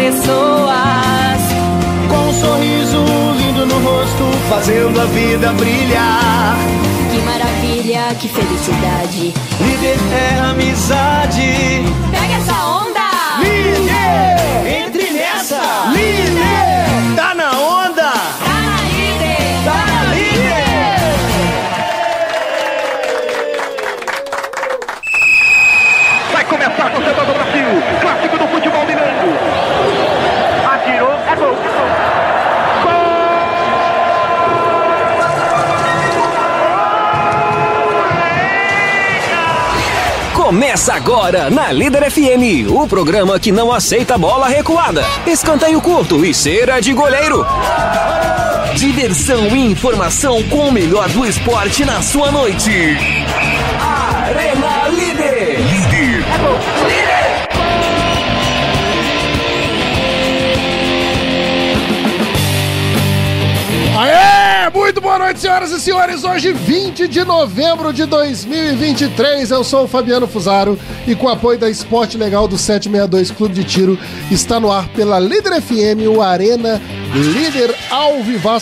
pessoas. Com um sorriso lindo no rosto, fazendo a vida brilhar. Que maravilha, que felicidade. Líder é amizade. Pega essa onda! Líder! Entre Começa agora na Líder FM, o programa que não aceita bola recuada, escanteio curto e cera de goleiro. Diversão e informação com o melhor do esporte na sua noite. Muito boa noite, senhoras e senhores. Hoje, 20 de novembro de 2023, eu sou o Fabiano Fusaro e com o apoio da Esporte Legal do 762 Clube de Tiro, está no ar pela Líder FM, o Arena Líder ao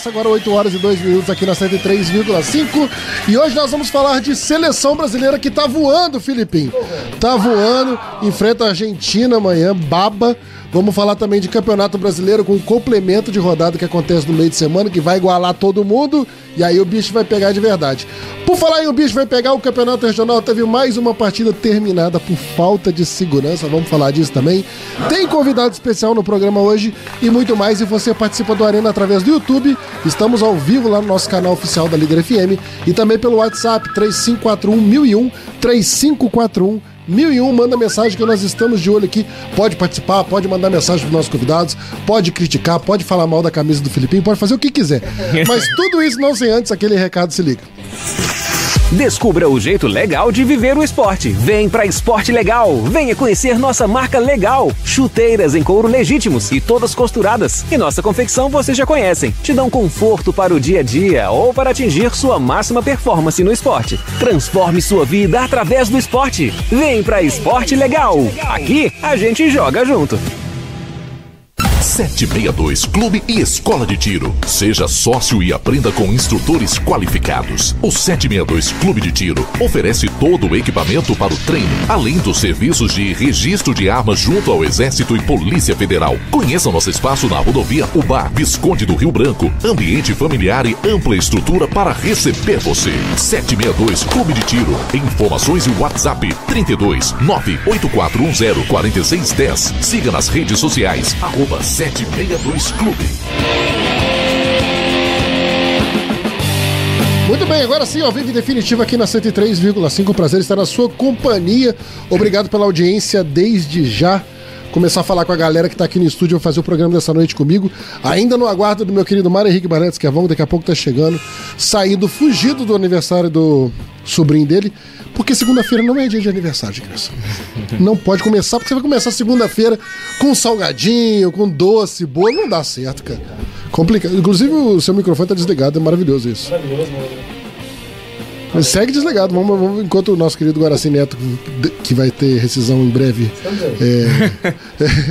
agora 8 horas e 2 minutos aqui na 103,5. E hoje nós vamos falar de seleção brasileira que tá voando, Filipinho. Tá voando, enfrenta a Argentina amanhã, baba. Vamos falar também de Campeonato Brasileiro com um complemento de rodada que acontece no meio de semana, que vai igualar todo mundo, e aí o bicho vai pegar de verdade. Por falar em o bicho vai pegar, o Campeonato Regional teve mais uma partida terminada por falta de segurança, vamos falar disso também. Tem convidado especial no programa hoje e muito mais, e você participa do Arena através do YouTube. Estamos ao vivo lá no nosso canal oficial da Líder FM e também pelo WhatsApp 3541 1001 3541 1001, manda mensagem que nós estamos de olho aqui. Pode participar, pode mandar mensagem para nossos convidados, pode criticar, pode falar mal da camisa do Filipinho, pode fazer o que quiser. Mas tudo isso não sem antes aquele recado se liga. Descubra o jeito legal de viver o esporte. Vem pra Esporte Legal. Venha conhecer nossa marca legal. Chuteiras em couro legítimos e todas costuradas. E nossa confecção vocês já conhecem. Te dão conforto para o dia a dia ou para atingir sua máxima performance no esporte. Transforme sua vida através do esporte. Vem pra Esporte Legal. Aqui a gente joga junto. 762 Clube e Escola de Tiro. Seja sócio e aprenda com instrutores qualificados. O 762 Clube de Tiro oferece todo o equipamento para o treino, além dos serviços de registro de armas junto ao Exército e Polícia Federal. Conheça nosso espaço na rodovia Ubar, Visconde do Rio Branco. Ambiente familiar e ampla estrutura para receber você. 762 Clube de Tiro. Informações e WhatsApp 32 98410 4610. Siga nas redes sociais. Arroba 762 Clube. Muito bem, agora sim, ao vivo definitivo aqui na 103,5. Prazer estar na sua companhia. Obrigado pela audiência desde já. Começar a falar com a galera que tá aqui no estúdio, fazer o programa dessa noite comigo. Ainda no aguardo do meu querido Mário Henrique Barretes, que é bom, daqui a pouco tá chegando. Saindo, fugido do aniversário do sobrinho dele. Porque segunda-feira não é dia de aniversário de criança. Não pode começar, porque você vai começar segunda-feira com salgadinho, com doce, bolo, não dá certo, cara. Complicado. Inclusive, o seu microfone tá desligado, é maravilhoso isso. Mas segue desligado, vamos, vamos- enquanto o nosso querido Guaraci Neto, que vai ter rescisão em breve, é,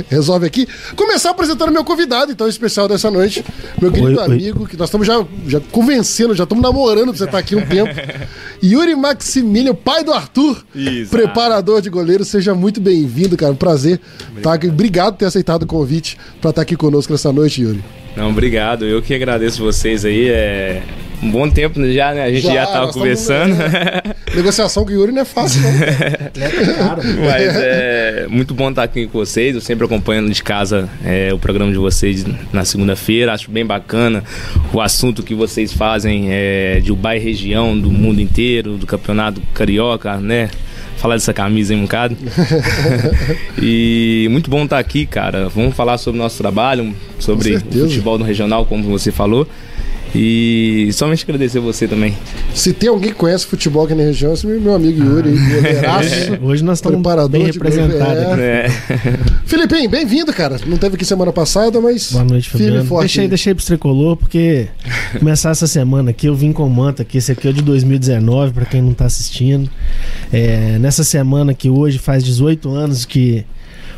resolve aqui. Começar apresentando meu convidado, então, especial dessa noite. Meu querido Oi, oi. amigo, que nós estamos já, já convencendo, já estamos namorando pra você estar aqui um tempo. Yuri Maximiliano, pai do Arthur, Exato. preparador de goleiro. Seja muito bem-vindo, cara. Um prazer estar aqui. Obrigado por ter aceitado o convite para estar aqui conosco nessa noite, Yuri. Não, obrigado. Eu que agradeço vocês aí. É um bom tempo já, né? A gente já, tava nós conversando. estamos, é, negociação com o Yuri não é fácil, não. Mas é muito bom estar aqui com vocês. Eu sempre acompanhando de casa é, o programa de vocês na segunda-feira. Acho bem bacana o assunto que vocês fazem é, de Ubai região, do mundo inteiro, do campeonato carioca, né? Falar dessa camisa aí um bocado. e muito bom estar aqui, cara. Vamos falar sobre o nosso trabalho, sobre o futebol no regional, como você falou. E somente agradecer você também. Se tem alguém que conhece futebol aqui na região, esse é meu amigo Yuri, goleiraço, É, Hoje nós estamos bem representados. É. É. Filipinho, bem-vindo, cara. Não teve aqui semana passada, mas Boa noite, Fabiano. forte. Deixei, deixei pro tricolor, porque começar essa semana aqui, eu vim com manta aqui. Esse aqui é o de 2019, pra quem não tá assistindo. É, nessa semana que hoje faz 18 anos que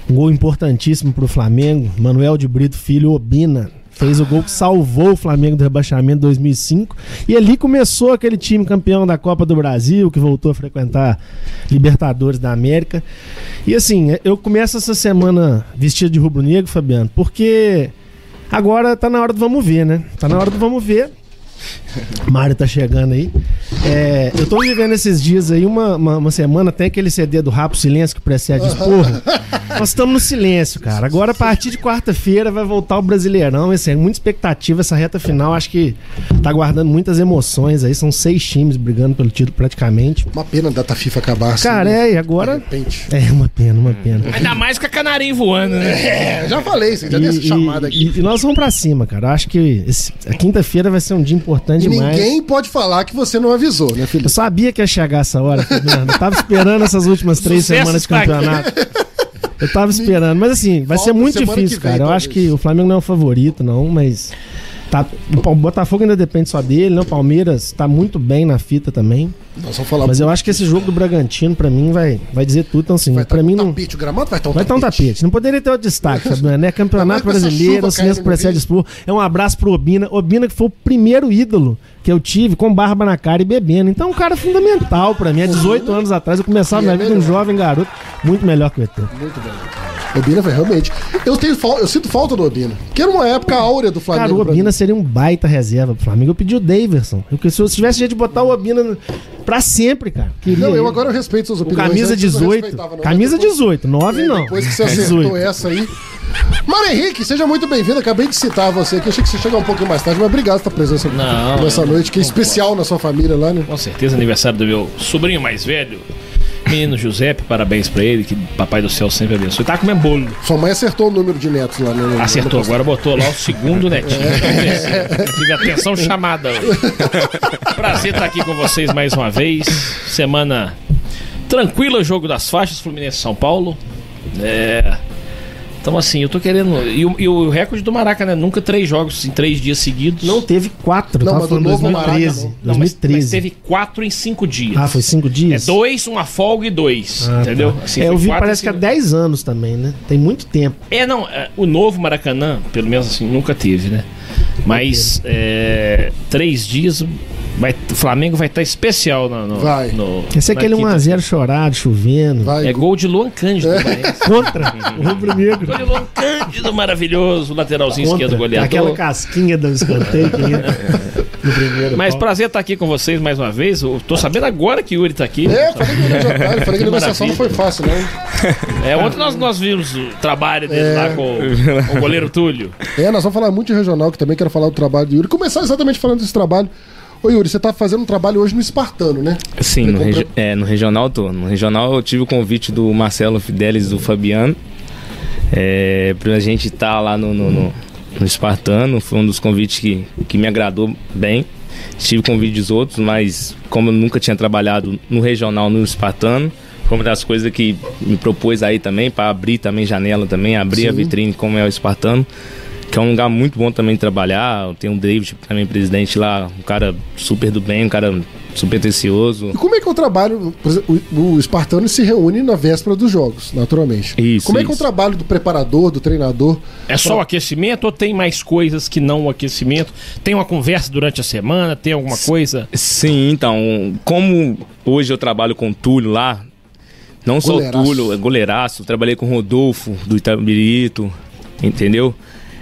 Um gol importantíssimo pro Flamengo. Manuel de Brito Filho Obina. Fez o gol que salvou o Flamengo do rebaixamento em 2005. E ali começou aquele time campeão da Copa do Brasil, que voltou a frequentar Libertadores da América. E assim, eu começo essa semana vestido de rubro-negro, Fabiano, porque agora tá na hora do vamos ver, né? Tá na hora do vamos ver. Mário tá chegando aí. É, eu tô vivendo esses dias aí, uma, uma, uma semana, tem aquele CD do Rapo Silêncio que precede o Porra. Nós estamos no silêncio, cara. Agora, a partir de quarta-feira, vai voltar o Brasileirão. Assim, é muita expectativa essa reta final. Acho que tá guardando muitas emoções aí. São seis times brigando pelo título praticamente. Uma pena da data FIFA acabar assim. Cara, é, e agora. É, uma pena, uma pena. Ainda mais com a canarinho voando, né? É, já falei, você já deu essa chamada aqui. E, e nós vamos pra cima, cara. Acho que esse- a quinta-feira vai ser um dia importante E demais. ninguém pode falar que você não avisou, né, Eu Felipe? sabia que ia chegar essa hora, Fabiano. Eu tava esperando essas últimas três Sucesso semanas de aqui. campeonato. Eu tava esperando. Mas assim, vai Falta ser muito difícil, vem, cara. Eu talvez. acho que o Flamengo não é o favorito, não, mas. Tá, o Botafogo ainda depende só dele, né? O Palmeiras tá muito bem na fita também. Mas eu acho que esse jogo do Bragantino, pra mim, vai, vai dizer tudo. Então, assim, vai pra estar mim um não. tapete, o gramado vai estar um Vai estar um tapete. Não poderia ter outro destaque, Fabiano. É campeonato brasileiro, o silêncio precede expor. É um abraço pro Obina. Obina que foi o primeiro ídolo que eu tive com barba na cara e bebendo. Então, um cara fundamental pra mim. Há 18 anos atrás, eu começava E é minha vida um jovem garoto, muito melhor que o ET. Muito bem. Obina vai realmente. Eu, tenho, fal- eu sinto falta do Obina. Que era uma época áurea do Flamengo. Cara, o Obina seria um baita reserva pro Flamengo. Eu pedi o Daverson. Eu, se eu tivesse jeito de botar o Obina pra sempre, cara. Queria Não, eu ele. agora eu respeito suas O opiniões. camisa Antes eu não 18. respeitava, não, Camisa depois- 18, 9 É, não. Depois que você acertou 18. essa aí. Mário Henrique, seja muito bem-vindo. Acabei de citar você aqui. Achei que você ia chegar um pouquinho mais tarde, mas obrigado pela presença Não, nessa noite, que é especial na sua família lá, né? Com certeza, aniversário do meu sobrinho mais velho, menino Giuseppe, parabéns pra ele, que papai do céu sempre abençoe. Tá comendo bolo. Sua mãe acertou o número de netos lá, né? Acertou, agora botou lá o segundo netinho. Tive atenção chamada. Prazer estar aqui com vocês mais uma vez. Semana tranquila, jogo das faixas, Fluminense São Paulo. É. Então, assim, eu tô querendo. E o, e o recorde do Maracanã, nunca três jogos em três dias seguidos. Não teve quatro, Não, tava mas falando do novo 2013. Maraca, não. Não, mas, 2013. mas teve quatro em cinco dias. Ah, foi cinco É dias? dois, uma folga e dois. Ah, entendeu? tá. Assim, é, eu vi, parece que há 10 anos também, né? Tem muito tempo. É, não, é, o novo Maracanã, pelo menos assim, nunca teve, né? Mas é, três dias, vai, o Flamengo vai estar especial no, no, Vai. no- Esse é aquele quinta. 1x0 chorado, chovendo. Vai. É gol de Luan Cândido, parece. Contra o Rubro Negro. Gol de Luan Cândido, maravilhoso, lateralzinho esquerdo, Contra. goleador. Aquela casquinha do escanteio que entra primeiro. Mas pau. prazer estar aqui com vocês mais uma vez. Eu tô sabendo agora que o Yuri tá aqui. É, falei que jantar, eu falei que a negociação não foi fácil, não. É, ontem nós, nós vimos o trabalho dele É. lá com, com o goleiro Túlio. É, nós vamos falar muito de regional, que também quero falar do trabalho do Yuri. Começar exatamente falando desse trabalho. Ô Yuri, você tá fazendo um trabalho hoje no Espartano, né? Sim, no, regi- é, no regional tô. No regional eu tive o convite do Marcelo Fidelis e do Fabiano. É, pra gente estar lá no, no, no, no Espartano. Foi um dos convites que, que me agradou bem. Tive convites outros, mas como eu nunca tinha trabalhado no regional, no Espartano, foi uma das coisas que me propôs aí também, para abrir também janela também, abrir a Sim. vitrine como é o Espartano. Que é um lugar muito bom também de trabalhar. Tem o David, também presidente lá, um cara super do bem, um cara super atencioso. E como é que é o trabalho? O, o Espartano se reúne na véspera dos jogos, naturalmente. Isso, Como é que é o trabalho do preparador, do treinador? É só o aquecimento ou tem mais coisas que não o aquecimento? Tem uma conversa durante a semana? Tem alguma coisa? Sim, então, como hoje eu trabalho com o Túlio lá, não só Goleiraço. o Túlio, é goleiraço, trabalhei com o Rodolfo do Itabirito, entendeu?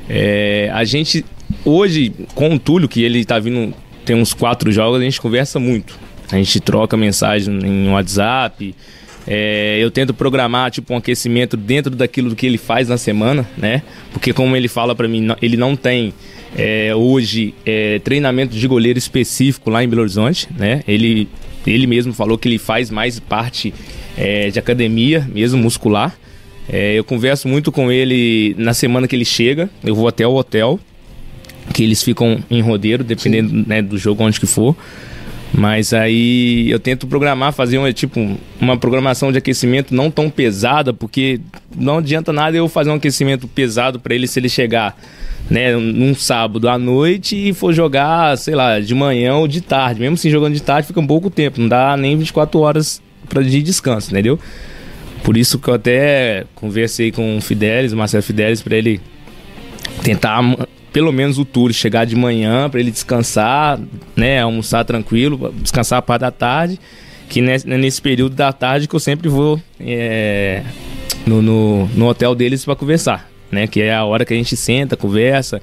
É, a gente, hoje, com o Túlio, que ele tá vindo, tem uns quatro jogos, a gente conversa muito. A gente troca mensagem em WhatsApp. é, eu tento programar tipo um aquecimento dentro daquilo que ele faz na semana, né? Porque como ele fala pra mim, ele não tem é, hoje é, treinamento de goleiro específico lá em Belo Horizonte, né? Ele ele mesmo falou que ele faz mais parte é, de academia, mesmo muscular. É, eu converso muito com ele na semana que ele chega. Eu vou até o hotel, que eles ficam em rodeiro, dependendo né, do jogo onde que for. Mas aí eu tento programar, fazer uma, tipo, uma programação de aquecimento não tão pesada, porque não adianta nada eu fazer um aquecimento pesado para ele se ele chegar né, num sábado à noite e for jogar, sei lá, de manhã ou de tarde. Mesmo assim, jogando de tarde fica um pouco tempo, não dá nem 24 horas pra, de descanso, entendeu? Por isso que eu até conversei com o Fidelis, o Marcelo Fidelis, para ele tentar pelo menos o tour chegar de manhã para ele descansar, né, almoçar tranquilo, descansar a parte da tarde, que nesse, nesse período da tarde que eu sempre vou é, no, no, no hotel deles para conversar, né, que é a hora que a gente senta, conversa.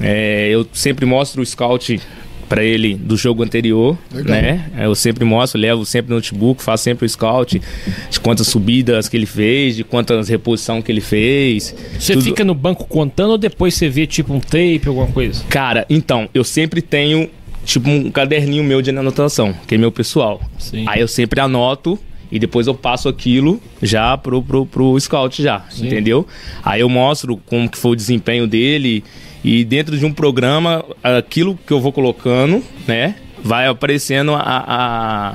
É, eu sempre mostro o scout para ele do jogo anterior, Legal. né? Eu sempre mostro, levo sempre no notebook, faço sempre o scout de quantas subidas que ele fez, de quantas reposição que ele fez. Você Tudo- fica no banco contando ou depois você vê tipo um tape, alguma coisa? Cara, então, eu sempre tenho tipo um caderninho meu de anotação, que é meu pessoal. Sim. Aí eu sempre anoto e depois eu passo aquilo já pro, pro, pro scout já, entendeu? Aí eu mostro como que foi o desempenho dele e dentro de um programa, aquilo que eu vou colocando, né, vai aparecendo a... a-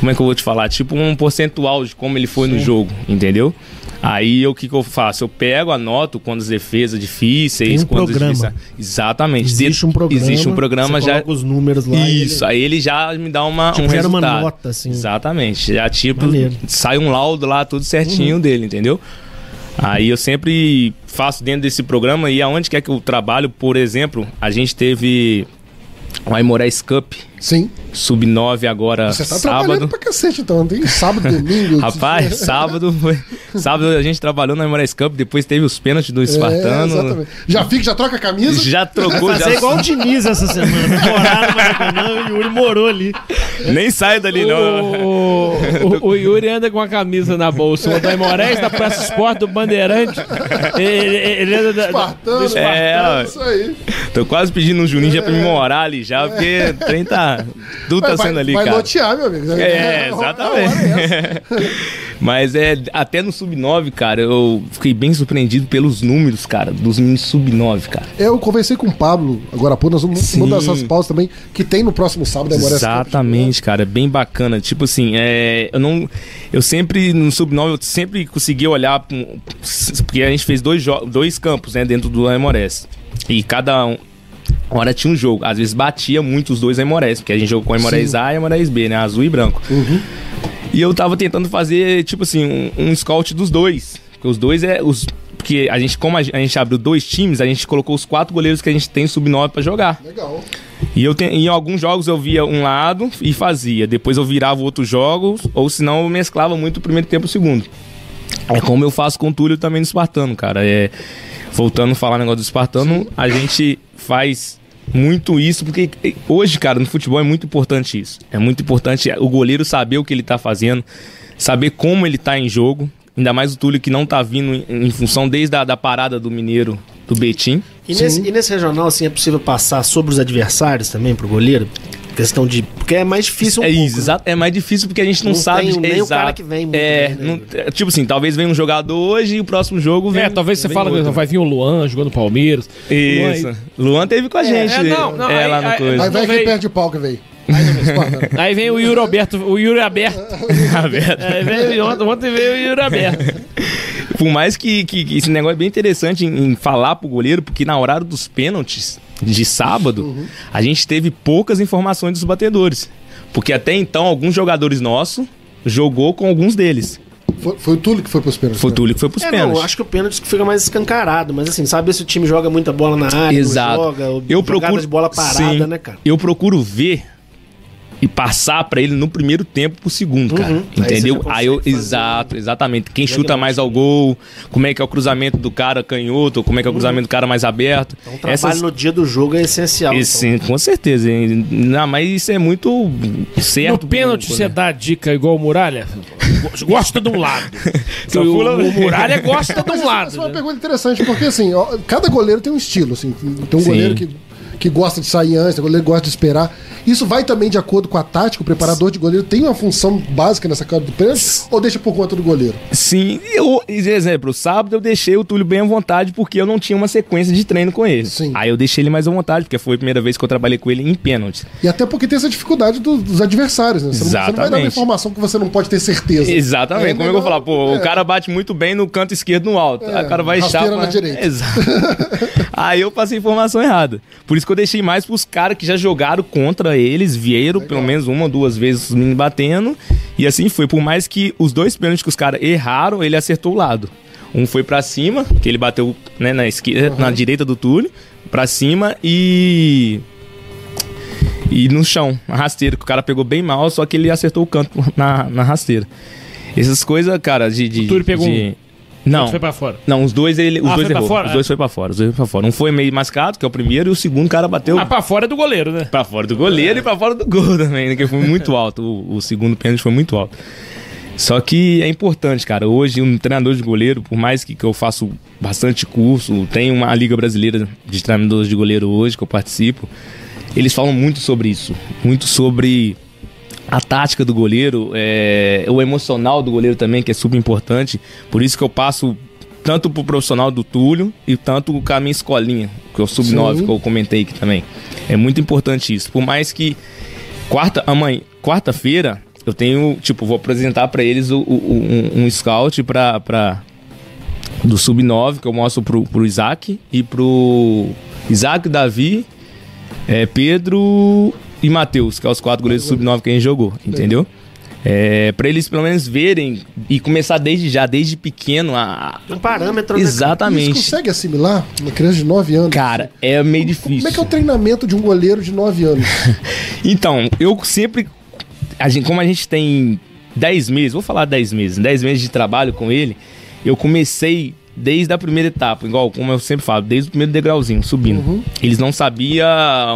como é que eu vou te falar? Tipo um percentual de como ele foi no jogo, entendeu? Aí o que, que eu faço? Eu pego, anoto quando as defesas difíceis, Tem um quando as programa. difíceis- Exatamente. Existe um programa. Existe um programa já. coloca os números lá. Isso, ele- aí ele já me dá uma, Tipo, um gera uma resultado. nota, assim. Exatamente. Já tipo, Maneiro. Uhum. sai um laudo lá, tudo certinho dele, entendeu? Aí eu sempre faço dentro desse programa e aonde quer que eu trabalho, por exemplo, a gente teve o Aimorés Cup, Sim. sub-9 agora Você tá trabalhando sábado. pra cacete, então. Tem sábado, domingo. Rapaz, sábado foi. Sábado a gente trabalhou no Aimorés Cup, depois teve os pênaltis do É, Espartano. exatamente. Já fica, já troca a camisa? já trocou, Fazer já. igual o Diniz essa semana. Morar no Maracanã e o Yuri morou ali. Nem sai dali, não. O, o, o Yuri anda com a camisa na bolsa. O Antônio Moraes da Praça Esporte do Bandeirante. Ele, ele anda da, Espartano, do Espartano. É. Isso aí. Tô quase pedindo um Juninho já pra me morar ali já, porque o trem Tudo tá Vai, vai, sendo ali, vai cara. lotear, meu amigo. É, A hora exatamente. é essa. Mas é, até no Sub-9, cara, eu fiquei bem surpreendido pelos números, cara, dos meninos Sub-9, cara. Eu conversei com o Pablo agora há pouco, nós vamos mandar essas pausas também, que tem no próximo sábado agora Exatamente, cara, é bem bacana. Tipo assim, é, eu não. Eu sempre, no Sub-9, eu sempre consegui olhar. Porque a gente fez dois, dois campos, né, dentro do Aimorés. E cada um. Hora tinha um jogo. Às vezes batia muito os dois Aimorés, porque a gente jogou com Aimorés Sim. A e Aimorés B, né? Azul e branco. E eu tava tentando fazer, tipo assim, um, um scout dos dois. Porque os dois é. Os, porque a gente, como a gente- a gente abriu dois times, a gente colocou os quatro goleiros que a gente tem sub-9 pra jogar. Legal. E eu te, em alguns jogos eu via um lado e fazia. Depois eu virava outros jogos, ou senão eu mesclava muito o primeiro tempo e o segundo. É como eu faço com o Túlio também no Espartano, cara. É, voltando a falar o negócio do Espartano, a gente faz muito isso, porque hoje, cara, no futebol é muito importante isso. É muito importante o goleiro saber o que ele tá fazendo, saber como ele tá em jogo. Ainda mais o Túlio que não tá vindo em, função desde a da parada do Mineiro, do Betim. E nesse, e nesse regional, assim, é possível passar sobre os adversários também pro goleiro? Questão de. Porque é mais difícil um é pouco. isso, exato. É mais difícil porque a gente não, Não sabe. tem nem o exato. cara que vem muito É, bem, né, não- é, tipo assim, talvez venha um jogador hoje e o próximo jogo vem. É, talvez você vem fala que outro. vai vir o Luan jogando Palmeiras. Isso. Luan Luan teve com a gente. é, não, não, é, aí- lá no coisa. Aí vai Não aqui veio. perto de pau que veio. Aí vem o Yuri Alberto, o Yuri aberto. Aí veio, ontem, ontem veio o Yuri aberto. Por mais que, que- que esse negócio é bem interessante em, em falar pro goleiro, porque na horário dos pênaltis de sábado, Uhum. a gente teve poucas informações dos batedores. Porque até então, alguns jogadores nossos jogou com alguns deles. Foi, foi o Túlio que foi pros pênaltis. Foi o né? Túlio que foi pros É, pênaltis. não, acho que o pênalti fica mais escancarado, mas assim, saber se o time joga muita bola na área, Exato. joga, ou eu procuro de bola parada, Sim. né, cara? Eu procuro ver e passar pra ele no primeiro tempo pro segundo, cara. Uhum. Entendeu? Aí, eu exato, exatamente. Quem chuta mais ao gol, como é que é o cruzamento do cara canhoto, como é que é o cruzamento do cara mais aberto. Então, o trabalho no dia do jogo é essencial. Esse, então. com certeza. hein? Não, mas isso é muito certo. No pênalti você dá dica igual o Muralha? Gosta de um lado. O, o Muralha gosta de um Essa lado. é uma né? pergunta interessante, porque assim, ó, cada goleiro tem um estilo, assim. Tem um Sim. goleiro que, que gosta de sair antes, um goleiro gosta de esperar. Isso vai também de acordo com a tática, o preparador de goleiro tem uma função básica nessa cara do pênalti, ou deixa por conta do goleiro? Sim, eu, exemplo, sábado eu deixei o Túlio bem à vontade porque eu não tinha uma sequência de treino com ele. Sim. Aí eu deixei ele mais à vontade, porque foi a primeira vez que eu trabalhei com ele em pênalti. E até porque tem essa dificuldade do- dos adversários, né? Você não, você não vai dar uma Exatamente. informação que você não pode ter certeza. Exatamente. É Como é que eu vou falar? Pô, é. o cara bate muito bem no canto esquerdo no alto. É, o cara vai na direita. Exato. Aí eu passei informação errada. Por isso que eu deixei mais pros caras que já jogaram contra eles, vieram pelo menos uma ou duas vezes os meninos batendo. E assim foi. Por mais que os dois pênaltis que os caras erraram, ele acertou o lado. Um foi pra cima, que ele bateu né, na esquerda, na direita do Túlio, pra cima e. E no chão, na rasteira, que o cara pegou bem mal, só que ele acertou o canto na, na rasteira. Essas coisas, cara, de. de O Túlio pegou de... Não. Foi pra fora. Não, os dois ele, os Ah, dois foi pra errou. fora? Os dois foi pra fora, os dois foi pra fora. Um foi meio mascado, que é o primeiro, e o segundo cara bateu Mas pra fora é do goleiro, né? pra fora do goleiro e pra fora do gol também, né? Que foi muito alto. O, o segundo pênalti foi muito alto. Só que é importante, cara. Hoje, um treinador de goleiro, por mais que, que eu faço bastante curso, tem uma Liga Brasileira de treinadores de goleiro hoje que eu participo, eles falam muito sobre isso. Muito sobre a tática do goleiro, é, o emocional do goleiro também, que é super importante. Por isso que eu passo tanto pro profissional do Túlio e tanto com a minha escolinha, que é o Sub-9, Sim. que eu comentei aqui também. É muito importante isso. Por mais que quarta, amanhã, quarta-feira, eu tenho, tipo, vou apresentar pra eles o, o- um, um scout pra, pra, do Sub-9, que eu mostro pro, pro Isaac e pro Isaac, Davi, é, Pedro e Matheus, que é os quatro goleiros do Sub-9 que a gente jogou, entendeu? É, pra eles pelo menos verem e começar desde já, desde pequeno a. Um parâmetro, né? Eles Exatamente. consegue assimilar uma criança de 9 anos? Cara, é meio difícil. Como é que é o treinamento de um goleiro de 9 anos? Então, eu sempre. A gente, como a gente tem 10 meses, vou falar 10 meses, 10 meses de trabalho com ele, eu comecei desde a primeira etapa, igual como eu sempre falo, desde o primeiro degrauzinho, subindo. Eles não sabiam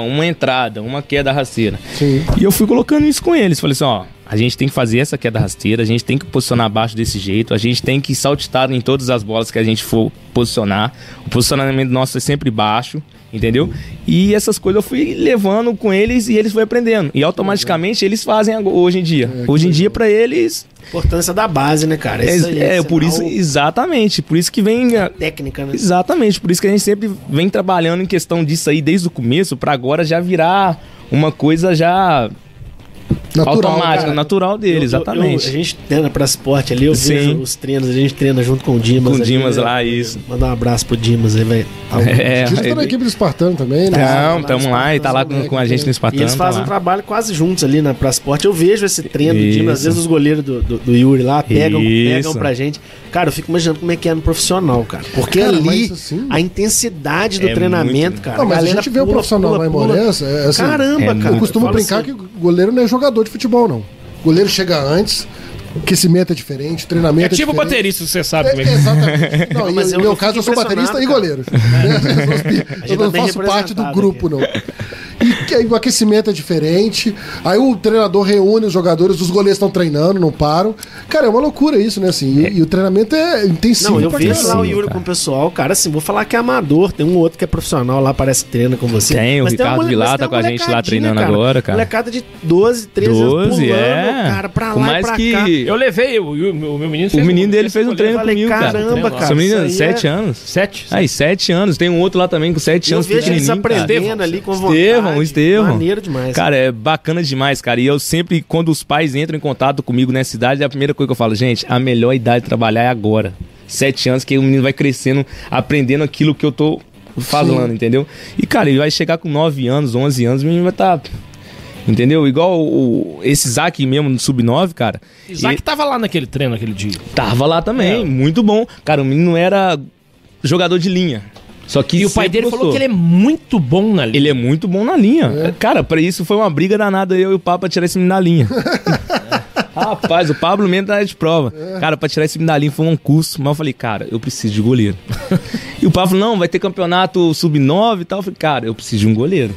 uma entrada, uma queda rasteira. Sim. E eu fui colocando isso com eles. Falei assim, ó, a gente tem que fazer essa queda rasteira, a gente tem que posicionar abaixo desse jeito, a gente tem que saltitar em todas as bolas que a gente for posicionar. O posicionamento nosso é sempre baixo, entendeu? E essas coisas eu fui levando com eles e eles foram aprendendo. E automaticamente eles fazem hoje em dia. hoje em dia, pra eles. Importância da base, né, cara? É, Isso aí é, por isso, sinal exatamente. Por isso que vem. a- Técnica, né? Exatamente, por isso que a gente sempre vem trabalhando em questão disso aí desde o começo, pra agora já virar uma coisa já Natural, automática, cara. natural dele, Eu- eu- exatamente. eu- a gente treina pra esporte ali, eu Sim. vejo os treinos, a gente treina junto com o Dimas. Com o ali, Dimas né? lá, isso. Mandar um abraço pro Dimas aí, vai. Tá É, que tá na equipe do Espartano também, né? Não, tamo lá e tá lá com, com a gente no E Espartano. eles fazem um tá lá. trabalho quase juntos ali na Pra Esporte. Eu vejo esse treino do Dimas, às Isso. vezes os goleiros do, do, do Yuri lá pegam, pegam Isso. pra gente. Cara, eu fico imaginando como é que é no profissional, cara. Porque Cara, ali, assim- a intensidade do É treinamento, muito- cara. Não, mas a galera gente vê o profissional pula, lá em. Morença, é assim, Caramba, é cara. Eu costumo brincar que goleiro não é jogador de futebol, não. Goleiro chega antes, aquecimento é diferente, treinamento É é, tipo diferente. baterista, você sabe É, como é que exatamente. Não, Não, e mas no eu- meu eu caso, eu sou baterista e impressionado, goleiro. eu tá não bem faço parte do grupo, não. E que aí o aquecimento é diferente. Aí o treinador reúne os jogadores, os goleiros estão treinando, não param. Cara, é uma loucura isso, né? Assim, e, e o treinamento é intensivo. Não, eu caramba. lá o Yuri com o pessoal, cara, assim, vou falar que é amador, tem um outro que é profissional lá, parece que treina com você. Tem, o Mas Ricardo Vilar tá com a gente lá treinando agora, cara. Molecada de 12, 13 anos 12, pulando, é. cara, pra lá mais e pra que- cá. Eu levei, o, o, meu- menino O menino dele esse fez um treino falei, comigo, cara. caramba, cara, Seu menino, isso aí sete é- anos. Sete? Aí, sete anos. Tem um outro lá também com sete E eu anos, vejo eles cara. aprendendo ali com vontade. Estevão, o Estevão. Maneiro demais. Cara, é bacana demais, cara. E eu sempre, quando os pais entram em contato comigo nessa idade, a primeira coisa que eu falo, gente, a melhor idade de trabalhar é agora. Sete anos, que o menino vai crescendo, aprendendo aquilo que eu tô falando, entendeu? E, cara, ele vai chegar com nove anos, onze anos, o menino vai estar. Entendeu? Igual o, esse Isaac mesmo no Sub-9, cara. Isaac ele tava lá naquele treino aquele dia. tava lá também, É. muito bom. Cara, o menino era jogador de linha. Só que E o pai dele falou gostou. que ele é muito bom na linha. Ele é muito bom na linha. Cara, pra isso foi uma briga danada eu e o Pablo pra tirar esse menino da linha. Rapaz, o Pablo mesmo tá de prova. Cara, pra tirar esse menino da linha foi um custo. Mas eu falei, cara, eu preciso de goleiro. e o Pablo falou, não, vai ter campeonato sub-9 e tal. Eu falei, cara, eu preciso de um goleiro.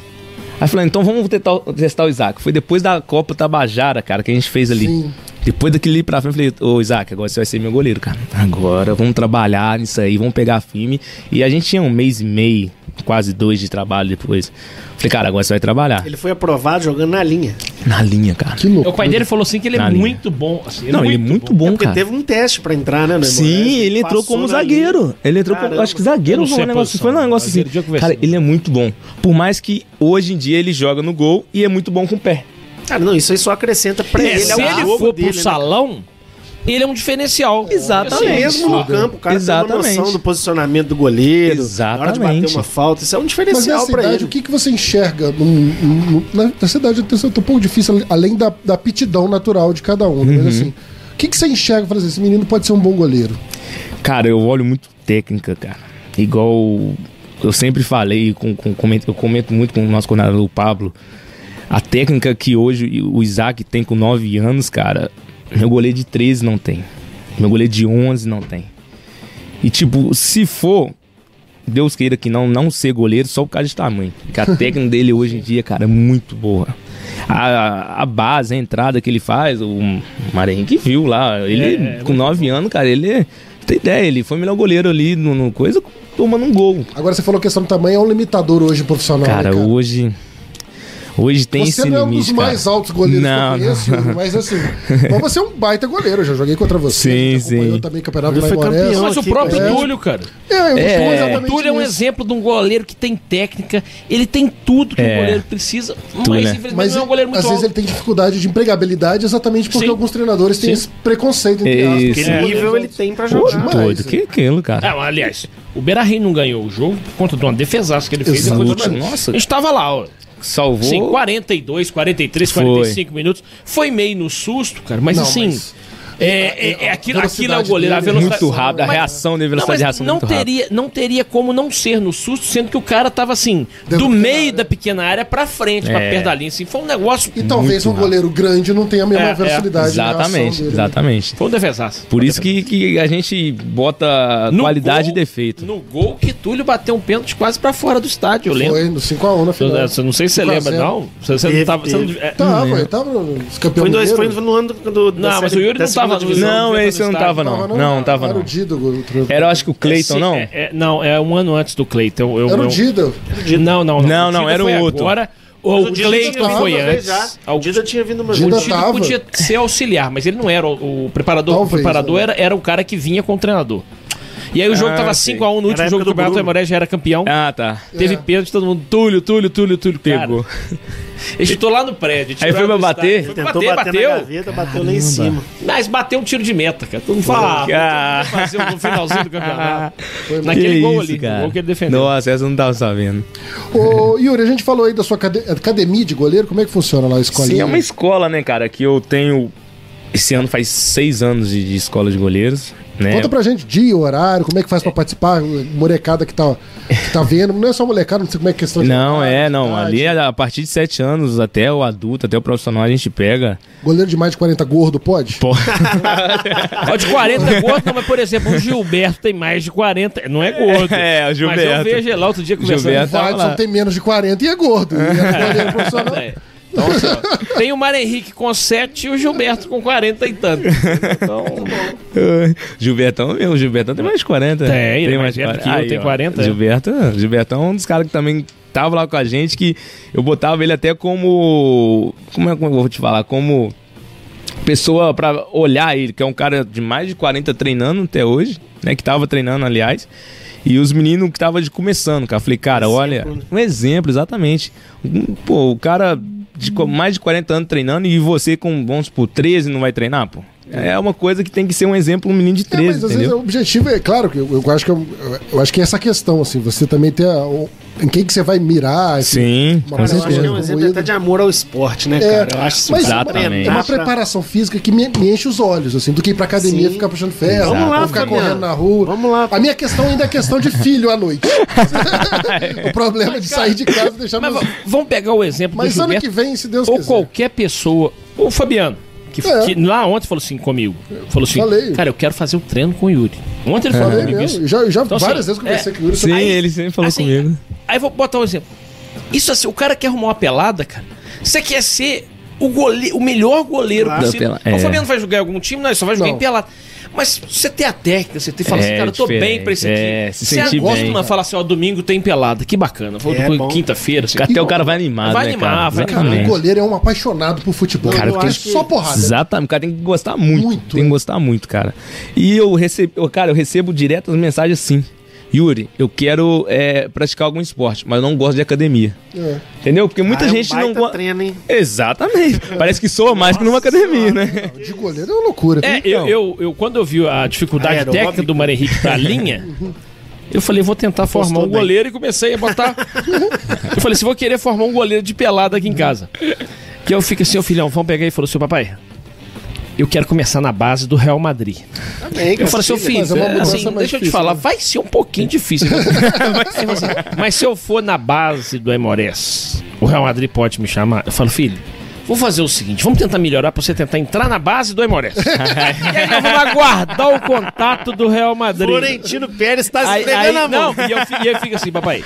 Aí falei, então vamos tentar, testar o Isaac. Foi depois da Copa Tabajara, cara, que a gente fez ali. Sim. Depois daquele ali pra frente, eu falei, ô Isaac, agora você vai ser meu goleiro, cara. Agora vamos trabalhar nisso aí, vamos pegar firme. E a gente tinha um mês e meio, quase dois de trabalho depois. Falei, cara, agora você vai trabalhar. Ele foi aprovado jogando na linha. Na linha, cara. Que louco. O pai dele falou assim que ele é Na linha. muito bom. Assim, Não, ele é muito bom, É porque cara. teve um teste pra entrar, né? no Sim, Moraes, ele entrou como zagueiro. linha. Ele entrou como. Caramba. Acho que zagueiro foi sei um negócio. posição, Foi um negócio assim. Cara, ele é muito bom. Por mais que hoje em dia ele joga no gol e é muito bom com o pé. Cara, não, isso aí só acrescenta pra É, ele. se ao ele for dele, pro né? salão, ele é um diferencial. Exatamente. Assim, mesmo no campo, o cara tem uma Exatamente. noção do posicionamento do goleiro, na hora de Exatamente. bater uma falta, isso é um diferencial idade, ele. o que, que você enxerga num- num- na, nessa idade? É um pouco difícil, além da, da aptidão natural de cada um. né? Uhum. Mas assim, o que, que você enxerga? Assim, esse menino pode ser um bom goleiro. Cara, eu olho muito técnica, cara. Igual eu sempre falei, com, com- comento- eu comento muito com o nosso coordenador o Pablo. A técnica que hoje o Isaac tem com 9 anos, cara, meu goleiro de 13 não tem. Meu goleiro de 11 não tem. E tipo, se for, Deus queira que não, não ser goleiro só por causa de tamanho. Porque a técnica dele hoje em dia, cara, é muito boa. A, a base, a entrada que ele faz, o Marinho que viu lá, ele É, é com 9 anos, cara, ele tem ideia, ele foi o melhor goleiro ali no, no coisa, tomando um gol. Agora você falou que questão do tamanho é um limitador hoje profissional. né, Cara, hoje. Hoje tem Você esse não é um limite, dos cara. mais altos goleiros Não, que eu conheço, não. Mas assim, mas você é um baita goleiro. Eu já joguei contra você. Sim, sim. também o campeonato Ele lá em foi Morés. campeão. Mas o próprio cara. Túlio, cara. É, eu É, O Túlio é um exemplo de um goleiro que tem técnica, ele tem tudo que É. o goleiro precisa, mas Túlio, né? infelizmente Mas não é um goleiro muito às vezes alto. ele tem dificuldade de empregabilidade exatamente porque Sim. alguns treinadores têm Sim. esse preconceito entre aspas. Isso. Que com nível ele tem pra jogar. demais. Doido, que aquilo, cara. Aliás, o Beira Rey não ganhou o jogo por conta de uma defesaça que ele fez. Exato. depois do- Nossa. A gente tava lá, ó. Salvou. Sim, 42, 43, Foi. 45 minutos. Foi meio no susto, cara, mas Não, assim. mas- É, é, é aquilo, a aquilo é o velocidade goleiro, a dele é velocidade. muito rápido, a Mas- reação dele, a Não, velocidade mas de reação não muito teria, não teria como não ser no susto, sendo que o cara tava assim, do meio área. da pequena área pra frente, pra É. perto da linha. Assim, foi um negócio. E talvez um goleiro grande não tenha a mesma É, é. reação Exatamente, dele. né? exatamente. Foi um defesaço. Por isso que, que a gente bota No qualidade gol- e defeito. No gol que Túlio bateu um pênalti quase pra fora do estádio, eu lembro. Foi no 5x1 na final. Eu, eu não sei se você 5 a lembra, 0. não. Você, não tava. Você não, Tava, ele tava nos campeões Foi, no ano do, do, Não, mas o Yuri não tava no- Não, não esse eu não estádio. tava, não. Não, não tava, Era o não. Dida. o outro- Era, eu acho que o Cleiton, não? é- é- não, é um ano antes do Cleiton. Eu, Era o Dida. Não, não, Não, não, era o outro. Agora, o, Dida Cleiton foi antes. O Dida tinha vindo uma o. Dida podia ser auxiliar, mas ele não era. O, o preparador, Talvez, o preparador né? era, era o cara que vinha com o treinador. E aí o jogo Ah, tava sei. 5x1 no último jogo do Campeonato, o. Aimoré já era campeão. Ah, tá. Teve É. pênalti, todo mundo, Túlio, Túlio, Túlio, Túlio. Pegou. ele chutou lá no prédio. Aí foi pra bater? Foi Tentou bater, bater, bateu. na gaveta, bateu lá em cima. Mas bateu um tiro de meta, cara. Todo mundo fala, ah, fazer no finalzinho do campeonato. Foi Naquele Que gol isso, ali, cara. o gol que ele defendeu. Nossa, essa eu não tava sabendo. Ô, Yuri, a gente falou aí da sua acade- academia de goleiro. Como é que funciona lá a escolinha? Sim, é uma escola, né, cara, que eu tenho... Esse ano faz seis anos de, de escola de goleiros, né? Conta pra gente dia, horário, como é que faz pra participar, molecada que tá, que tá vendo. Não é só molecada, não sei como é que é questão de Não, é, não. idade. Ali, a partir de sete anos, até o adulto, até o profissional, a gente pega. Goleiro de mais de 40 gordo, pode? Ó, de 40 gordo, não, mas por exemplo, o Gilberto tem mais de 40. Não é gordo. É, o Gilberto. Mas eu vejo ele lá outro dia conversando. Gilberto. O Vadson lá. tem menos de 40 e é gordo. E é goleiro profissional. É. Então, assim, ó, tem o Mário Henrique com 7 e o Gilberto com 40 e tanto. Então, Gilbertão mesmo, Gilbertão tem mais de 40. Tem, ele é mais velho que eu, tem 40, é. Gilberto, Gilbertão é um dos caras que também tava lá com a gente, que eu botava ele até como. Como é que eu vou te falar? Como pessoa pra olhar ele, que é um cara de mais de 40 treinando até hoje, né? Que tava treinando, aliás. E os meninos que tava de começando, cara. Falei, cara, olha. né? Um exemplo, exatamente. Pô, o cara de mais de 40 anos treinando e você com, vamos por 13 não vai treinar, pô. É uma coisa que tem que ser um exemplo, um menino de É, 13, mas às vezes entendeu? o objetivo é, claro, que eu, eu acho que eu, eu acho que é essa questão, assim, você também ter a- o- em quem que você vai mirar. assim, Sim, uma com Eu acho que é um certeza. exemplo até de amor ao esporte, né, É, cara? Eu acho isso mas Exatamente. é uma preparação física que me, me enche os olhos, assim, do que ir pra academia Sim. ficar puxando ferro, Vamos lá, ou ficar Fabiano. correndo na rua. Vamos lá. A minha questão ainda é questão de filho à noite. o problema de sair de casa e deixar mas meus... vamos pegar o exemplo Mas do ano Gilberto. que vem, se Deus ou quiser. qualquer pessoa. O Fabiano, que, É. que lá ontem falou assim comigo. Falou assim: Falei. Cara, eu quero fazer o treino com o Yuri. Ontem ele falou Falei comigo isso. Já, já Então, várias assim, vezes conversei é, com o Yuri. Sim, sobre- ele sempre falou Assim, comigo. Aí vou botar um exemplo. Isso assim, o cara quer arrumar uma pelada, cara. Você quer ser o, gole... o melhor goleiro Claro. possível. Pela- Então, O é. Fabiano vai jogar em algum time, não, ele só vai jogar Não. em pelada. Mas você tem a técnica, você tem que falar assim, É cara, eu tô bem pra esse aqui. é, se você sentir gosta bem. de falar assim, ó, domingo tem pelada. Que bacana. Vou É quinta-feira. Assim, Até o cara vai animado, Vai né, animar, cara? vai Cara, o goleiro é um apaixonado por futebol. Cara, eu tem- que só porrada. Exatamente, o cara tem que gostar muito. Muito, tem é. que gostar muito, cara. E eu recebo, cara, eu recebo direto as mensagens assim. Yuri, eu quero é, praticar algum esporte, mas eu não gosto de academia. É. Entendeu? Porque muita Ah, é um gente não gosta. treino, hein? Exatamente. Parece que soa mais que numa academia, né? De goleiro é uma loucura. É, eu, eu, eu- quando eu vi a dificuldade Aeróbico. técnica do Mário Henrique da linha, eu falei, vou tentar formar um bem. goleiro e comecei a botar. eu falei, se vou querer formar um goleiro de pelada aqui em casa. Que eu fico assim, ô filhão, vamos pegar e falou assim, papai. Eu quero começar na base do Real Madrid. Eu falei, seu filho, Mas é mudança assim, deixa eu te difícil, falar, né? vai ser um pouquinho difícil. Assim, Mas se eu for na base do Emores, o Real Madrid pode me chamar? Eu falo, filho, vou fazer o seguinte, vamos tentar melhorar pra você tentar entrar na base do Emores. e aí nós vamos aguardar o contato do Real Madrid. Florentino Pérez tá se aí, a mão. não, e eu, e eu fico assim, papai,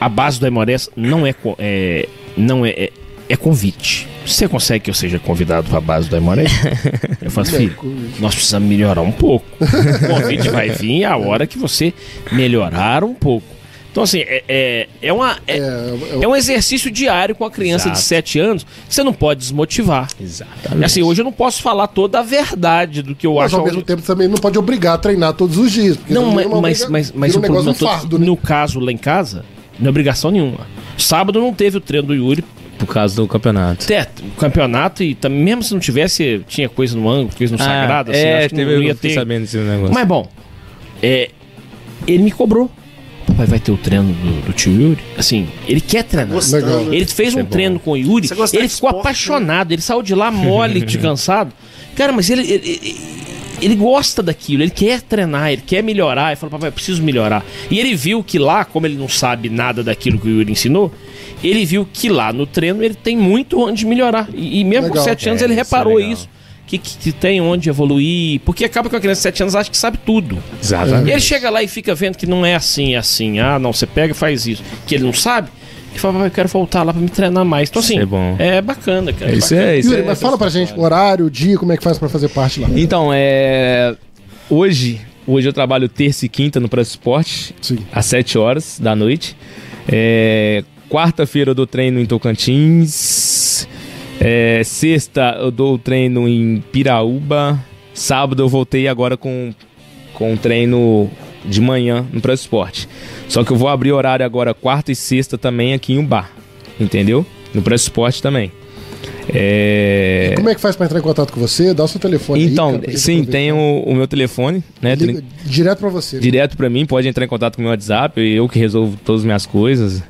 a base do Emores não é, é não é, é, é convite. Você consegue que eu seja convidado pra base do Emores? Eu falo, filho, nós precisamos melhorar um pouco. O convite vai vir a hora que você melhorar um pouco. Então, assim, é, é, é, uma, é, é um exercício diário com a criança de Exato. 7 anos. Você não pode desmotivar. Exatamente. Assim, hoje eu não posso falar toda a verdade do que eu Mas acho. ao mesmo tempo também não pode obrigar a treinar todos os dias. Não, mas, é mas, obriga- mas, mas vira um o problema um todo- fardo, né? no caso lá em casa, não é obrigação nenhuma. Sábado não teve o treino do Yuri, Por causa do campeonato. até o campeonato, e também, mesmo se não tivesse, tinha coisa no ângulo, coisa no sagrado, assim, é, acho que teve, não eu ia ter. sabendo desse negócio. Mas bom, é, ele me cobrou. Papai, vai ter o treino do, do tio Yuri? Assim, ele quer treinar. Gostando. Legal. Ele fez Isso um é treino com o Yuri, ele ficou esporte, né? apaixonado, ele saiu de lá mole, de cansado. Cara, mas ele, ele, ele- ele gosta daquilo, ele quer treinar, ele quer melhorar. Ele falou, papai, eu preciso melhorar. E ele viu que lá, como ele não sabe nada daquilo que o Yuri ensinou, ele viu que lá no treino ele tem muito onde melhorar. E, e mesmo com Legal. 7 anos É, ele isso é reparou isso. Que, que, tem onde evoluir. Porque acaba que uma criança de 7 anos acha que sabe tudo. E Exatamente. ele chega lá e fica vendo que não é assim, é assim. Ah, não, você pega e faz isso. Que ele não sabe. Ele fala, "Papai, eu quero voltar lá pra me treinar mais. Então, assim, Isso é bom. é bacana, cara. É, isso bacana. é, isso Yuri, é, mas fala pra gente o horário, o dia, como é que faz pra fazer parte lá. Então, é. Hoje, hoje eu trabalho terça e quinta no Press Sport, Sim. às 7 horas da noite. É, Quarta-feira eu dou treino em Tocantins. É, Sexta eu dou treino em Piraúba. Sábado eu voltei agora com, com um treino de manhã no Press Sport. Só que eu vou abrir horário agora quarta e sexta também aqui em Ubar. Entendeu? No Press Sport também. É... Como é que faz pra entrar em contato com você? Dá o seu telefone aí, Então, gente sim, tem o, o meu telefone, né? Liga direto pra você. Direto pra mim, pode entrar em contato com o meu WhatsApp, eu que resolvo todas as minhas coisas.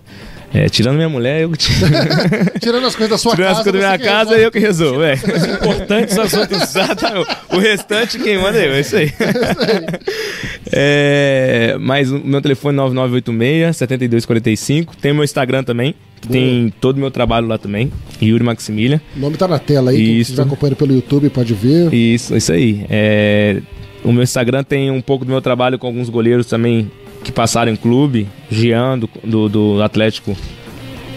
É, tirando minha mulher, eu que tiro. Tirando as coisas da sua Tirando casa. as coisas da minha casa, resolve. eu que resolvo, é. Importantes assuntos. Exatamente. O restante quem manda é eu, é isso aí. É, mas o meu telefone é 9986-7245. Tem o meu Instagram também, que tem todo o meu trabalho lá também, Yuri Maximilian. O nome tá na tela aí, quem Isso. estiver acompanhando pelo YouTube pode ver. Isso, isso aí. É, o meu Instagram tem um pouco do meu trabalho com alguns goleiros também que passaram em clube. Jean, do, do, do Atlético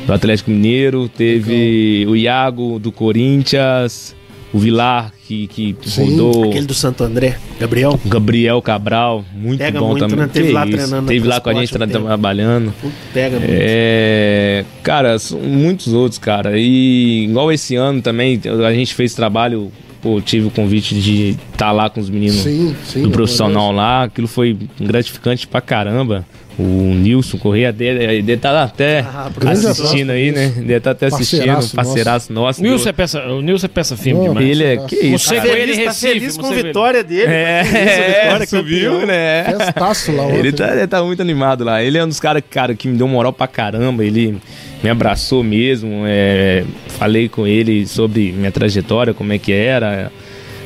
do Atlético Mineiro. Teve o Iago, do Corinthians. O Vilar, que, que Sim. rodou. Aquele do Santo André, Gabriel. Gabriel Cabral, muito Pega bom muito, também. né? Teve Que lá isso, treinando na Teve lá com a gente um trabalhando. Pega muito. É, cara, são muitos outros, cara. E igual esse ano também, a gente fez trabalho, pô, tive o convite de estar lá com os meninos Sim, sim. do é profissional lá. Aquilo foi gratificante pra caramba. O Nilson Correia dele, ele tá até Ah, assistindo aí, né? Ele tá até assistindo, Parceiraço parceiraço nosso. O Nilson é peça, o Nilson é peça firme Oh, demais. Ele é, que isso, Você cara. com ele tá Recife, feliz com a vê. vitória dele. É, a é, vitória, subiu, campeão. né? Festaço lá ontem. Ele tá, ele tá muito animado lá. Ele é um dos caras, cara, que me deu moral pra caramba. Ele me abraçou mesmo. é, falei com ele sobre minha trajetória, como é que era.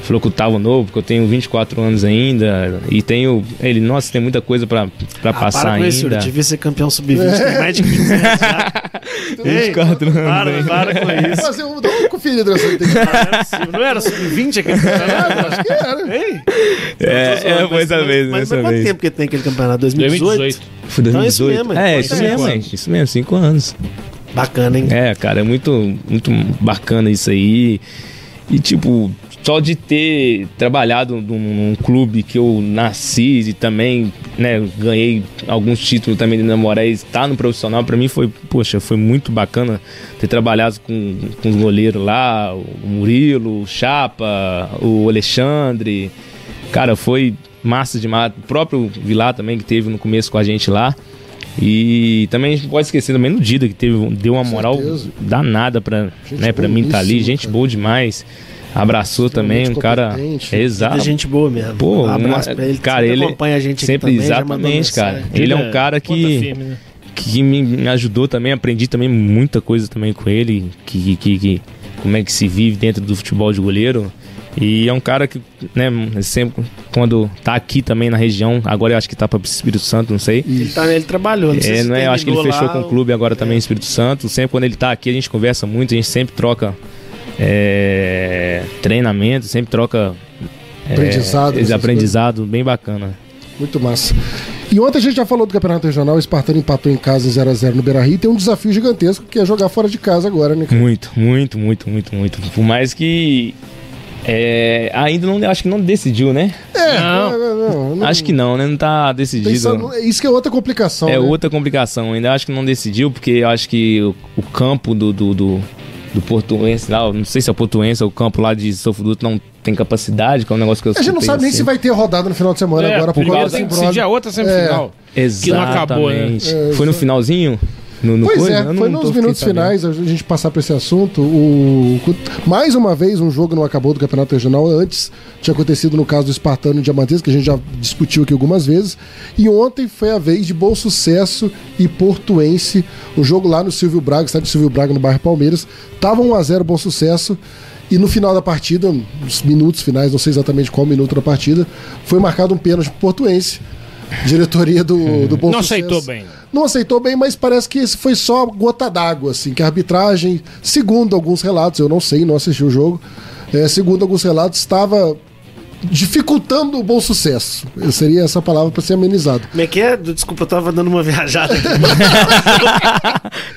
Falou que eu tava novo, porque eu tenho 24 anos ainda. E tenho. Ele, nossa, tem muita coisa pra, pra Ah, passar para com isso, ainda. Yuri. Devia ser campeão sub-20 tem mais de 15 anos já. Ei, 24 anos. Para, hein? para com isso. Mas eu dou uma conferida nessa. Tem que... Ah, não é era sub-20 aquele campeonato? Acho que era. Ei? É, é, foi essa vez, Mas, mas quanto vez. tempo que tem aquele campeonato? 2018? 2018. Foi Então é isso 2018. mesmo, é, é, isso mesmo. Isso mesmo, 5 anos. Bacana, hein? É, cara, é muito, muito bacana isso aí. E, tipo, só de ter trabalhado num, num clube que eu nasci e também, né, ganhei alguns títulos também de namoré e estar no profissional, pra mim foi, poxa, foi muito bacana ter trabalhado com, com os goleiros lá, o Murilo, o Chapa, o Alexandre. Cara, foi massa demais. O próprio Vilar também, que teve no começo com a gente lá. E também a gente não pode esquecer também no Dida, que teve, deu uma moral danada pra, Gente né, pra mim estar ali. boníssima, Gente cara. boa demais. Abraçou também, um cara. Exato. É gente boa mesmo. Pô, um abraço uma- pra ele. que cara, ele acompanha a gente aqui sempre também, exatamente, cara. Ele é um cara que firme, né? que me, me ajudou também, aprendi também muita coisa também com ele, que, que, que- como é que se vive dentro do futebol de goleiro. E é um cara que, né, sempre quando tá aqui também na região, agora eu acho que tá para Espírito Santo, não sei. Ele, tá, ele trabalhou, não sei É, se não é, eu acho que ele fechou lá com o clube agora também em Espírito Santo. Sempre quando ele tá aqui, a gente conversa muito, a gente sempre troca é, treinamento, sempre troca é, Aprendizado, essas aprendizado bem bacana. Muito massa. E ontem a gente já falou do Campeonato Regional, o Espartano empatou em casa em 0x0 no Beira Rio. Tem um desafio gigantesco que é jogar fora de casa agora, né? cara? Muito, muito, muito, muito, muito. Por mais que é, ainda não, acho que não decidiu, né? É, Não. não, não, não- Acho que não, né? Não tá decidido. só- Isso que é outra complicação. É né? outra complicação. Ainda acho que não decidiu, porque eu acho que o, o campo do, do, do, do Portuense lá, não sei se é o Portuense ou o campo lá de Sofuduto não tem capacidade, que é um negócio que eu A gente não sabe nem assim. se vai ter rodada no final de semana É, agora, por causa tem desse que decidir a outra semifinal. Que não acabou, né? Exatamente. É, Foi no finalzinho? No, no Pois coisa? é, foi nos minutos sabendo. finais a gente passar para esse assunto. O, mais uma vez, um jogo não acabou do Campeonato Regional. Antes tinha acontecido no caso do Espartano e Diamantes, que a gente já discutiu aqui algumas vezes. E ontem foi a vez de Bom Sucesso e Portuense. O jogo lá no Silvio Braga, estádio Silvio Braga, no bairro Palmeiras. Tava 1x0 Bom Sucesso. E no final da partida, nos minutos finais, não sei exatamente qual minuto da partida, foi marcado um pênalti pro Portuense. Diretoria do, do Bom Não Sucesso aceitou bem. Não aceitou bem, mas parece que esse foi só gota d'água, assim, que a arbitragem, segundo alguns relatos, eu não sei, não assisti o jogo, é, segundo alguns relatos, estava dificultando o bom sucesso. Seria essa palavra para ser amenizado. Como é que é? Desculpa, eu tava dando uma viajada.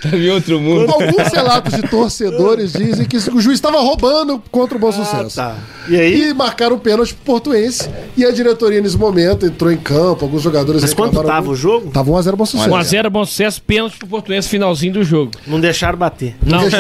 Tava em outro mundo. Alguns relatos de torcedores dizem que o juiz estava roubando contra o bom sucesso. tá. E aí? E marcaram o pênalti pro Portuense. E a diretoria, nesse momento, entrou em campo. Alguns jogadores. Mas quanto tava o jogo? Tava 1x0 bom sucesso. 1x0, bom sucesso, pênalti pro Portuense, finalzinho do jogo. Não deixaram bater. Não, só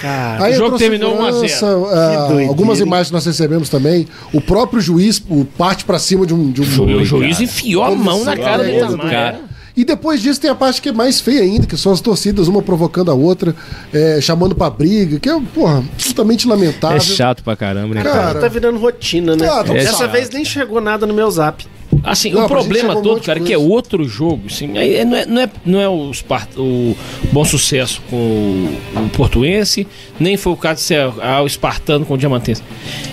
Cara, Aí O jogo terminou 1 a 0. segurança, ah, algumas imagens que nós recebemos também. O próprio juiz o, parte pra cima de um. De um o juiz enfiou a mão na cara Itamar. cara. E depois disso tem a parte que é mais feia ainda, que são as torcidas, uma provocando a outra, é, chamando pra briga, que é, porra, absolutamente lamentável. É chato pra caramba, né, Cara, cara? tá virando rotina, né? Ah, tá Dessa chato. vez nem chegou nada no meu zap. Assim, Não, o problema um todo, cara, que é outro jogo, assim, aí é- não é, não é, não é o, Spart- o bom sucesso com o, o portuense, nem foi o caso de ser ah, o espartano com o diamantense.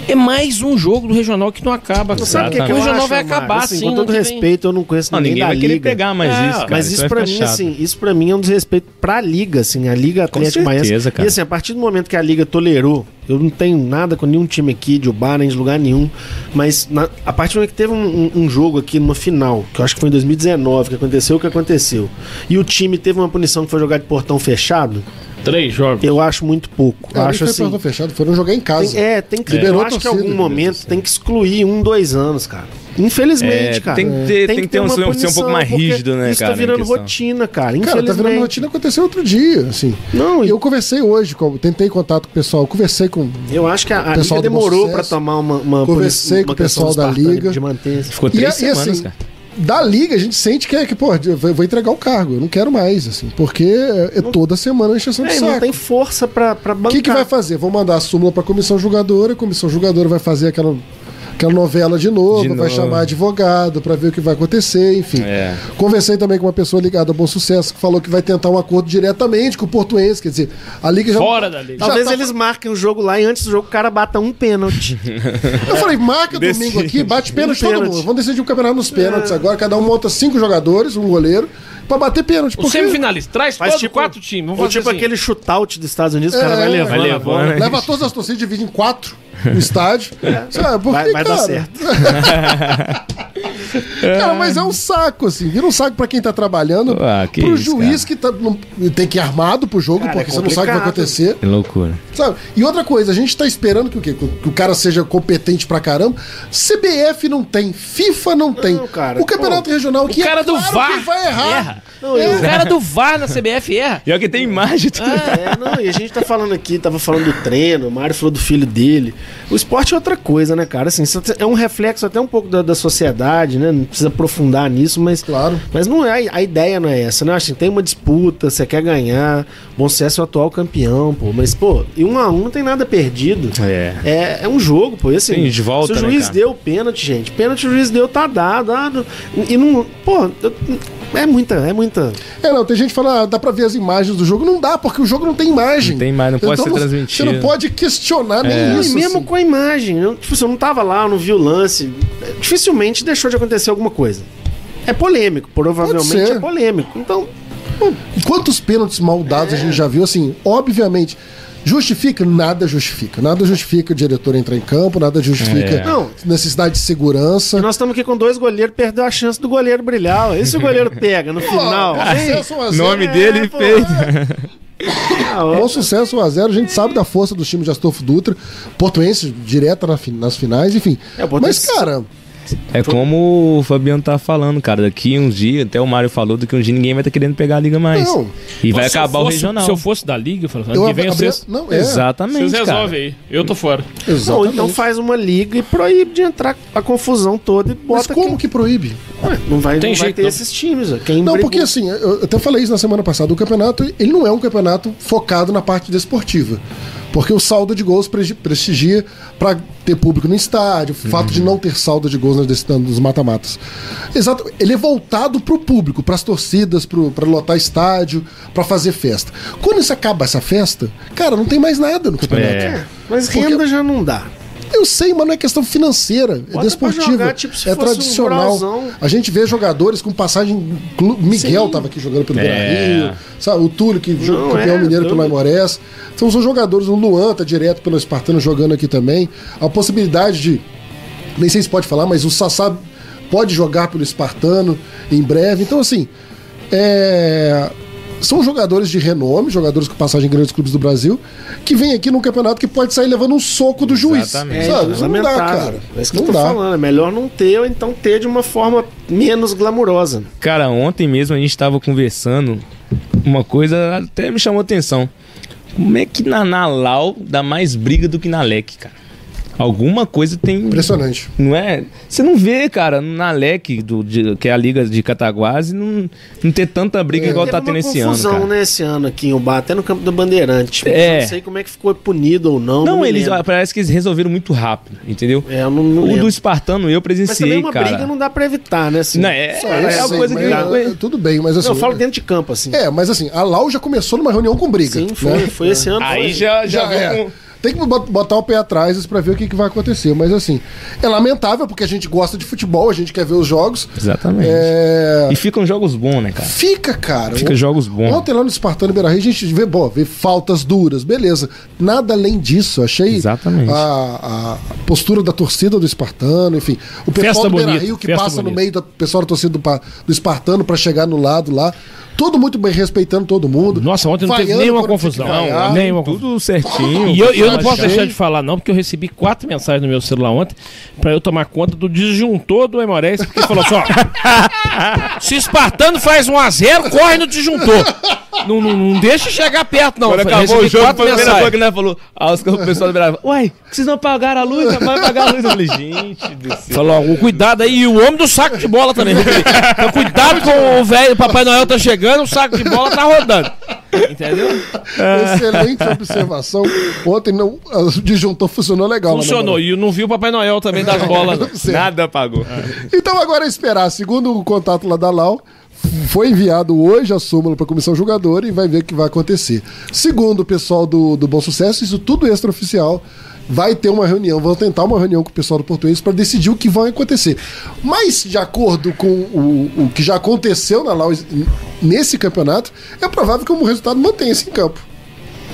É mais um jogo do regional que não acaba. cara. Sabe o que, que o regional acho, vai acabar assim, assim. Com todo respeito, eu não conheço Não, ninguém, ninguém da vai querer liga. pegar mais É, isso, cara. Mas isso, vai pra mim, chato. assim, isso pra mim é um desrespeito pra liga, assim, a liga Atlético Maiense. E assim, a partir do momento que a liga tolerou, eu não tenho nada com nenhum time aqui de Ubar, nem de lugar nenhum, mas na- a partir do momento que teve um, um- um jogo aqui numa final, que eu acho que foi em 2019 que aconteceu o que aconteceu, e o time teve uma punição que foi jogar de portão fechado, Três jogos. eu acho muito pouco. É, eu acho assim. portão fechado, foram jogar em casa. Tem- é, tem que. Liberou eu acho que em torcida. algum momento tem que excluir um, dois anos, cara. Infelizmente, É, cara. tem que ter- tem que ter um- uma ser um pouco punição, mais rígido, né, Isso cara, tá em virando rotina, cara. Cara, Infelizmente. tá virando rotina, aconteceu outro dia, assim. Não, E e eu conversei hoje, com, tentei contato com o pessoal, conversei com. eu acho que a, a Liga demorou pra tomar uma, uma Conversei puni- com uma o pessoal da Liga. De manter. Ficou E, três e, semanas, assim, cara. da liga a gente sente que é que, pô, eu vou entregar o cargo, eu não quero mais, assim, porque é, é toda semana encheção de É, saco. não tem força pra, pra O bancar. que, que vai fazer? Vou mandar a súmula para a comissão julgadora, a comissão julgadora vai fazer aquela, aquela novela de novo, De vai novo. chamar advogado para ver o que vai acontecer, enfim. É. Conversei também com uma pessoa ligada ao Bom Sucesso que falou que vai tentar um acordo diretamente com o Portuense, quer dizer, a liga já. Fora da liga. Talvez tá- eles marquem o jogo lá e antes do jogo o cara bata um pênalti. Eu falei, marca Decide. domingo aqui, bate pênalti Um todo pênalti. mundo. Vamos decidir o campeonato nos pênaltis agora, cada um monta cinco jogadores, um goleiro, para bater pênalti. O porque- semifinalista, traz Faz tipo- quatro times. Vamos Ou fazer tipo assim. aquele shootout dos Estados Unidos, o É, cara vai levando. vai levando, bola. né? Leva todas as torcidas, divide em quatro no estádio. Sabe, porque, Vai, vai dar cara, certo. Cara, mas é um saco, assim. Vira um saco pra quem tá trabalhando. Ah, que pro isso, juiz que tá, não- tem que ir armado pro jogo, Cara, porque é você não sabe o que vai acontecer. Que loucura. Sabe? E outra coisa, a gente tá esperando que o quê? Que o cara seja competente pra caramba. CBF não tem, FIFA não tem. cara, o campeonato regional O que cara é do claro VAR que vai errar. erra. Não, e O o- cara do VAR na CBF erra. Pior que tem imagem. tudo. É, não, e a gente tá falando aqui, tava falando do treino, o Mário falou do filho dele. O esporte é outra coisa, né, cara? Assim, é um reflexo até um pouco da, da sociedade, né? Não precisa aprofundar nisso, mas. Claro. Mas não é, a ideia não é essa, né? Assim, tem uma disputa, você quer ganhar. Bom sucesso é o atual campeão, pô. Mas, pô, e um a um não tem nada perdido. É. É, é um jogo, pô. E assim, Sim, de volta, se o né, juiz cara? deu o pênalti, gente, pênalti o juiz deu, tá dado. ah, não- e não. Pô, eu- é muita, é muita. É, não, tem gente que fala, ah, dá pra ver as imagens do jogo. Não dá, porque o jogo não tem imagem. Não tem imagem, não pode ser transmitido. Você não pode questionar nem É. Não, isso. e mesmo assim. com a imagem, eu, tipo, se eu não tava lá, eu não vi o lance, é, dificilmente deixou de acontecer alguma coisa. É polêmico, provavelmente é polêmico. Então, E Quantos pênaltis mal dados a gente já viu? Assim, obviamente, justifica? Nada justifica. Nada justifica o diretor entrar em campo, nada justifica É. Não. necessidade de segurança. nós estamos aqui com dois goleiros, perdeu a chance do goleiro brilhar. E se o goleiro pega no final? Bom Hein? sucesso 1 a 0. Nome dele É, feito. Bom sucesso 1x0, a gente sabe da força do time de Astolfo Dutra, portuense direta nas finais, enfim. É, o Mas, cara, É como o Fabiano tá falando, cara. Daqui uns dias, até o Mário falou, daqui uns dias ninguém vai estar querendo pegar a liga mais. Não. E vai acabar o fosse- regional. Se eu fosse da liga, eu falava, eu que vem abri- vocês, Não, é. Exatamente. vocês resolvem aí. Eu tô fora. Não, Exatamente. então faz uma liga e proíbe de entrar a confusão toda e Mas bota como quem- que proíbe? Ué, não vai, Tem não vai jeito, ter não. esses times. ó. Quem Não, brigou- porque assim, eu eu até falei isso na semana passada, o campeonato, ele não é um campeonato focado na parte desportiva. Porque o saldo de gols prestigia para ter público no estádio, o fato de não ter saldo de gols dos mata-matas. Exato, ele é voltado pro público, pras torcidas, para lotar estádio, para fazer festa. Quando isso acaba essa festa, cara, não tem mais nada no campeonato. É. Mas Porque- renda já não dá. Eu sei, mas não é questão financeira, é desportiva, jogar, tipo, se é um tradicional. ruralzão. a gente vê jogadores com passagem. Miguel Sim. tava aqui jogando pelo É. Rio, sabe? O Túlio, que jogou campeão é, mineiro pelo. Aimorés. Então são jogadores, o Luan tá direto pelo Espartano jogando aqui também. A possibilidade de. Nem sei se pode falar, mas o Sassá pode jogar pelo Espartano em breve. Então, assim. É, São jogadores de renome, jogadores com passagem em grandes clubes do Brasil, que vêm aqui num campeonato que pode sair levando um soco do juiz. Exatamente. Sabe? Isso não dá, cara. É isso que não eu tô dá. falando. É melhor não ter ou então ter de uma forma menos glamurosa. Cara, ontem mesmo a gente tava conversando, uma coisa até me chamou atenção. Como é que na Nalau dá mais briga do que na LEC, cara? Alguma coisa tem. Impressionante. Não é? Você não vê, cara, na LEC, do, de- que é a Liga de Cataguases, não, não ter tanta briga igual tá Teve tendo uma esse ano. confusão, Cara. né, esse ano aqui em Ubá, até no campo do Bandeirante. Tipo, É. eu Não sei como é que ficou punido ou não. Não, me eles lembro. parece que eles resolveram muito rápido, entendeu? É, eu não, não o lembro. do Espartano eu Mas também presenciei, uma cara. briga não dá pra evitar, né? Assim, Não, é- Só é isso. uma sei, coisa mas, que- é, tudo bem, mas assim. Não, eu falo dentro de campo, assim. É, mas assim, a Lau já começou numa reunião com briga. Sim, foi. né? Foi esse ano. Aí foi. já, já, Já é. com- Tem que bot- botar o pé atrás pra ver o que, que vai acontecer. Mas assim, é lamentável porque a gente gosta de futebol, a gente quer ver os jogos. Exatamente. É... E ficam jogos bons, né, cara? Fica, cara. Fica O- jogos bons. Ontem lá no Espartano Beira Rio a gente vê, bom, vê faltas duras, beleza. Nada além disso. Achei Exatamente. A, a postura da torcida do Espartano, enfim. O pessoal Festa do Beira Rio que passa no bonita. meio do pessoal da torcida do, do Espartano pra chegar no lado lá. Todo muito bem respeitando todo mundo. Nossa, ontem não teve Vaiando nenhuma confusão. vaiar. nenhuma confusão. Tudo certinho. E eu, eu não posso deixar de falar, não, porque eu recebi quatro mensagens no meu celular ontem pra eu tomar conta do disjuntor do Emorés, porque falou assim: ó, se Espartano faz 1x0, corre no disjuntor. Não, não, não deixa chegar perto, não. Quando acabou o jogo, foi a primeira coisa que nós falou. Aí os o pessoal do Brava, uai, vocês não apagaram a luz? Vai apagar a luz. Eu falei, gente do céu. Falou, ó, cuidado aí, e o homem do saco de bola também. Então, cuidado com o velho, o Papai Noel tá chegando, o saco de bola tá rodando. Entendeu? Excelente observação. Ontem não, o disjuntor funcionou legal. Funcionou. E eu não vi o Papai Noel também das bolas. não. Nada apagou. Então agora é esperar. Segundo o contato lá da Lau, foi enviado hoje a súmula para a comissão julgadora e vai ver o que vai acontecer. Segundo o pessoal do, do Bom Sucesso, isso tudo extraoficial. Vai ter uma reunião, vão tentar uma reunião com o pessoal do português para decidir o que vai acontecer. Mas, de acordo com o, o que já aconteceu na Lau nesse campeonato, é provável que o resultado mantenha-se em campo.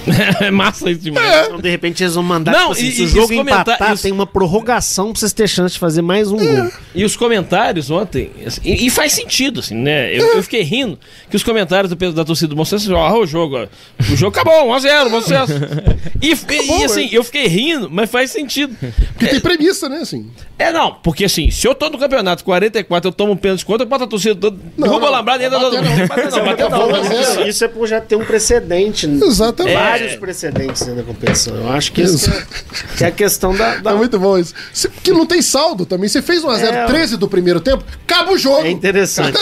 É massa isso demais. Então, de repente, eles vão mandar. Não, tipo assim, e- se o jogo empatar, os- tem uma prorrogação pra vocês terem chance de fazer mais um gol. E os comentários ontem, assim, e, e faz sentido, assim, né? Eu, eu fiquei rindo que os comentários do peso da torcida do assim, ó, o jogo, ó, o jogo acabou, 1x0, bom sucesso. E, e, e, assim, eu fiquei rindo, mas faz sentido. Porque tem premissa, né, assim. É, não, porque assim, se eu tô no campeonato 44, eu tomo um pênalti contra, eu boto a torcida toda, Não, derruba não, a lambrada e não. bater Isso, isso é por já ter um precedente. né? Exatamente. Vários precedentes dentro da competição. Eu acho que isso que é, que é a questão da. da- É muito bom isso. Se- Que não tem saldo também. Você fez 1x0 É, 13 do primeiro tempo, acaba o jogo. É interessante.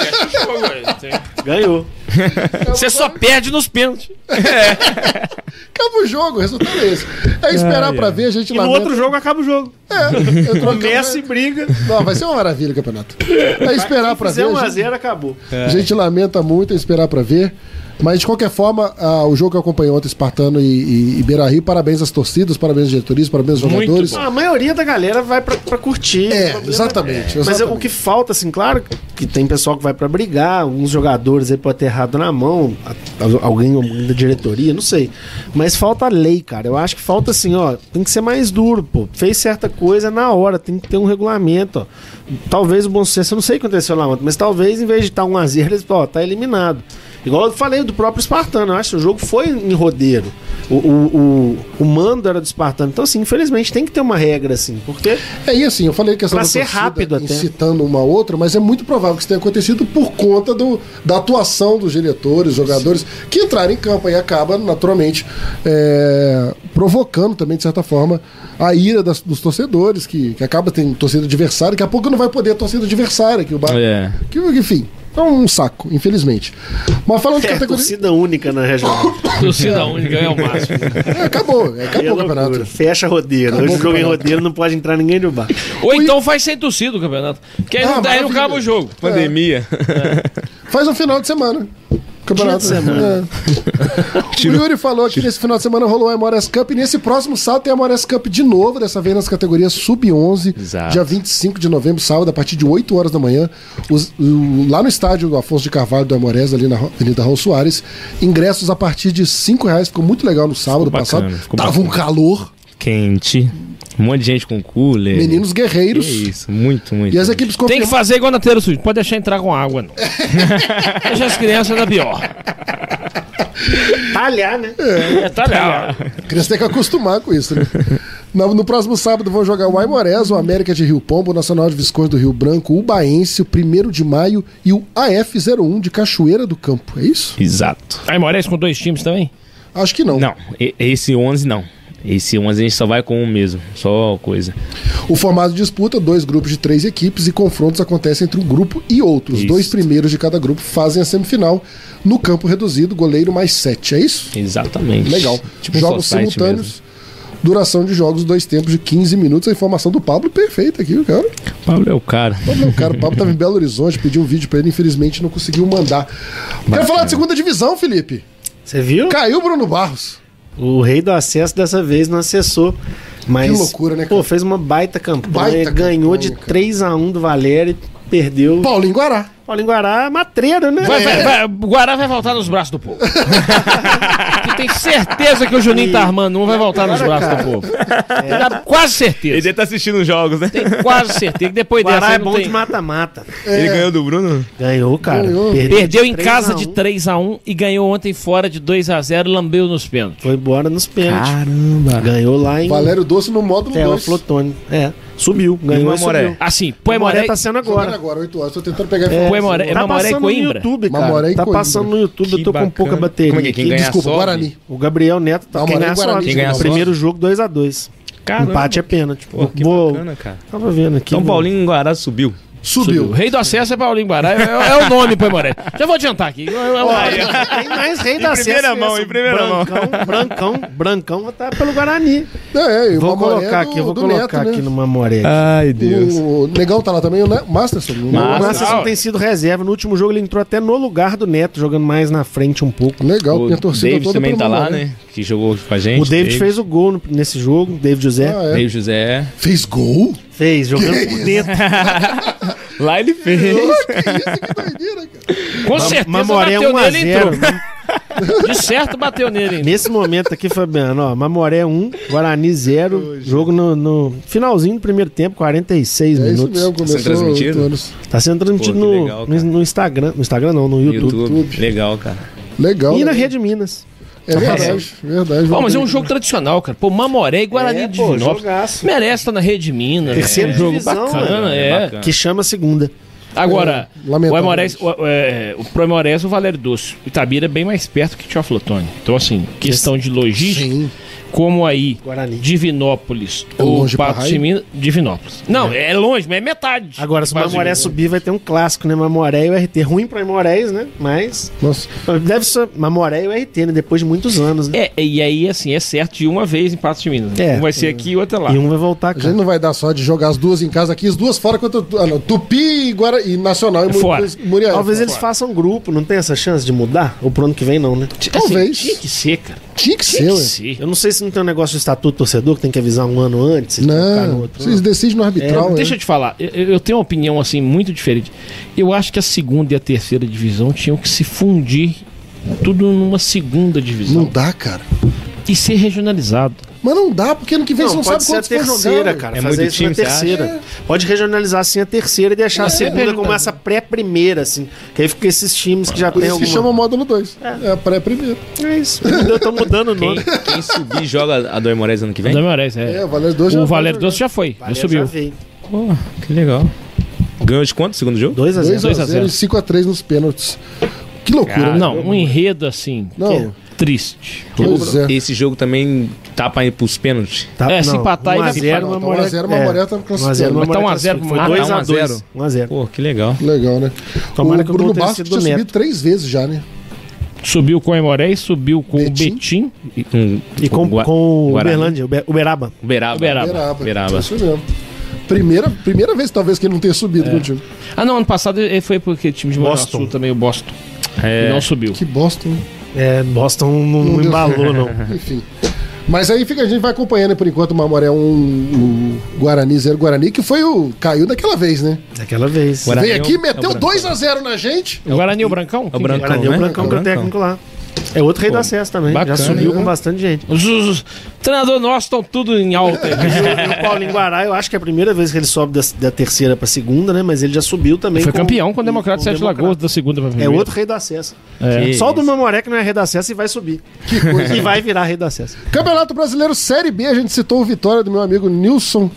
Ganhou. Você só perde nos pênaltis. Acaba o jogo, o resultado é esse. É esperar pra ver, a gente E no outro jogo acaba o jogo. É, Começa e briga. Não, vai ser uma maravilha o campeonato. É esperar pra ver. Fizer a gente- 1x0, acabou. A gente lamenta muito, é esperar pra ver. Mas de qualquer forma, ah, o jogo que acompanhou ontem, Espartano e, e, e Beira Rio, parabéns às torcidas, parabéns às diretorias, parabéns aos Muito jogadores. bom. A maioria da galera vai pra, pra curtir. É, problema exatamente, Mas exatamente. o que falta, assim, claro que tem pessoal que vai pra brigar, alguns jogadores aí podem ter errado na mão, a- alguém alguém da diretoria, não sei. Mas falta lei, cara. Eu acho que falta assim, ó, tem que ser mais duro, pô. Fez certa coisa na hora, tem que ter um regulamento, ó. Talvez o bom senso, eu não sei o que aconteceu lá ontem, mas talvez em vez de estar um a zero, eles, ó, tá eliminado. Igual eu falei do próprio Espartano, eu acho que o jogo foi em rodeiro. O, o, o, o mando era do Espartano. Então, assim, infelizmente tem que ter uma regra, assim, porque É, e assim, eu falei que essa Pra ser rápido até. incitando uma a outra, mas é muito provável que isso tenha acontecido por conta do, da atuação dos diretores, jogadores, que entraram em campo e acaba, naturalmente, é, provocando também, de certa forma, a ira das- dos torcedores, que, que acaba tendo torcida adversária, daqui a pouco não vai poder a torcida adversária, que o Bar... É. que, enfim, é um saco, infelizmente. Mas falando de é categoria. torcida única na regional. Torcida única é o máximo. É, acabou, é, Aí é acabou o campeonato. Fecha rodeiro. Acabou Hoje o jogo em rodeiro não pode entrar ninguém no bar. Ou então faz sem torcida o campeonato. Que aí, Ah, não, aí não acaba o jogo. Pandemia. Faz um final de semana. Campeonato. Dia de semana. É. O Yuri falou que nesse final de semana rolou a Amores Cup e nesse próximo sábado tem a Amores Cup de novo, dessa vez nas categorias Sub-11, Exato. dia 25 de novembro, sábado, a partir de 8 horas da manhã, Os- lá no estádio do Afonso de Carvalho do Amores, ali na Avenida Raul Soares, ingressos a partir de 5 reais, ficou muito legal no sábado Ficou passado, bacana, ficou tava um bacana. calor, Quente. Um monte de gente com cooler. meninos Que guerreiros, isso, muito, muito. e as equipes Tem que fazer igual na Teira Sul. Pode deixar entrar com água, não. Deixa as crianças da pior. Talhar, né? É, legal. A criança tem que acostumar com isso, né? No, no próximo sábado vão jogar o Aimorés, o América de Rio Pombo, o Nacional de Visconde do Rio Branco, o Baense, o 1 de Maio e o AF01 de Cachoeira do Campo. É isso? Exato. Aí Moraes com dois times também? Acho que não. Não, esse 11 não. Esse 11 a gente só vai com um mesmo. Só coisa. O formato de disputa, dois grupos de três equipes e confrontos acontecem entre um grupo e outro. Os Isso. dois primeiros de cada grupo fazem a semifinal no campo reduzido, goleiro mais sete. É isso? Exatamente. Legal. Tipo um jogos simultâneos. mesmo. Duração de jogos, dois tempos de 15 minutos. A informação do Pablo perfeita aqui, cara. Pablo é o cara. Pablo, não, cara, o Pablo tava em Belo Horizonte, pediu um vídeo pra ele, infelizmente não conseguiu mandar. Quero falar de segunda divisão, Felipe. Você viu? Caiu o Bruno Barros. O rei do acesso dessa vez não acessou. Mas, Que loucura, né, cara? Pô, fez uma baita campanha. Baita ganhou campanha, de cara. 3x1 do Valério perdeu. Paulinho Guará. Paulinho Guará, é matreiro, né? Vai, vai, vai, o Guará vai voltar nos braços do povo. Tu tem certeza que o Juninho tá armando um vai voltar nos braços cara, do povo. Dá Quase certeza. Ele tá assistindo os jogos, né? Tem quase certeza que depois dessa Guará é bom tem- de mata-mata. Ele ganhou do Bruno? Ganhou, cara. Ganhou. Perdeu em 3 a casa 1. de 3x1 e ganhou ontem fora de 2x0 e lambeu nos pênaltis. Foi embora nos pênaltis. Caramba. Ganhou lá em Valério Doce no módulo Tela 2. Flotone. É, subiu. Ganhou o e subiu. Assim, O Mamoré Poemoré tá sendo agora. agora, 8 horas. Tô tentando pegar É. Poemoré- é Tá Mamoré e passando no Coimbra? YouTube, cara. Mamoré e tá Coimbra. passando no YouTube, eu tô com pouca bateria. Como é que é? Desculpa, sobe? Guarani. O Gabriel Neto tá Mamoré quem ganhar Guarani. Quem ganhar Primeiro jogo 2x2. Caramba. Empate é pênalti. Pô, que Vou- bacana, cara. Tava vendo aqui. Então Paulinho Guará subiu. O Subiu. rei do acesso é Paulinho Guará. É, é o nome, Poemoré. Já vou adiantar aqui. É o- Tem mais rei da primeira acesso mão, esse. em primeira mão. brancão, Brancão, Brancão estar pelo Guarani. É, e o Vou colocar do- aqui, eu vou do colocar Neto, aqui né? no Mamoré. Ai, O Negão tá lá também, né? Masterson. O. Masterson tem sido reserva. No último jogo ele entrou até no lugar do Neto, jogando mais na frente um pouco. Legal, O minha torcida David também tá lá, né? Que jogou com a gente. O David fez o gol nesse jogo, David José. Ah, é. David José. Fez gol? Fez, jogando por dentro. Lá ele fez. Que isso, que doideira, cara. Com certeza Mamoré bateu nele e 1x0. entrou. De certo bateu nele. hein? Nesse momento aqui, Fabiano, ó, Mamoré 1, Guarani 0. Jogo no, no finalzinho do primeiro tempo, 46 É isso minutos. mesmo, começou transmitido? oito anos. Tá sendo transmitido Pô, no, legal, no, no Instagram. No Instagram não, no YouTube. YouTube. Legal, cara. Legal. E na né? Rede Minas. É verdade, verdade. Pô, mas é um jogo tradicional, cara. Pô, Mamoré e Guarani É, de Divinópolis. Merece estar na Rede Minas. Terceira é um jogo divisão, bacana, mano. é. bacana. Que chama segunda. Agora, É, o Aimorés, o, é, o pro Aimorés, o Valério Doce. Itabira é bem mais perto que Teoflotone. Então, assim, questão de logística, Sim. Como aí, Guarani. Divinópolis É ou Patos de Minas, Divinópolis. Não, é, longe, mas é metade. Agora, se o Mamoré subir, vai ter um clássico, né? Mamoré e o RT. Ruim pra Mamorés, né? Mas. Nossa. Deve ser Mamoré e o RT, né? Depois de muitos anos, né? É, e aí, assim, é certo de uma vez em Patos de Minas. É. Um vai ser aqui e outro é lá. E um vai voltar A cá. gente não vai dar só de jogar as duas em casa aqui, as duas fora contra ah, não, Tupi e, Guara... e Nacional e Fora. Muriel. Talvez eles façam grupo, não tem essa chance de mudar? Ou pro ano que vem, não, né? Assim, Talvez. tinha que ser, cara. Tinha que Tinha ser, que ué. ser. Eu não sei se não tem um negócio de estatuto torcedor que tem que avisar um ano antes. Não, outro vocês ano. decidem no arbitral. É, é. deixa eu te falar, eu, eu tenho uma opinião assim muito diferente. Eu acho que a segunda e a terceira divisão tinham que se fundir tudo numa segunda divisão Não dá, cara. E ser regionalizado. Mas não dá, porque ano que vem Não, você não pode sabe ser a terceira, cara. É fazer muito isso time, terceira. Pode regionalizar assim a terceira e deixar a segunda perguntando. como essa pré-primeira, assim. Que aí fica esses times que já tem isso que alguma... chama módulo 2. É, a pré-primeiro. É isso. Eu tô mudando o nome. quem subir joga a do Aimorés ano que vem? O Moraes, é. É, o Valério Doce já Valério já foi, já Valeu, subiu. já. Pô, que legal. Ganhou de quanto segundo jogo? 2 a 0 2 a 0 0. e 5 a 3 nos pênaltis. Que loucura, né? Não, um enredo assim, Não. Triste. Pois é. Esse jogo também tá pra ir pros pênaltis. Tá, É, se empatar, aí vai 1x0, Não, tá Mamoré. 1 a 0, Mamoré tá classificado. Mas tá 1 a 0 pro Foi Mamoré. 2 Ah, a tá 2 1 a 0. 1 a 0 Pô, que legal. Legal, né? Tomara o que o Bruno Bastos tinha do subido três vezes já, né? Subiu com o Aimorés, subiu com Betim. o Betim. E com, E com, com o Guarani. Uberlândia, Uber- Uberaba. Uberaba. Uberaba. Beraba. Beraba. Isso mesmo. Primeira, primeira vez, talvez, que ele não tenha subido contigo. Ah, não, ano passado ele foi porque time de Boston. Boston. Sul também, o Boston. É, E não subiu. Que bosta, né? É, Boston não, não embalou, não. Enfim. Mas aí fica, a gente vai acompanhando por enquanto o Mamoré 1, um, o Guarani 0 Guarani, que foi o. caiu daquela vez, né? Daquela vez. Guarani Veio é o- aqui, é o meteu Brancão. 2x0 na gente. O Guarani e o Brancão? Que Brancão. Guarani é o né? Brancão que é o Brancão. técnico lá. É outro rei do acesso também. bacana, Já subiu né? com bastante gente. Os, os, os treinadores nossos estão tudo em alta. E o, o Paulinho Guará, eu acho que é a primeira vez que ele sobe da, da terceira pra segunda, né? Mas ele já subiu também. Foi com- campeão com o Democrata Sete. Lagoas da segunda pra É primeira. outro rei do acesso. É. Só o do Mamoré que não é rei do acesso e vai subir. Que coisa. E vai virar rei do acesso. Campeonato Brasileiro Série B, a gente citou o vitória do meu amigo Nilson,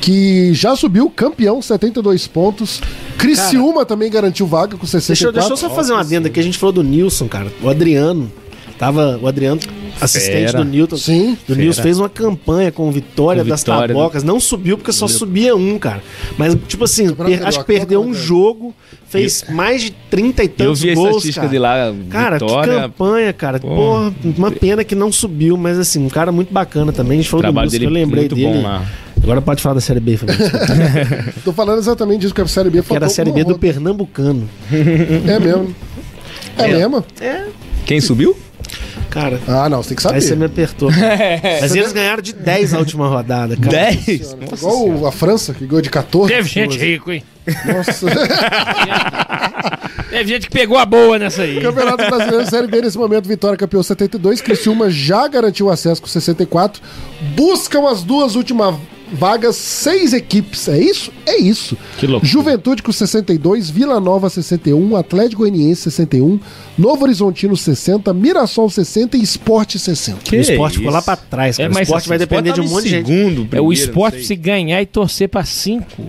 que já subiu, campeão, 72 pontos. Criciúma também garantiu vaga com 64. Deixa, eu- deixa eu só fazer uma adenda aqui. A gente falou do Nilson, cara. O Adriano. Tava o Adriano, assistente Fera. do Newton. Sim. Do Nilson fez uma campanha com Vitória Com das Vitória, Tabocas. Não subiu porque só subia um, cara. Mas, tipo assim, per- acho que perdeu um cara. jogo, fez mais de 30 e Eu tantos vi a gols, estatística cara. de lá, Cara, que Vitória. campanha, cara. Pô. Porra, uma pena que não subiu, mas assim, um cara muito bacana também. A gente falou do Nilson, dele eu lembrei muito dele. bom lá. Agora pode falar da Série B. Tô falando exatamente disso, que a Série B que era a Série B do roda. Pernambucano. É mesmo. É, mesmo? É, Quem subiu? cara. Ah, não, você tem que saber. Aí você me apertou. Mas eles ganharam de 10 na última rodada, cara. 10? Igual o- a França, que ganhou de 14. Teve gente rico, hein? Nossa. Teve gente que pegou a boa nessa aí. Campeonato Brasileiro Série B, nesse momento, Vitória campeão 72. Criciúma já garantiu acesso com 64. Buscam as duas últimas vagas, seis equipes. É isso? É isso. Que loucura. Juventude com 62, Vila Nova 61, Atlético Goianiense 61, Novo Horizontino 60, Mirassol 60 e Esporte 60. o esporte ficou lá pra trás, cara. É, o mas esporte vai assim, depender de um monte de gente. Segundo, É o primeiro, esporte não se ganhar e torcer pra cinco.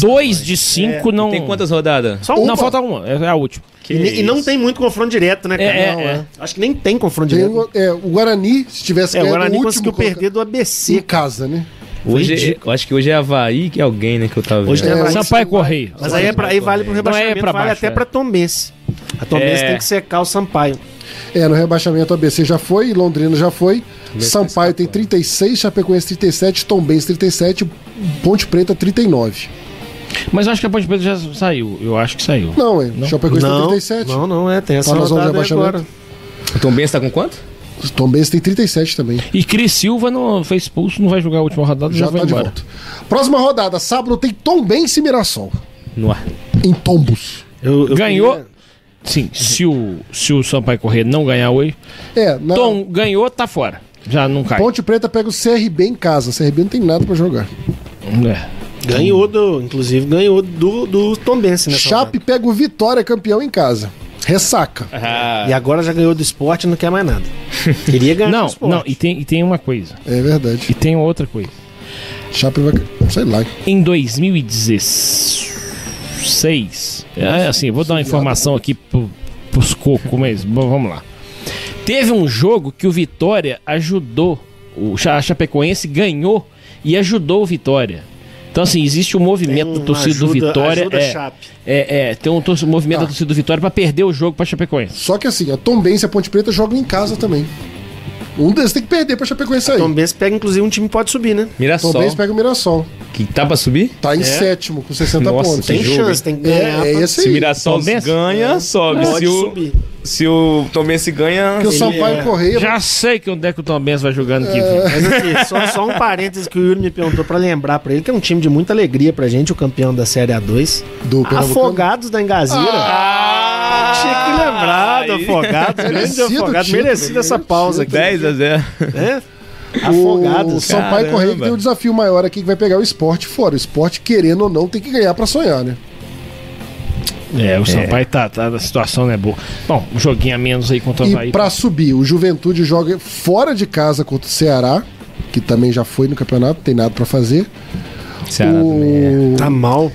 Dois de cinco não. Tem quantas rodadas? Só Não, uma. falta uma. É a última. E, e não tem muito confronto direto, né, cara? É, é, Não, é. Acho que nem tem confronto Tem, direto. é, o Guarani, se tivesse É, o ganhado Guarani último, conseguiu perder do ABC. em casa, né? Hoje, ridículo. eu acho que hoje é Havaí que é alguém, né, que eu tava vendo. Hoje tem É, Havaí. Sampaio Correio. Mas aí, é pra, aí vale pro Não, aí é rebaixamento, pra vale baixo, até é. pra Tombense. A Tombense É. tem que secar o Sampaio. É, no rebaixamento ABC já foi, Londrina já foi, Sampaio tem 36, Chapecoense 37, Tombense 37, Ponte Preta 39. Mas eu acho que a Ponte Preta já saiu. Eu acho que saiu. Não, é, Chapecoense tem Não, 37, não, não é. Tem essa Tá na zona de rebaixamento. agora. O Tom Benz tá com quanto? Tombense tem 37 também. E Cris Silva não foi expulso, não vai jogar a última rodada, já, Já vai tá de embora. volta. Próxima rodada, sábado tem Tombense e Mirassol, No ar. em Tombos. Eu, eu Ganhou. queria- sim, se o, se o Sampaio Corrêa não ganhar hoje, É, na Tom ganhou, tá fora. Já não cai. Ponte Preta pega o CRB em casa. O CRB não tem nada pra jogar. É. Ganhou do. Inclusive ganhou do, do Tom Bense, né? Chape pega o Vitória campeão em casa. Ressaca. E agora já ganhou do esporte e não quer mais nada. Queria ganhar do Não, esporte. não, e tem, e tem uma coisa. É verdade. E tem outra coisa. Chape vai. Sei lá. Em 2016, é assim, eu vou dar uma informação aqui pro, pros cocos, mas bom, vamos lá. Teve um jogo que o Vitória ajudou, o Chapecoense ganhou e ajudou o Vitória. Então, assim, existe um movimento Tem da torcida do ajuda- Vitória. ajuda é, Chape. é, é, tem um movimento Tá. da torcida do Vitória pra perder o jogo pra Chapecoense. Só que assim, a Tombense e a Ponte Preta jogam em casa também. Um deles tem que perder pra Chapecoense aí. Tom Bense pega, inclusive, um time que pode subir, né? Mirassol. Tombense pega o Mirassol. Que tá pra subir? Tá em sétimo, com 60 Nossa, pontos. Tem jogo, chance, tem que ganhar. É, é pra- esse Se aí. Mirassol Tombense? ganha, sobe. Pode Se o, subir. Se o Tomense ganha. Porque o Sampaio é- Correia. Já sei que onde é que o Tom vai jogando aqui. Mas aqui, só, só um parênteses que o Yuri me perguntou pra lembrar pra ele, que é um time de muita alegria pra gente, o campeão da Série A2. Do Pernambucano. Afogados da Engazeira. Ah, Tinha que lembrar do Afogados, grande Merecido Afogados. título, Merecido essa pausa aqui. 10 a 0. É? O Afogados. Sampaio Caramba. Correia que tem um desafio maior aqui que vai pegar o esporte fora. O esporte, querendo ou não, tem que ganhar pra sonhar, né? É, o Sampaio tá, tá, a situação não é boa. Bom, um joguinho a menos aí contra o E Havaí. pra subir, o Juventude joga fora de casa contra o Ceará, que também já foi no campeonato, tem nada pra fazer. Ceará também é. O, Tá mal.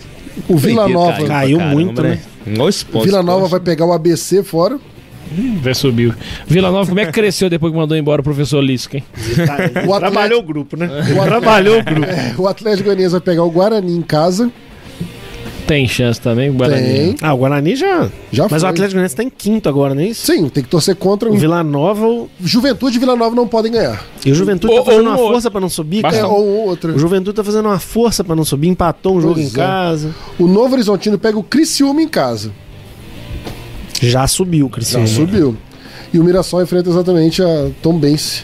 o Vila Nova, caiu. Caiu muito, né? Dois pontos. Vila Nova vai pegar o ABC fora. Vai subir. Vila Nova, como é que cresceu depois que mandou embora o professor Lisca, hein? O Atlético, Trabalhou o grupo, né? o Trabalhou o grupo. o Atlético Goianiense vai pegar o Guarani em casa. Tem chance também, o Guarani. Tem. Ah, o Guarani já. Já Mas foi. o Atlético Goianiense tá em quinto agora, não é isso? Sim, tem que torcer contra O Vila Nova o- Juventude e Vila Nova não podem ganhar. e o Juventude Ou- tá fazendo ou um uma ou força pra não subir, É, cara. ou um outro. O Juventude tá fazendo uma força pra não subir, empatou um jogo Pois em é. casa. O Novo Horizontino pega o Criciúma em casa. Já subiu o Já Cristiano. subiu. E o Mirassol enfrenta exatamente a Tom Bense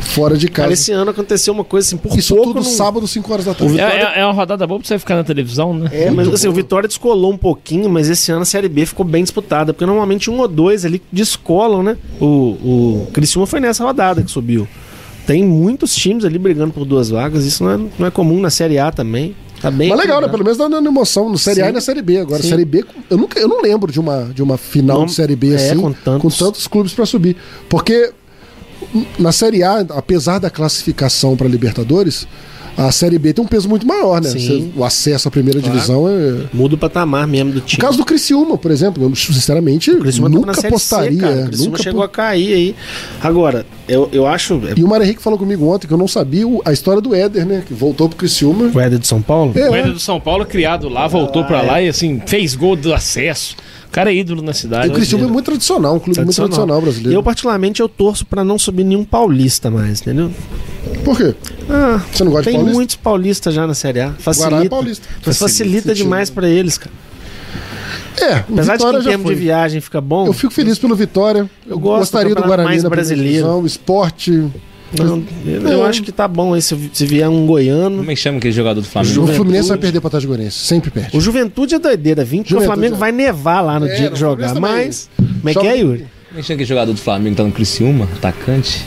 fora de Cara, casa. esse ano aconteceu uma coisa assim, por Isso pouco tudo não- sábado, 5 horas da tarde. É, é- é uma rodada boa pra você ficar na televisão, né? É, mas assim, o Vitória descolou um pouquinho, mas esse ano a Série B ficou bem disputada, porque normalmente um ou dois ali descolam, né? O, o Criciúma foi nessa rodada que subiu. Tem muitos times ali brigando por duas vagas, isso não é, não é comum na Série A também. Tá bem Mas legal, né? Pelo menos dando emoção no Série A Sim. e na Série B. Agora, Sim. Série B, eu, nunca, eu não lembro de uma, de uma final Não- de Série B é, assim, com tantos. clubes pra subir. Porque na Série A, apesar da classificação pra Libertadores, a Série B tem um peso muito maior, né? Você- o acesso à primeira Claro. divisão é. Muda o patamar mesmo do No time. caso do Criciúma, por exemplo, eu, sinceramente, O Criciúma tava nunca C, apostaria. cara. O Criciúma nunca chegou a cair aí. Agora, eu, eu acho... é E o Mário Henrique falou comigo ontem que eu não sabia o- a história do Éder, né? Que voltou pro Criciúma. O Éder de São Paulo? É, O Éder do São Paulo, criado lá, voltou pra lá e assim, fez gol do acesso. O cara é ídolo na E cidade. o Criciúma é muito tradicional, um clube muito tradicional brasileiro. Eu, particularmente, eu torço pra não subir nenhum paulista mais, entendeu? Por quê? Ah, Você não gosta de tem paulista? muitos paulistas já na Série A. Facilita. Guará é paulista. Mas facilita, Facilita. demais pra eles, cara. É, Apesar de que Vitória em já termos foi. de viagem fica bom. Eu fico feliz pelo Vitória. Eu gosto gostaria do Guarani mais na brasileiro. divisão, esporte. Não, eu, eu acho que tá bom aí se, se vier um goiano. Como é que chama aquele jogador do O Flamengo? Juventude. Fluminense vai perder pra Atlético Goianiense. Sempre perde. O Juventude é doideira, 20, porque o Flamengo é. vai nevar lá no É, dia que jogar. Mas. Como é que é, Yuri? Como é que chama aquele jogador do Flamengo tá no Criciúma? Atacante?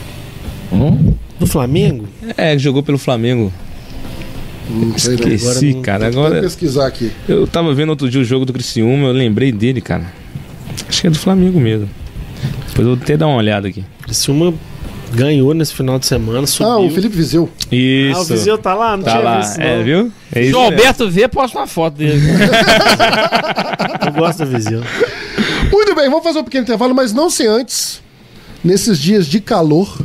Do Flamengo? É, jogou pelo Flamengo. Não sei? Esqueci, não- cara. Agora. pesquisar aqui. Eu tava vendo outro dia o jogo do Criciúma, eu lembrei dele, cara. Acho que é do Flamengo mesmo. Depois eu vou até dar uma olhada aqui. Criciúma ganhou nesse final de semana, subiu. Ah, o Felipe Viseu. Isso. Ah, o Viseu tá lá? Não Tá tinha lá, visto, é, não. viu? É Se o. Alberto vê, posta uma foto dele. Eu gosto do Viseu. Muito bem, vamos fazer um pequeno intervalo, mas não sem antes, nesses dias de calor.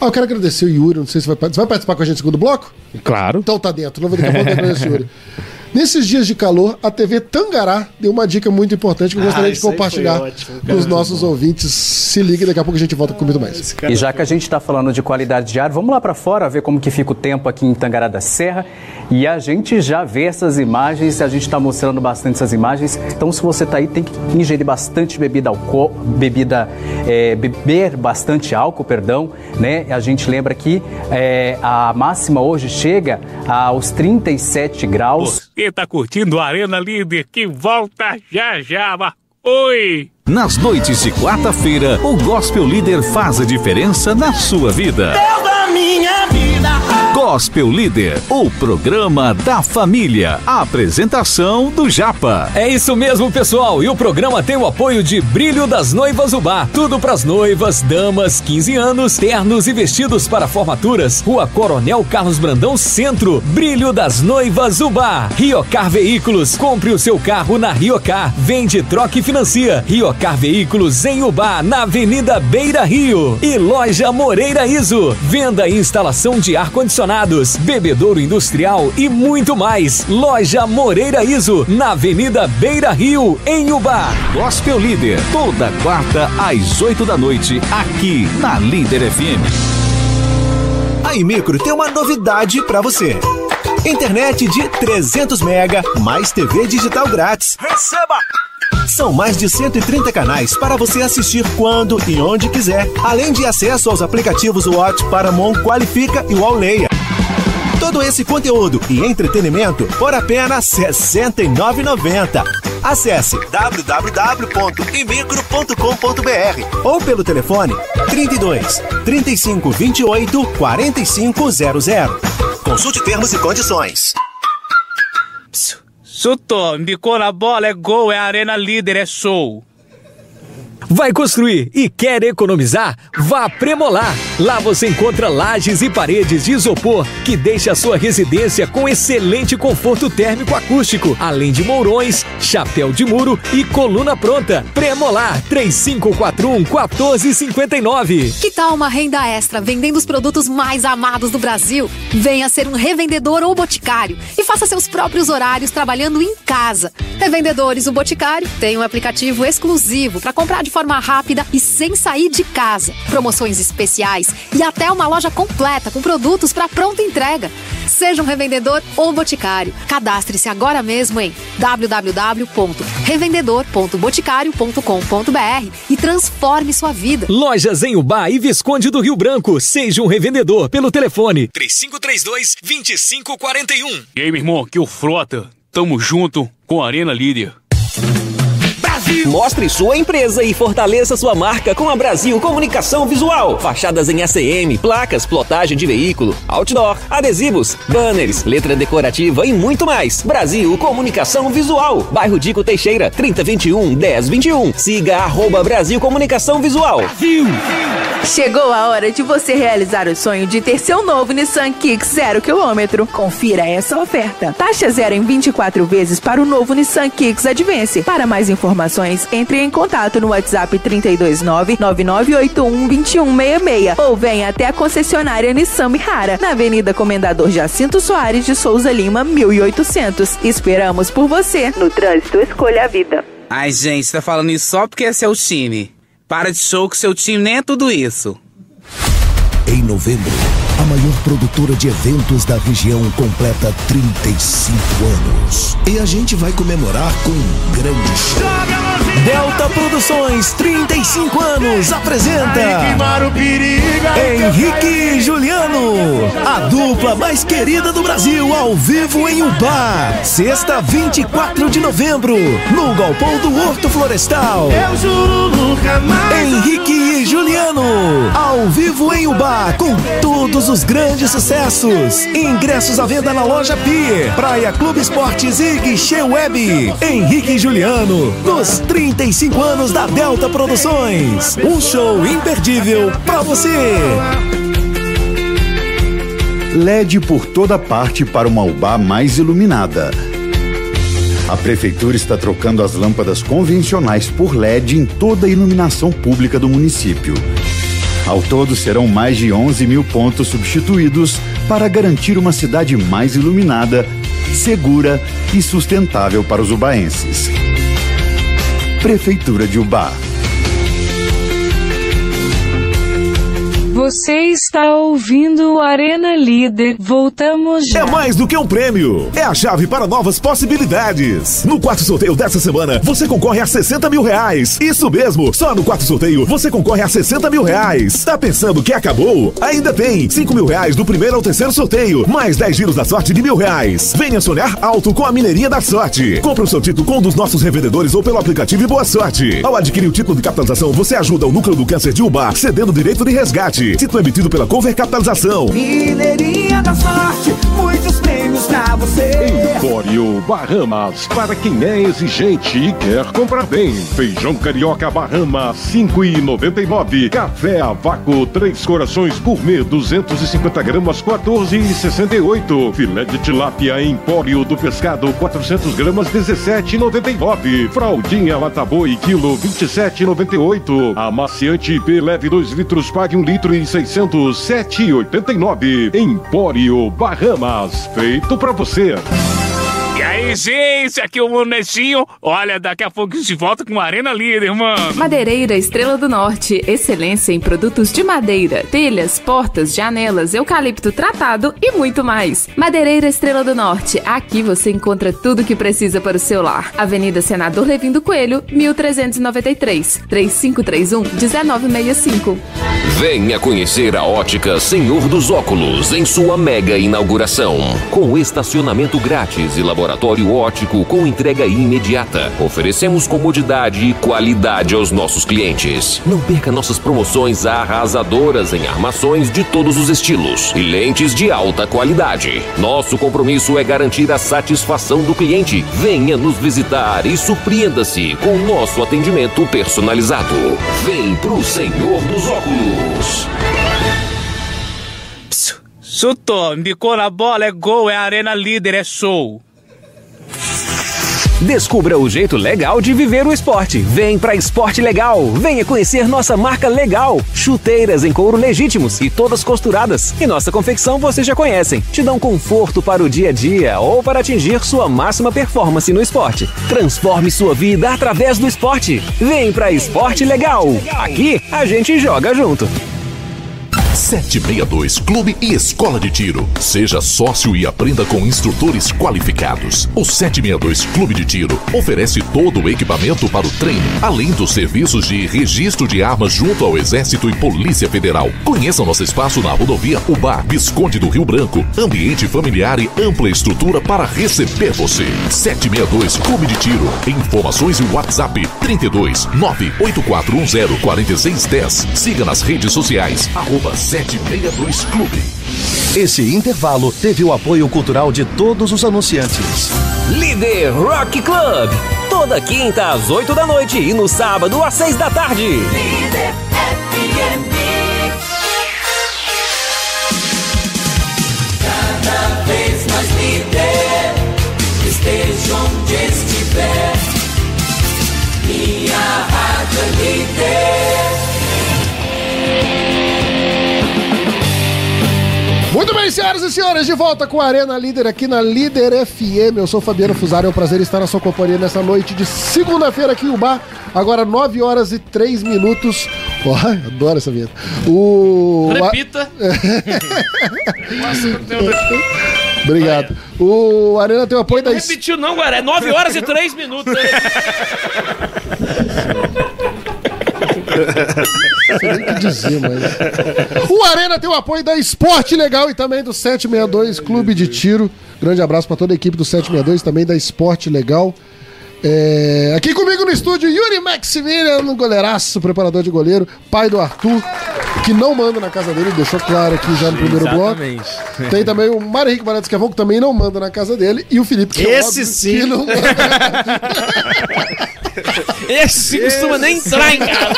Ah, eu quero agradecer o Yuri, não sei se vai, você vai participar com a gente no segundo bloco? Claro. Então tá dentro, não vou daqui a pouco agradeço o Yuri. Nesses dias de calor, a TV Tangará deu uma dica muito importante que eu gostaria de aí foi compartilhar ótimo, com os nossos ouvintes. Se liga, daqui a pouco a gente volta com muito mais. E já que a gente está falando de qualidade de ar, vamos lá para fora ver como que fica o tempo aqui em Tangará da Serra. E a gente já vê essas imagens, a gente está mostrando bastante essas imagens. Então, se você está aí, tem que ingerir bastante bebida álcool, bebida, é, beber bastante álcool, perdão, né? A gente lembra que é, a máxima hoje chega aos 37 graus. Você tá curtindo a Arena Líder que volta já já. mas Oi! Nas noites de quarta-feira, o Gospel Líder faz a diferença na sua vida. Deus da minha vida. Gospel Líder, o programa da família. A apresentação do Japa. É isso mesmo, pessoal. E o programa tem o apoio de Brilho das Noivas Ubá. Tudo pras noivas, damas, 15 anos, ternos e vestidos para formaturas. Rua Coronel Carlos Brandão Centro. Brilho das Noivas Ubá. Riocar Veículos. Compre o seu carro na Riocar. Vende, troca e financia. Riocar Veículos em Ubá, na Avenida Beira Rio. E Loja Moreira Iso. Venda e instalação de ar-condicionado bebedouro industrial e muito mais. Loja Moreira Iso, na Avenida Beira Rio, em Ubá. Gospel Líder, toda quarta às 8 da noite, aqui na Líder FM. A Imicro tem uma novidade para você. Internet de 300 mega mais TV digital grátis. Receba! São mais de 130 canais para você assistir quando e onde quiser, além de acesso aos aplicativos Watch, Paramount, Qualifica e Wallleia. Todo esse conteúdo e entretenimento por apenas R$ 69,90. Acesse www.imicro.com.br ou pelo telefone 32 35 28 4500. Consulte termos e condições. Chutou, embicou na bola, é gol, é arena líder, é show. Vai construir e quer economizar? Vá Premolar. Lá você encontra lajes e paredes de isopor que deixa a sua residência com excelente conforto térmico acústico, além de mourões, chapéu de muro e coluna pronta. Premolar 3541 1459. Que tal uma renda extra vendendo os produtos mais amados do Brasil? Venha ser um revendedor ou boticário e faça seus próprios horários trabalhando em casa. Revendedores o Boticário tem um aplicativo exclusivo para comprar de forma rápida e sem sair de casa. Promoções especiais e até uma loja completa com produtos para pronta entrega. Seja um revendedor ou boticário. Cadastre-se agora mesmo em www.revendedor.boticário.com.br e transforme sua vida. Lojas em Ubá e Visconde do Rio Branco. Seja um revendedor pelo telefone 3532 2541. E aí, meu irmão, aqui é o Frota. Tamo junto com a Arena Líder. Mostre sua empresa e fortaleça sua marca com a Brasil Comunicação Visual. Fachadas em ACM, placas, plotagem de veículo, outdoor, adesivos, banners, letra decorativa e muito mais. Brasil Comunicação Visual. Bairro Dico Teixeira, 3021 1021. Siga arroba Brasil Comunicação Visual. Chegou a hora de você realizar o sonho de ter seu novo Nissan Kicks zero quilômetro. Confira essa oferta. Taxa zero em 24 vezes para o novo Nissan Kicks Advance. Para mais informações, entre em contato no WhatsApp 329-9981-2166 ou venha até a concessionária Nissan Mihara, na Avenida Comendador Jacinto Soares de Souza Lima, 1800. Esperamos por você. No trânsito, escolha a vida. Ai, gente, tá falando isso só porque é seu time. Para de show que seu time nem é tudo isso. Em novembro, a maior produtora de eventos da região completa 35 anos. E a gente vai comemorar com um grande show. Delta Produções, 35 anos, apresenta Henrique e Juliano, a dupla mais querida do Brasil, ao vivo em Ubá. Sexta, 24 de novembro, no Galpão do Horto Florestal. Eu juro nunca mais. Henrique e Juliano, ao vivo em Ubá, com todos os grandes sucessos. Ingressos à venda na loja Pier, Praia Clube Esportes e Guichê Web. Henrique e Juliano, nos 35 anos da Delta Produções. Um show imperdível pra você. LED por toda parte para uma UBA mais iluminada. A prefeitura está trocando as lâmpadas convencionais por LED em toda a iluminação pública do município. Ao todo, serão mais de 11 mil pontos substituídos para garantir uma cidade mais iluminada, segura e sustentável para os ubaenses. Prefeitura de Ubá. Você está ouvindo o Arena Líder. Voltamos já. É mais do que um prêmio. É a chave para novas possibilidades. No quarto sorteio dessa semana, você concorre a 60 mil reais. Isso mesmo, só no quarto sorteio você concorre a 60 mil reais. Tá pensando que acabou? Ainda tem 5 mil reais do primeiro ao terceiro sorteio, mais 10 giros da sorte de mil reais. Venha sonhar alto com a Mineirinha da Sorte. Compre o seu título com um dos nossos revendedores ou pelo aplicativo e boa sorte. Ao adquirir o título de capitalização, você ajuda o Núcleo do Câncer de Ubar, cedendo direito de resgate. Título emitido pela Cover Capitalização. Mineirinha da sorte, muitos prêmios pra você. Empório Bahamas, para quem é exigente e quer comprar bem. Feijão carioca Bahama, 5,99. Café a vácuo, três corações gourmet, 250 gramas, 14,68. Filé de tilápia Empório do Pescado, 400 gramas, 17,99. Fraldinha Lata Boi, quilo, 27,98. Amaciante IP leve 2 litros, pague 1 litro e 600, 7,89. Empório Bahamas, feito pra você. E aí, gente, aqui é o Monetinho. Olha, daqui a pouco a gente volta com Arena Líder, mano. Madeireira Estrela do Norte, excelência em produtos de madeira, telhas, portas, janelas, eucalipto tratado e muito mais. Madeireira Estrela do Norte, aqui você encontra tudo que precisa para o seu lar. Avenida Senador Levindo Coelho, 1393, 3531 1965. Venha conhecer a ótica Senhor dos Óculos em sua mega inauguração. Com estacionamento grátis e laboratório ótico com entrega imediata. Oferecemos comodidade e qualidade aos nossos clientes. Não perca nossas promoções arrasadoras em armações de todos os estilos e lentes de alta qualidade. Nosso compromisso é garantir a satisfação do cliente. Venha nos visitar e surpreenda-se com o nosso atendimento personalizado. Vem pro Senhor dos Óculos. Chutou, bicou na bola, é gol, é Arena Líder, é show. Descubra o jeito legal de viver o esporte. Vem pra Esporte Legal. Venha conhecer nossa marca legal. Chuteiras em couro legítimos e todas costuradas. E nossa confecção vocês já conhecem. Te dão conforto para o dia a dia ou para atingir sua máxima performance no esporte. Transforme sua vida através do esporte. Vem pra Esporte Legal. Aqui a gente joga junto. 762 Clube e Escola de Tiro. Seja sócio e aprenda com instrutores qualificados. O 762 Clube de Tiro oferece todo o equipamento para o treino, além dos serviços de registro de armas junto ao Exército e Polícia Federal. Conheça nosso espaço na rodovia Ubar, Visconde do Rio Branco. Ambiente familiar e ampla estrutura para receber você. 762 Clube de Tiro. Informações e WhatsApp 32 98410 4610. Siga nas redes sociais. Arroba 762 Clube. Esse intervalo teve o apoio cultural de todos os anunciantes. Líder Rock Club. Toda quinta às 8 da noite e no sábado às 6 da tarde. Cada vez mais líder, esteja onde estiver. Minha rádio é líder. Muito bem, senhoras e senhores, de volta com a Arena Líder aqui na Líder FM. Eu sou Fabiano Fusaro, é um prazer estar na sua companhia nessa noite de segunda-feira aqui em Ubar. Agora 9 horas e 3 minutos. Ó, adoro essa vinheta. O... Repita. Obrigado. O Arena tem o apoio Não da... repetiu não, Guaré. 9 horas e 3 minutos. Não sei nem o que dizer, mas... O Arena tem o apoio da Esporte Legal e também do 762 Clube de Tiro. Grande abraço para toda a equipe do 762, também da Esporte Legal. É, Aqui comigo no estúdio, Yuri Maximiliano, goleiraço, preparador de goleiro, pai do Arthur, que não manda na casa dele, deixou claro aqui já no primeiro Exatamente. bloco. Tem também o Mário Henrique Barata Escavão, que também não manda na casa dele, e o Felipe, que é Esse óbvio sim. que não manda. Esse costuma nem entrar em casa.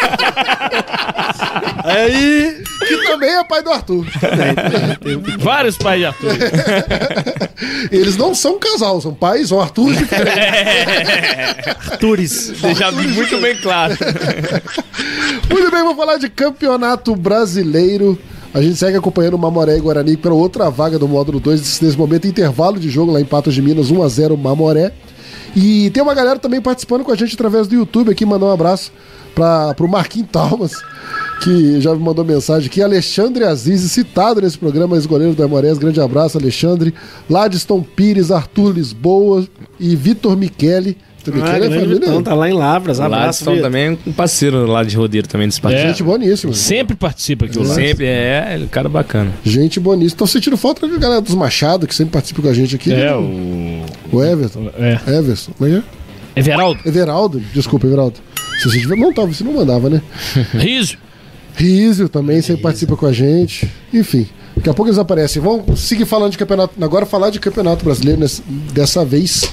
Aí, que também é pai do Arthur. Vários pais de Arthur. Eles não são um casal, são pais, são Arthur diferentes. Artures. Deixar muito bem claro. Muito bem, vou falar de campeonato brasileiro. A gente segue acompanhando o Mamoré e Guarani pela outra vaga do módulo 2, nesse momento intervalo de jogo lá em Patos de Minas, 1x0 Mamoré. E tem uma galera também participando com a gente através do YouTube aqui, mandar um abraço para pro Marquinhos Talmas, que já me mandou mensagem aqui. Alexandre Aziz, citado nesse programa, ex-goleiro do Amorés. Grande abraço, Alexandre. Ladiston Pires, Arthur Lisboa e Vitor Michele. Vitor Ah, é família. Vitão, tá lá em Lavras. Lá Abraço, Vitor. também um parceiro lá de rodeiro também desse partido. É. Gente boníssima. Sempre participa aqui o. Sempre, é, é cara bacana. Gente boníssima. Tô sentindo falta da galera dos Machado, que sempre participa com a gente aqui. É, né? o. O Everton. É. Everson. Como é que é? Everaldo. Everaldo. Desculpa, Everaldo. Se você tiver. Não, tava, você não mandava, né? Riso. Rísio também sempre participa com a gente. Enfim, daqui a pouco eles aparecem. Vamos seguir falando de campeonato. Agora falar de campeonato brasileiro nessa- dessa vez.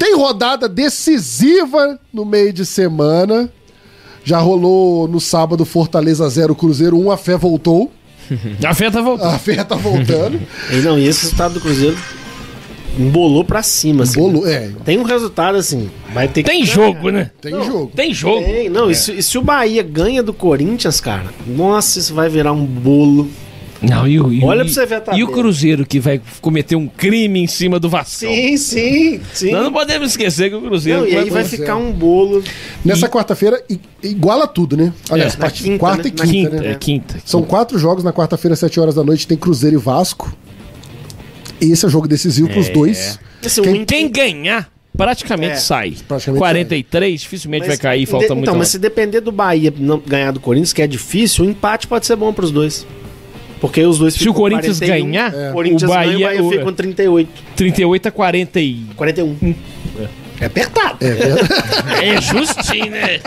Tem rodada decisiva no meio de semana. Já rolou no sábado Fortaleza 0, Cruzeiro 1, a fé voltou. A fé tá voltando. A fé tá voltando. E não, e esse resultado do Cruzeiro embolou pra cima. Assim. Embolou, é. Tem um resultado assim, vai ter Tem que jogo, né? Tem jogo. Tem jogo. Tem, não, e, se, e se o Bahia ganha do Corinthians, cara, nossa, isso vai virar um bolo. Não, e o, e, Olha e- pra você ver a E tabela. o Cruzeiro que vai cometer um crime em cima do Vasco. Sim, sim, sim. Nós não podemos esquecer que o Cruzeiro Não, e aí vai é. ficar um bolo. Nessa quarta-feira, i- iguala tudo, né? Aliás, É, part- quinta, quarta né? e quinta, quinta, né? é quinta. São quatro jogos na quarta-feira, às 7 horas da noite. Tem Cruzeiro e Vasco. Esse é o jogo decisivo pros É. dois. Assim, Quem- o Quem ganhar, praticamente É, sai. praticamente 43, dificilmente vai cair, falta Então, muito. mas se depender do Bahia não ganhar do Corinthians, que é difícil, o empate pode ser bom pros dois. Porque os dois Se ficam o Corinthians 41, ganhar, o Corinthians o ganha, Bahia- o Bahia o- fica com 38. 38 a 40 e... 41. É apertado. É, ver- É justinho, né?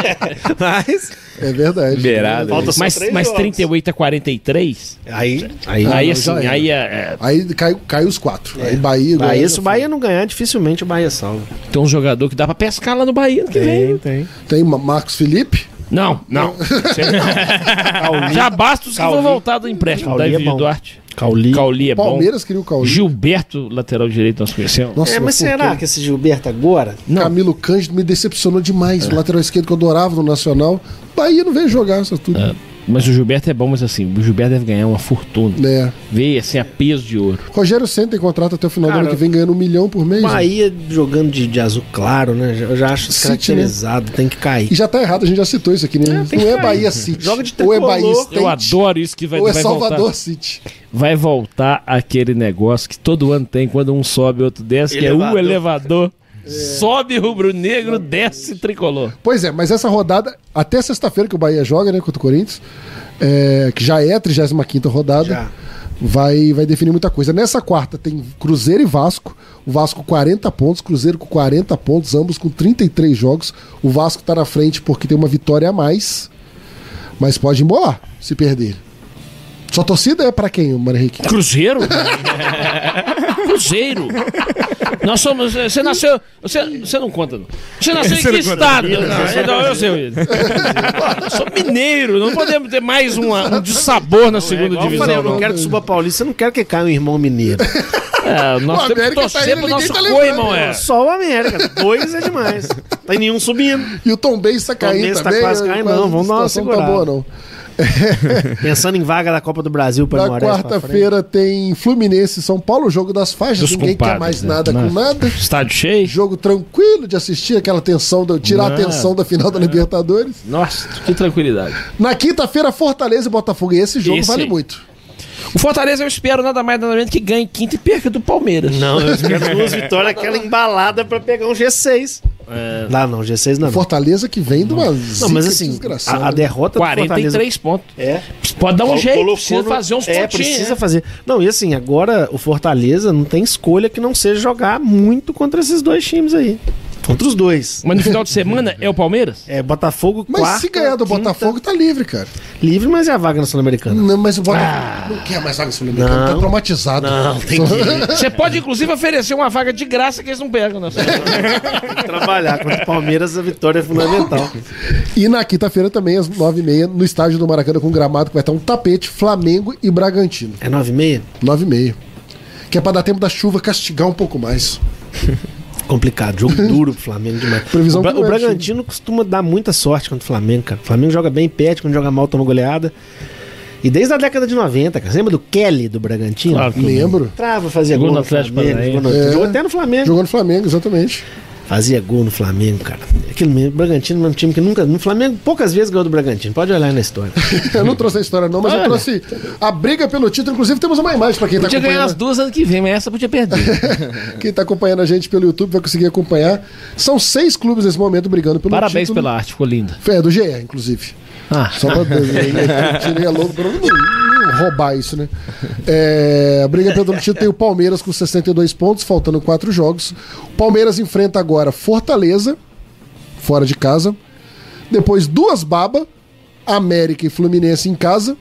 Mas. é verdade. Beirado. Falta só mas, três mas jogos. 38 a 43, Aí. Aí. aí não, assim, aí é, é, Aí cai, cai os quatro. Aí Bahia. Bahia, Goiás, se o Bahia não ganhar, dificilmente o Bahia salva. tem um jogador que dá pra pescar lá no Bahia que vem. tem. Tem Ma- Marcos Felipe. Não, não. Já basta os que vão Cauli. voltar do empréstimo. Cauli é David bom. Duarte. Cauli. Cauli é bom. Palmeiras queria o Cauli. Gilberto, lateral direito, nós conhecemos. Nossa, É, mas será que esse Gilberto agora? Camilo Cândido me decepcionou demais. O lateral esquerdo que eu adorava no Nacional. Bahia não veio jogar isso tudo. É, Mas o Gilberto é bom, mas assim, o Gilberto deve ganhar uma fortuna. É. Veio assim a peso de ouro. Rogério Senna tem contrato até o final do Cara, ano que vem ganhando um milhão por mês. Bahia jogando de, de azul claro, né? Eu já acho City, caracterizado, tem que cair. E já tá errado, a gente já citou isso aqui, né? tem não que é cair. Bahia City. Joga de ou é tricolor. Bahia State, Eu adoro isso que vai, ou é vai Salvador voltar. City. Vai voltar aquele negócio que todo ano tem quando um sobe outro desce, que é o Elevador. Sobe rubro-negro, desce tricolor. Pois é, mas essa rodada, até sexta-feira que o Bahia joga, né, contra o Corinthians, é, que já é a 35 rodada, Já. vai, vai definir muita coisa. Nessa quarta tem Cruzeiro e Vasco. O Vasco 40 pontos, Cruzeiro com 40 pontos, ambos com 33 jogos. O Vasco tá na frente porque tem uma vitória a mais, mas pode embolar se perder. Sua torcida é pra quem, Mário Henrique? Cruzeiro? Cruzeiro. Nós somos. Você nasceu. Você, você não conta, não. Você nasceu em que estado? Não, não, eu sei. Eu sou mineiro, não podemos ter mais uma, um de sabor na segunda Igual eu divisão. falei, eu não não. quero que suba Paulista, eu não quero que caia um irmão mineiro. É, nós O temos que tá torcer pro nosso tá irmão. É. Só o América. Dois é demais. Tem nenhum subindo. E o Tom Benz tá caindo Benz tá também. quase caindo, não, vamos dar uma tá segurada. boa, não. Pensando em vaga da Copa do Brasil para Na quarta-feira tem Fluminense e São Paulo, jogo das faixas. Dos Ninguém quer mais né? nada Não. com nada. Estádio cheio. Jogo tranquilo de assistir, aquela tensão, tirar a tensão da final da Libertadores. Nossa, que tranquilidade. Na quinta-feira, Fortaleza e Botafogo. E esse jogo Esse vale aí. muito. O Fortaleza eu espero nada mais nada menos que ganhe quinta e perca do Palmeiras. Não, eu quero duas vitórias, aquela embalada pra pegar um G6. É, Lá não, G6 não. Fortaleza que vem de uma Não, mas assim, a, a derrota do 43 pontos. É. Pode dar um Col- jeito, colocou precisa no- fazer uns É, pontinhos. precisa né? fazer. Não, e assim, agora o Fortaleza não tem escolha que não seja jogar muito contra esses dois times aí. Contra os dois. Mas no final de semana é o Palmeiras? É, Botafogo, Mas quarta, se ganhar do quinta, Botafogo, tá livre, cara. Livre, mas é a vaga na Sul-Americana. Não, mas o Botafogo não quer mais vaga sul-americana. Não. Tá traumatizado. Não, tem que Você pode, inclusive, oferecer uma vaga de graça que eles não pegam. Né? trabalhar. Contra o Palmeiras, a vitória é fundamental. E na quinta-feira também, às 9h30, no estádio do Maracanã com gramado, que vai estar um tapete, Flamengo e Bragantino. É 9h30? 9h30. Que é pra dar tempo da chuva castigar um pouco mais. Complicado, jogo duro pro Flamengo demais. Previsão o, Bra- o Bragantino costuma dar muita sorte contra o Flamengo, cara. O Flamengo joga bem, perde, quando joga mal, toma goleada. E desde a década de 90, cara. Você lembra do Kelly do Bragantino? Claro Lembro. Trava, fazia Jogou gol no no Atlético Flamengo, jogou, no- É. jogou até no Flamengo. Jogou no Flamengo, exatamente. Fazia gol no Flamengo, cara. Aquele mesmo, Bragantino é um time que nunca. No Flamengo, poucas vezes ganhou do Bragantino. Pode olhar na história. eu não trouxe a história, não, mas eu Olha. trouxe a briga pelo título. Inclusive, temos uma imagem pra quem tá Podia ganhar as acompanhando. duas ano que vem, mas essa podia perder. Quem tá acompanhando a gente pelo YouTube vai conseguir acompanhar. São seis clubes nesse momento brigando pelo Parabéns título. pela arte, ficou linda. É, do GE, inclusive. Ah. Só pra eu tirei a logo pra não roubar isso, né? É, a briga pelo título tem o Palmeiras com 62 pontos, faltando quatro jogos. O Palmeiras enfrenta agora Fortaleza, fora de casa. Depois duas baba, América e Fluminense em casa.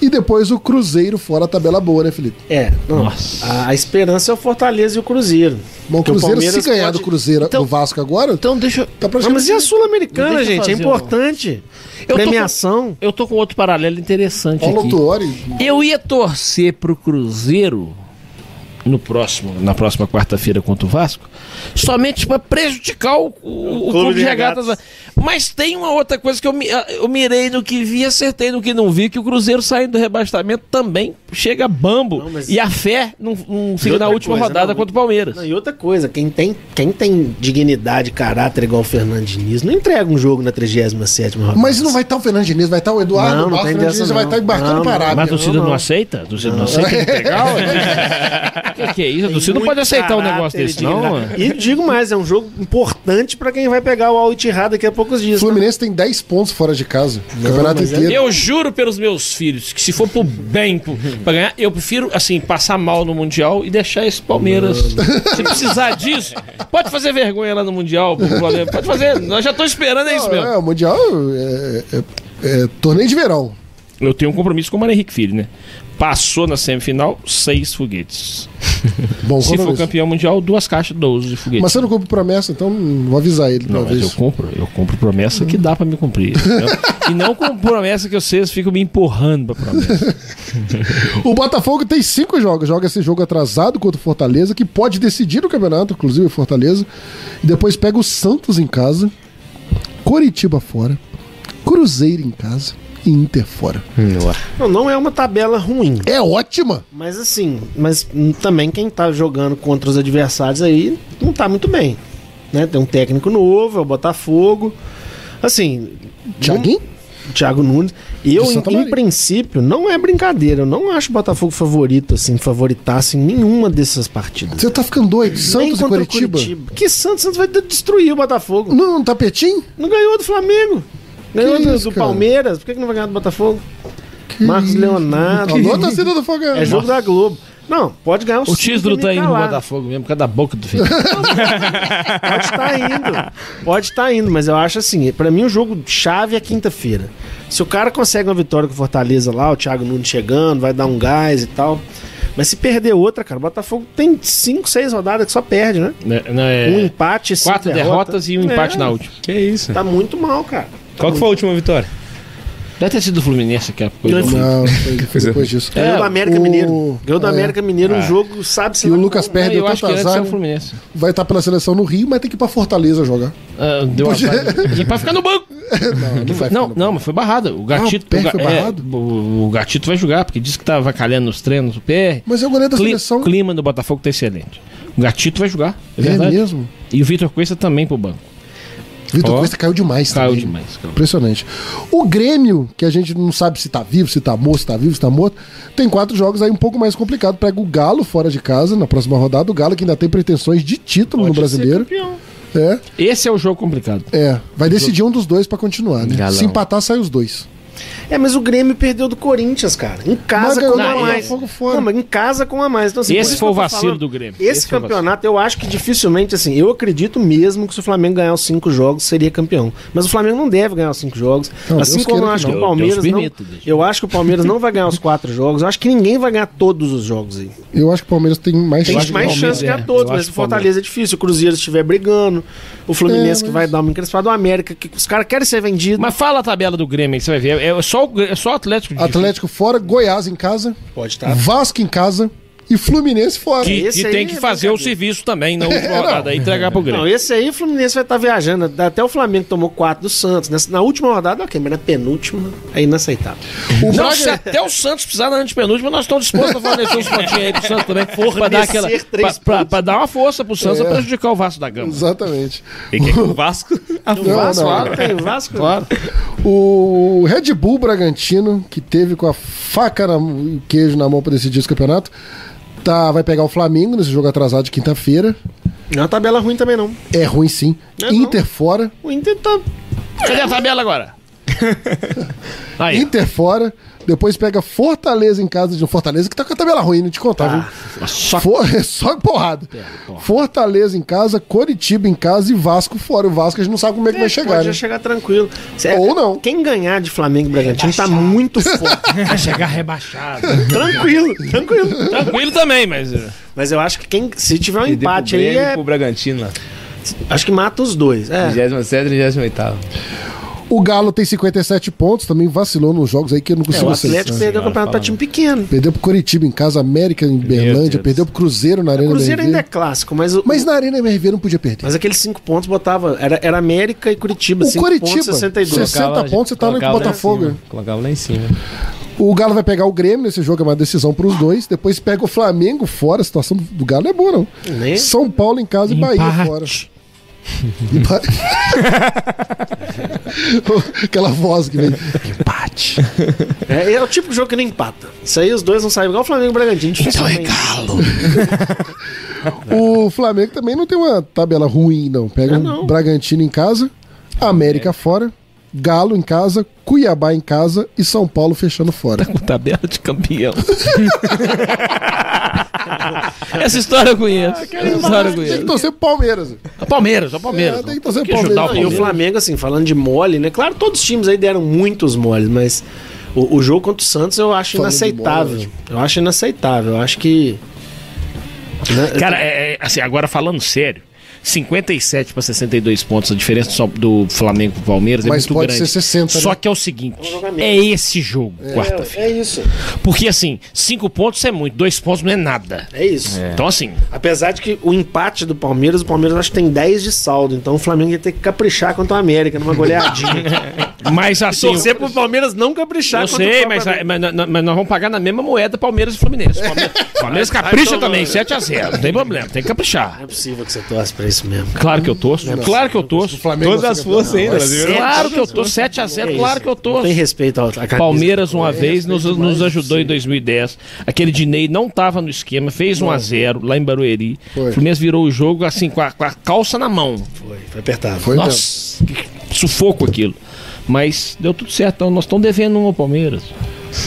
E depois o Cruzeiro fora a tabela boa, né, Felipe? É, não. A, a esperança é o Fortaleza e o Cruzeiro. Bom, o Cruzeiro, se ganhar pode- do Cruzeiro do Vasco agora. Então deixa eu. Tá Não, mas e a Sul-Americana, gente? É importante. Eu tô Premiação. com- eu tô com outro paralelo interessante Paulo aqui. Tuori. Eu ia torcer pro Cruzeiro no próximo, na próxima quarta-feira contra o Vasco, somente para prejudicar o, o- o clube, de regatas. Mas tem uma outra coisa que eu, mi- eu mirei no que vi, acertei no que não vi, que o Cruzeiro saindo do rebaixamento também chega bambo. E a fé não, não fica na última coisa, rodada não, contra o Palmeiras. Não, e outra coisa, quem tem, quem tem dignidade, caráter igual o Fernando Diniz, não entrega um jogo na 37 rodada. Mas não vai estar o Fernando Diniz, vai estar o Eduardo Não, não tem Fernando Diniz vai não. estar embarcando Não, para a não. Arábia. Mas a torcida Não, não, não. aceita? A torcida não, Não. aceita entregar? O que, que é isso? A torcida não pode aceitar um negócio desse, não. E digo mais, é um jogo importante pra quem vai pegar o Al Ittihad daqui a poucos dias. O Fluminense tem 10 pontos fora de casa. O campeonato é- inteiro. Eu juro pelos meus filhos que se for pro bem, pro, pra ganhar, eu prefiro, assim, passar mal no Mundial e deixar esse Palmeiras. Se precisar disso, pode fazer vergonha lá no Mundial. Pode fazer. Nós já tô esperando, é isso mesmo. É, o Mundial é, é- é torneio de verão. Eu tenho um compromisso com o Mário Henrique Filho, né? Passou na semifinal, seis foguetes. Bom Se for campeão mundial, duas caixas, 12 de foguetes. Mas você não cumpre promessa, então vou avisar ele. Não, mas talvez. eu compro, eu compro promessa que dá pra me cumprir. e não com promessa que vocês ficam me empurrando pra promessa. O Botafogo tem cinco jogos. Joga esse jogo atrasado contra o Fortaleza, que pode decidir o campeonato, inclusive o Fortaleza. E depois pega o Santos em casa, Coritiba fora, Cruzeiro em casa e Inter fora. Não, não é uma tabela ruim. É ótima. Mas assim, mas hum, também quem tá jogando contra os adversários aí não tá muito bem. Né? Tem um técnico novo, é o Botafogo. Assim. Thiaguinho? Thiago Nunes. E eu, em, em princípio, não é brincadeira. Eu não acho o Botafogo favorito, assim, favoritasse em nenhuma dessas partidas. Você tá ficando doido? Nem Santos e contra o Coritiba? Que Santos? Santos vai destruir o Botafogo. Não, tapetinho? Não ganhou do Flamengo. Ganhou Que do, isso, do? Palmeiras. Por que, que não vai ganhar do Botafogo? Marcos Leonardo. Alô, a torcida do Fogão. É jogo da Globo. Não, pode ganhar O título tá indo no Botafogo mesmo, por causa da boca do filho. Pode estar indo. Pode estar indo, mas eu acho assim, pra mim o jogo chave é quinta-feira. Se o cara consegue uma vitória com o Fortaleza lá, o Thiago Nunes chegando, vai dar um gás e tal. Mas se perder outra, cara, o Botafogo tem cinco, seis rodadas que só perde, né? Né, né, Um empate, cinco Quatro derrotas e um empate na última. Que isso? Tá muito mal, cara. Qual que foi a última vitória? Deve ter sido o Fluminense que é coisa Não, foi, foi depois disso. Ganhou do América o- Mineiro. Ganhou do é. América Mineiro um É. jogo, sabe-se E o Lucas como. perde eu tanto azar. é o? Fluminense. Vai estar pela seleção no Rio, mas tem que ir pra Fortaleza jogar. Ah, deu uma Podia- E pra ficar no banco. Não, não vai Não, não, mas foi barrado. O Gatito. Ah, o PR ga- foi é, barrado? o, o Gatito vai jogar, porque disse que tava vacalhando nos treinos o PR. Mas é o goleiro da Cli- seleção. clima do Botafogo tá excelente. O Gatito vai jogar. É, É verdade. mesmo? E o Vitor Cuesta também pro banco. Vitor Ó. Cuesta caiu demais Caiu também. demais, caiu. Impressionante. O Grêmio, que a gente não sabe se tá vivo, se tá morto, se tá vivo, se tá morto, tem quatro jogos aí um pouco mais complicado. Pega o Galo fora de casa na próxima rodada. O Galo que ainda tem pretensões de título no brasileiro. É, Esse é o jogo complicado. é. Vai decidir um dos dois pra continuar, né? Galão. Se empatar, sai os dois. É, mas o Grêmio perdeu do Corinthians, cara. Em casa Mas com do a mais. Não, mas em casa com a mais. Então, assim, Esse foi o que vacilo falando. do Grêmio. Esse, Esse campeonato, eu acho que dificilmente, assim, eu acredito mesmo que se o Flamengo ganhar os cinco jogos, seria campeão. Mas o Flamengo não deve ganhar os cinco jogos. Não, assim Deus como eu acho que que o não. Palmeiras Deus não. permita, deixa. Eu acho que o Palmeiras não vai ganhar os quatro jogos. Eu acho que ninguém vai ganhar todos os jogos aí. Eu acho que o Palmeiras tem mais Tem chance. mais Palmeiras chance de é. ganhar todos, Eu mas o que Fortaleza é difícil. O Cruzeiro estiver brigando, o Fluminense É, que mas- vai dar uma encrespada, o América, que os caras querem ser vendidos. Mas fala a tabela do Grêmio aí, você vai ver. É só o, é só Atlético de Atlético fora, Goiás em casa, Pode estar. Vasco em casa, e Fluminense fora. Que, Esse que tem que é fazer o serviço também na última É, não. rodada e entregar pro Grêmio. Não, esse aí o Fluminense vai estar viajando. Até o Flamengo tomou 4 do Santos. Nessa- na última rodada, ok, mas na penúltima é inaceitável. O Não, Braga- se até o Santos precisar da antepenúltima, nós estamos dispostos a fornecer uns pontinhos aí pro Santos também. pra, dar aquela, pra, pra- pra dar uma força pro Santos É. pra prejudicar o Vasco da Gama. Exatamente. E que o Vasco. Não, não. Claro, tem Vasco. Claro. O Red Bull Bragantino, que teve com a faca na, e o queijo na mão para decidir esse campeonato, tá, vai pegar o Flamengo nesse jogo atrasado de quinta-feira. Não é uma tabela ruim também, não. É ruim sim. Não é Inter fora. O Inter tá. Cadê a tabela agora? Aí. Inter fora. Depois pega Fortaleza em casa de um Fortaleza que tá com a tabela ruim, não te contar, viu? Só For- é só porrada. Fortaleza em casa, Coritiba em casa e Vasco fora. O Vasco a gente não sabe como é que vai chegar, Pode né? chegar tranquilo. Cê- Ou não. Quem ganhar de Flamengo e Bragantino tá muito forte. Vai chegar rebaixado. tranquilo, tranquilo. Tranquilo também, mas. Mas eu acho que quem, se tiver um pro empate aí, Grêmio e é, pro Bragantino lá. acho que mata os dois. É. 27 e 28. O Galo tem 57 pontos, também vacilou nos jogos aí que eu não É, consigo o acertar. Atlético perdeu o campeonato pra time pequeno. Perdeu pro Coritiba em casa, América em Berlândia, perdeu pro Cruzeiro na Arena O Cruzeiro MRV. ainda é clássico, mas o, Mas na Arena MRV não podia perder. mas aqueles cinco pontos botava. Era, era América e Curitiba. O cinco Coritiba, pontos, 62. 60 pontos, você tá no Botafogo. Colocava lá em cima. O Galo vai pegar o Grêmio nesse jogo, é uma decisão pros dois. Depois pega o Flamengo fora. A situação do Galo não é boa, não. Nem- São Paulo em casa e Bahia Empate. fora. Empate. Aquela voz que vem. Empate. É, é o tipo de jogo que não empata. Isso aí os dois não saem igual o Flamengo e o Bragantino. Dificilmente. Galo. o Flamengo também não tem uma tabela ruim, não. Pega É, um não. Bragantino em casa, América fora, Galo em casa, Cuiabá em casa e São Paulo fechando fora. Com tabela de campeão. Essa história eu conheço. Essa história eu Tem que conheço. torcer pro Palmeiras. A Palmeiras, a Palmeiras. É, tem que torcer pro Palmeiras. Não, e o Flamengo, assim, falando de mole, né? Claro, todos os times aí deram muitos moles, mas o, o jogo contra o Santos eu acho Falando inaceitável. mole, eu acho inaceitável. Eu acho que. né, Cara, é, é, assim, agora falando sério, 57 para 62 pontos, a diferença só do Flamengo pro Palmeiras é Mas muito pode grande. ser 60, Só né? que é o seguinte, é esse jogo, quarta-feira. é isso. Porque assim, 5 pontos é muito, 2 pontos não é nada. É isso. Então assim, Apesar de que o empate do Palmeiras, o Palmeiras acho que tem 10 de saldo. Então o Flamengo ia ter que caprichar contra o América numa goleadinha. mas assim... Torcer pro Palmeiras não caprichar Eu contra o sei, mas, América. mas, mas- mas nós vamos pagar na mesma moeda Palmeiras e Fluminense. Palmeiras, Palmeiras capricha então, também, não. 7x0, não tem problema, tem que caprichar. Não é possível que você torce pra isso mesmo. Claro que eu torço, claro que eu torço. Flamengo Todas as forças ainda, Claro que eu tô 7x0, claro que eu. Não tem respeito a camisa. Palmeiras uma vez nos, nos ajudou em 2010. Aquele Dinei não tava no esquema, fez 1 a 0 lá em Barueri. Foi. O Fluminense virou o jogo assim com a, com a calça na mão. Foi, foi apertado. Foi. Nossa, que sufoco aquilo. Mas deu tudo certo. Então nós estamos devendo um ao Palmeiras.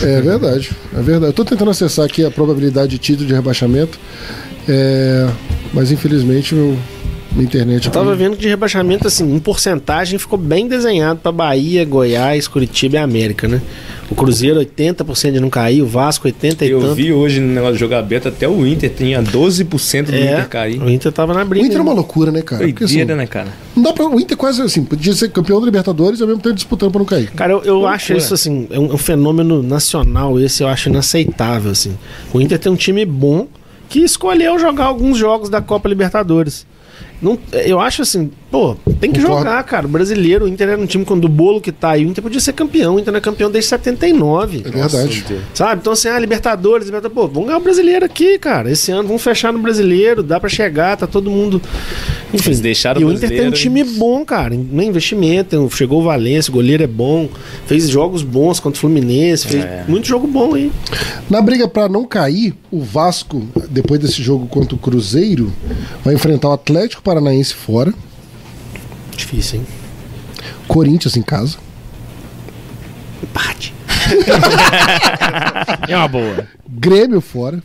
É verdade, é verdade. Eu tô tentando acessar aqui a probabilidade de título de rebaixamento, é, mas infelizmente meu, minha internet. Eu tava vendo que de rebaixamento, assim, em porcentagem ficou bem desenhado pra Bahia, Goiás, Curitiba e América, né? O Cruzeiro 80% de não cair, o Vasco 80% e Eu tanto. vi hoje no negócio de jogo aberto, até o Inter tinha 12% do É, Inter cair. o Inter tava na O briga. Inter é uma né? loucura, né, cara? Porque, assim, Doideira, né, cara? não dá pra, o Inter quase assim, podia ser campeão da Libertadores e ao mesmo tempo disputando pra não cair. Cara, eu, eu acho isso assim, é um, é um fenômeno nacional, esse eu acho inaceitável, assim. O Inter tem um time bom que escolheu jogar alguns jogos da Copa Libertadores. Não, eu acho assim, pô, tem que Concordo. jogar, cara. O brasileiro, o Inter era um time quando o bolo que tá aí, o Inter podia ser campeão, o Inter não é campeão desde 79. É verdade. Sabe? Então, assim, ah, Libertadores, Libertadores, pô, vamos ganhar o brasileiro aqui, cara. Esse ano vamos fechar no brasileiro, dá pra chegar, tá todo mundo. Enfim, Eles deixaram e o Inter tem um time bom, cara. No investimento, tem- chegou o Valência, o goleiro é bom, fez jogos bons contra o Fluminense, fez É. muito jogo bom aí. Na briga pra não cair, o Vasco, depois desse jogo contra o Cruzeiro, vai enfrentar o Atlético Paranaense fora, Difícil, hein? Corinthians em casa. Empate. É uma boa. Grêmio fora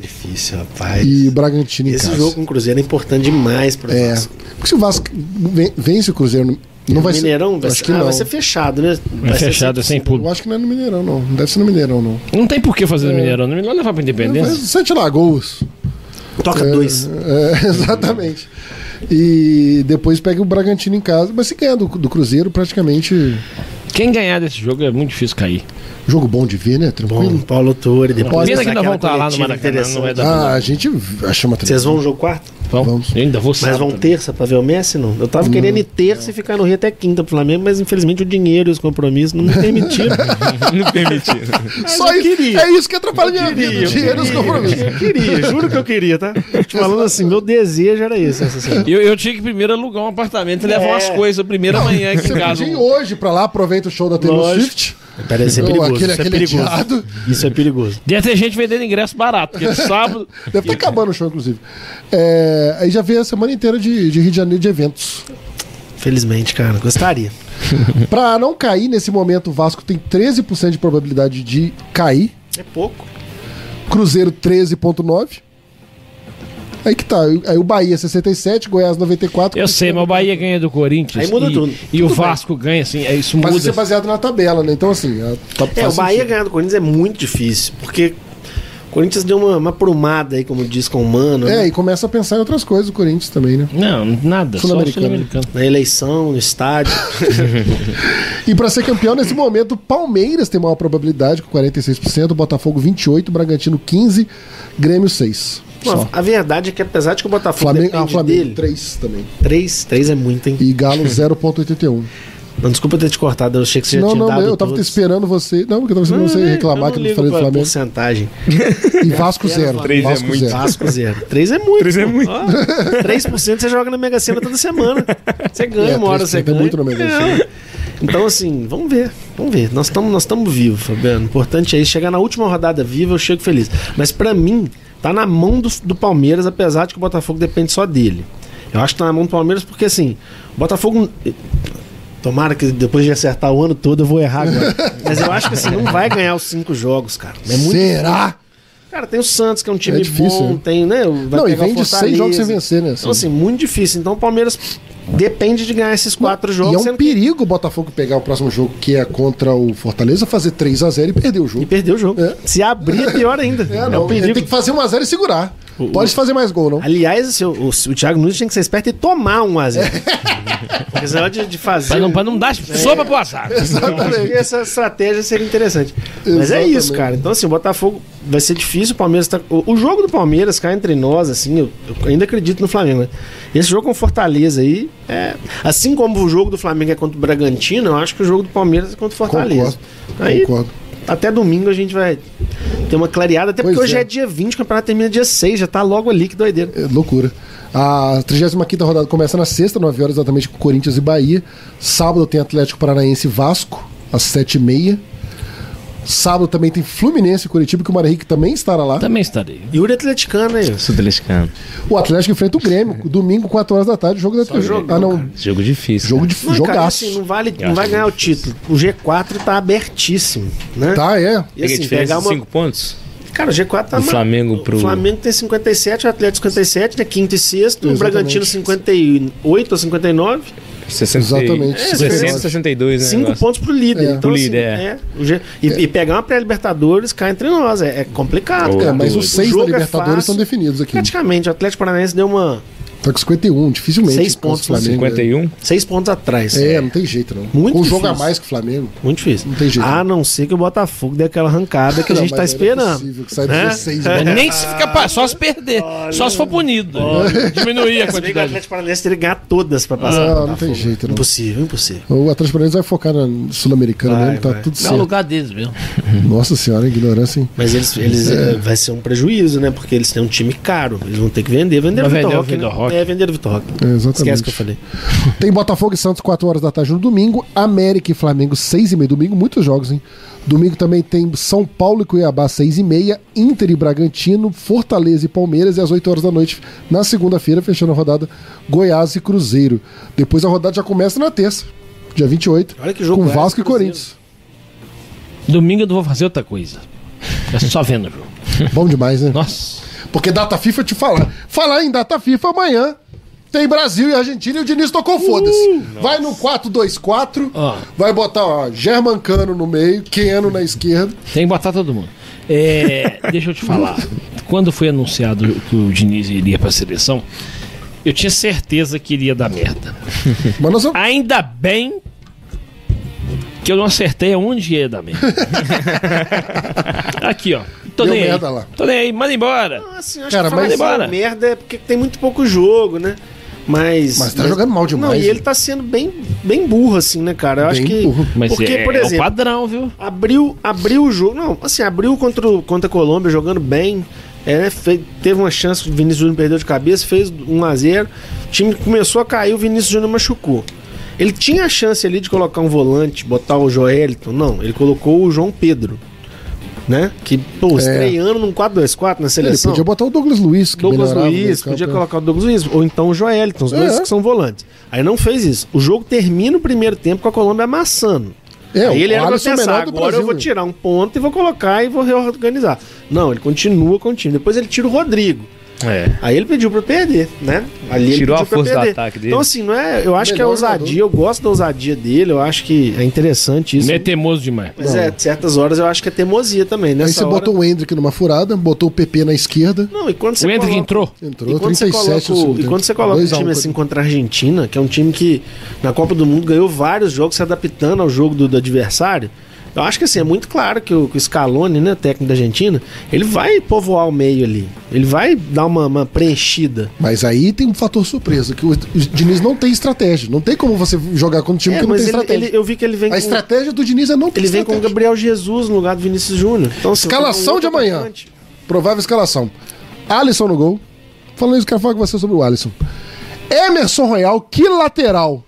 Difícil, rapaz. e Bragantino em Esse casa. jogo com o Cruzeiro é importante demais pro É. Vasco. Porque se o Vasco ven- vence o Cruzeiro, não- não vai Mineirão ser. vai acho ser, que ah, não. vai ser fechado, né? Vai ser fechado, é sem pulo. Eu acho que não é no Mineirão, não. Não deve ser no Mineirão, não. Não tem por que fazer no Mineirão. No Mineirão levar pra Vai Independência. Sete Lagoas. Toca É, dois. é, exatamente. E depois pega o Bragantino em casa. Mas se ganhar do, do Cruzeiro, praticamente Quem ganhar desse jogo é muito difícil cair. Jogo bom de ver, né? Tranquilo. Bom, Paulo Torre, depois Pena que ainda vão estar lá no Maracanã, não vai dar Ah, a gente acha uma Vocês vão no jogo quarto? Vamos. Eu ainda vou Mas vão também. terça pra ver o Messi, não? Eu tava Não. querendo ir terça e ficar no Rio até quinta pro Flamengo, mas infelizmente o dinheiro e os compromissos não me permitiram. não permitiram. Só eu isso, queria. é isso que atrapalha minha queria, vida. eu Dinheiro e os compromissos. Eu queria, juro que eu queria, tá? Te falando assim, meu desejo era esse. Eu, eu tinha que primeiro alugar um apartamento e levar É. umas coisas primeiro amanhã aqui Você em casa. hoje pra lá, aproveita o show da Taylor Lógico. Swift. Parece ser Ou perigoso. aquele- isso é aquele perigoso. adiado. Isso é perigoso. Deve ter gente vendendo ingresso barato, porque sábado. Deve estar acabando o show, inclusive. É, aí já veio a semana inteira de, de Rio de Janeiro de eventos. Felizmente, cara, gostaria. Pra não cair nesse momento, o Vasco tem 13% de probabilidade de cair. É pouco. Cruzeiro 13,9%. Aí que tá. Aí o Bahia 67, Goiás 94. Eu sei, mas o Bahia ganha do Corinthians. Aí muda e, tudo. E o Tudo bem. Vasco ganha, assim, é, isso Mas muda. isso é baseado na tabela, né? Então, assim. é, tá- É, o Bahia sentido. ganhar do Corinthians é muito difícil, porque o Corinthians deu uma, uma prumada aí, como diz com o Mano. É, né? e começa a pensar em outras coisas o Corinthians também, né? Não, nada. Só Sul-Americano. Na eleição, no estádio. E pra ser campeão nesse momento, o Palmeiras tem maior probabilidade, com 46%, Botafogo 28%, Bragantino 15%, Grêmio 6%. Só. a verdade é que apesar de que o Botafogo Flamengo, ah, depende Flamengo dele... 3 também. 3, 3 é muito, hein? E Galo 0,81. Não, desculpa ter te cortado, eu achei que você já Não, tinha não, dado eu tava todos. esperando você. Não, porque eu tava esperando você reclamar que eu não falei do Flamengo. porcentagem. E Vasco zero. Três é Vasco muito. zero. Vasco zero. 3 é muito. 3 é muito. Ó, 3% você joga na Mega Sena toda semana. Você ganha É, uma hora, 3% você é ganha. muito na Mega Sena. É. Então, assim, vamos ver. Vamos ver. Nós estamos nós tamo vivos, Fabiano. O importante é isso. Chegar na última rodada viva, eu chego feliz. Mas pra mim, tá na mão do, do Palmeiras, apesar de que o Botafogo depende só dele. Eu acho que tá na mão do Palmeiras porque, assim, o Botafogo. Tomara que depois de acertar o ano todo eu vou errar agora. Mas eu acho que assim, não vai ganhar os cinco jogos, cara. É muito Será? difícil. Cara, tem o Santos, que é um time É difícil, bom, né? tem, né? Vai Não, e vem de seis jogos sem vencer, né? Então, assim, muito difícil. Então o Palmeiras depende de ganhar esses quatro jogos. E é um perigo o Botafogo pegar o próximo jogo, que é contra o Fortaleza, fazer 3x0 e perder o jogo. E perder o jogo. Se abrir, é pior ainda. É, É, não. um perigo. Tem que fazer 1x0 e segurar. Pode fazer mais gol, não? Aliás, assim, o, o, o Thiago Nunes tinha que ser esperto e tomar um a 0 Porque de, de fazer. Pra não, pra não dar sopa pro azar. Exatamente. Essa estratégia seria interessante. Mas é Exatamente. isso, cara. Então, assim, o Botafogo vai ser difícil. O Palmeiras tá. O, o jogo do Palmeiras, cá entre nós, assim, eu, eu ainda acredito no Flamengo, né? Esse jogo com o Fortaleza aí, é. Assim como o jogo do Flamengo é contra o Bragantino, eu acho que o jogo do Palmeiras é contra o Fortaleza. Concordo. Aí, Concordo. Até domingo a gente vai ter uma clareada, até porque Pois hoje é. é. dia 20, o campeonato termina dia 6, já tá logo ali, que doideira. É loucura. A 35 rodada começa na sexta, 9 horas exatamente, com Corinthians e Bahia. Sábado tem Atlético Paranaense e Vasco, às 7h30. Sábado também tem Fluminense e Curitiba, que o Mário Henrique também estará lá. Também estarei. Yuri Atleticano aí. Sou atleticano. O Atlético enfrenta o Grêmio, domingo, 4 horas da tarde, jogo da jogão, Ah, não. Jogo difícil. Jogo de Não, cara, jogaço. assim, não, vale, não vai ganhar o título. O G4 tá abertíssimo, né? Tá, é. E assim, diferença pegar de uma... 5 pontos? Cara, o G4 tá... Ma- Flamengo pro- O Flamengo tem 57, o Atlético 57, né? Quinto e sexto. O Exatamente. Bragantino 58 ou 59. 60, Exatamente. É, 60, 62, né? Cinco negócio. pontos pro líder. É. Então, Pro assim, líder, é. é, G- e, e pegar uma pré-Libertadores cá entre nós. É, é complicado. É, mas os seis da é Libertadores estão definidos aqui. Praticamente, o Atlético Paranaense deu uma... Tá com 51, dificilmente. Seis com o pontos? Flamengo. 51? Seis pontos atrás. É, não tem jeito, não. Muito com um jogo a mais que o Flamengo. Muito difícil. Não tem jeito. A não ser que o Botafogo dê aquela arrancada que a Não, gente tá não é esperando. possível que né? G6, É. né? Nem se fica pa- só se perder. Só se for punido. Diminuir a que o quantidade. Atlético Paranaense teria que ganhar todas pra passar. Não, não tem jeito, não. Impossível, impossível. O Atlético Paranaense vai focar na Sul-Americana Vai, mesmo, tá vai. tudo É o certo. lugar deles, viu? Nossa senhora, ignorância, hein? Mas eles, eles É. eh, vai ser um prejuízo, né? Porque eles têm um time caro. Eles vão ter que vender. Vender o Vai Vitor vender o Roque. Roque. É, vender o Vitor Roque. É, exatamente. Esquece que eu falei. Tem Botafogo e Santos, 4 horas da tarde no domingo. América e Flamengo, 6 e meia. Domingo, muitos jogos, hein? Domingo também tem São Paulo e Cuiabá, 6 e meia. Inter e Bragantino, Fortaleza e Palmeiras. E às 8 horas da noite, na segunda-feira, fechando a rodada, Goiás e Cruzeiro. Depois a rodada já começa na terça, dia 28. Olha que jogo Com Goiás Vasco e. Corinthians. Domingo eu não vou fazer outra coisa. É só vendo o jogo. Bom demais, né? Nossa. Porque data FIFA, te falar. Falar em data FIFA amanhã. Tem Brasil e Argentina e o Diniz tocou foda-se. Vai no 4-2-4, Ó. vai botar, ó, Germancano no meio, Keno na esquerda. Tem que botar todo mundo. É, deixa eu te falar. Quando foi anunciado que o Diniz iria pra seleção, eu tinha certeza que iria dar merda. Ainda bem Que eu não acertei aonde ia dar merda. Aqui, ó. Tô Deu nem aí. merda lá. Tô nem aí, manda embora. Assim, acho Cara, que mas- embora. merda é porque tem muito pouco jogo, né? Mas. Mas tá jogando mal demais, Não, e ele tá sendo bem, bem burro, assim, né, cara? Eu acho Bem que. burro. Mas porque, é- por é o exemplo. padrão, viu? Abriu, abriu o jogo. Não, assim, abriu contra, o- contra a Colômbia jogando bem. É, né, fe- teve uma chance, o Vinícius Júnior perdeu de cabeça, fez 1x0. O time começou a cair, o Vinícius Júnior machucou. Ele tinha a chance ali de colocar um volante, botar o Joelito. Não, ele colocou o João Pedro. Né? Que, pô, estreando num 4-2-4 na Ele seleção. podia botar o Douglas Luiz, que Douglas Luiz, podia né? colocar o Douglas Luiz, ou então o Joelito, os dois É. que são volantes. Aí não fez isso. O jogo termina o primeiro tempo com a Colômbia amassando. É, Aí o ele era pra é pensar, agora eu Brasil, vou né? tirar um ponto e vou colocar e vou reorganizar. Não, ele continua com o time. Depois ele tira o Rodrigo. É. Aí ele pediu pra perder, né? Ali ele Tirou pediu a força do ataque dele. Então assim, não é, eu acho que é ousadia, eu gosto da ousadia dele, eu acho que é interessante isso. Não é teimoso demais. Mas é, certas horas eu acho que é teimosia também, né? Aí você botou o Hendrick numa furada, botou o PP na esquerda. Não, e quando você O Hendrick coloca- entrou. Entrou, e quando você 37 coloca, no o- segundo e quando você coloca um 2 a 1 time assim contra a Argentina, que é um time que na Copa do Mundo ganhou vários jogos se adaptando ao jogo do, do adversário, eu acho que assim, é muito claro que o, que o Scaloni, né, técnico da Argentina, ele vai povoar o meio ali. Ele vai dar uma, uma preenchida. Mas aí tem um fator surpresa, que o, o Diniz não tem estratégia. Não tem como você jogar contra um time É, que não tem ele- estratégia. ele- eu vi que ele vem A com- estratégia do Diniz é não ter Ele vem com o. Gabriel Jesus no lugar do Vinícius Júnior. Então, assim, Escalação um de amanhã. atacante. Provável escalação. Alisson no gol. Falando isso, quero falar com você sobre o Alisson. Emerson Royal, que lateral.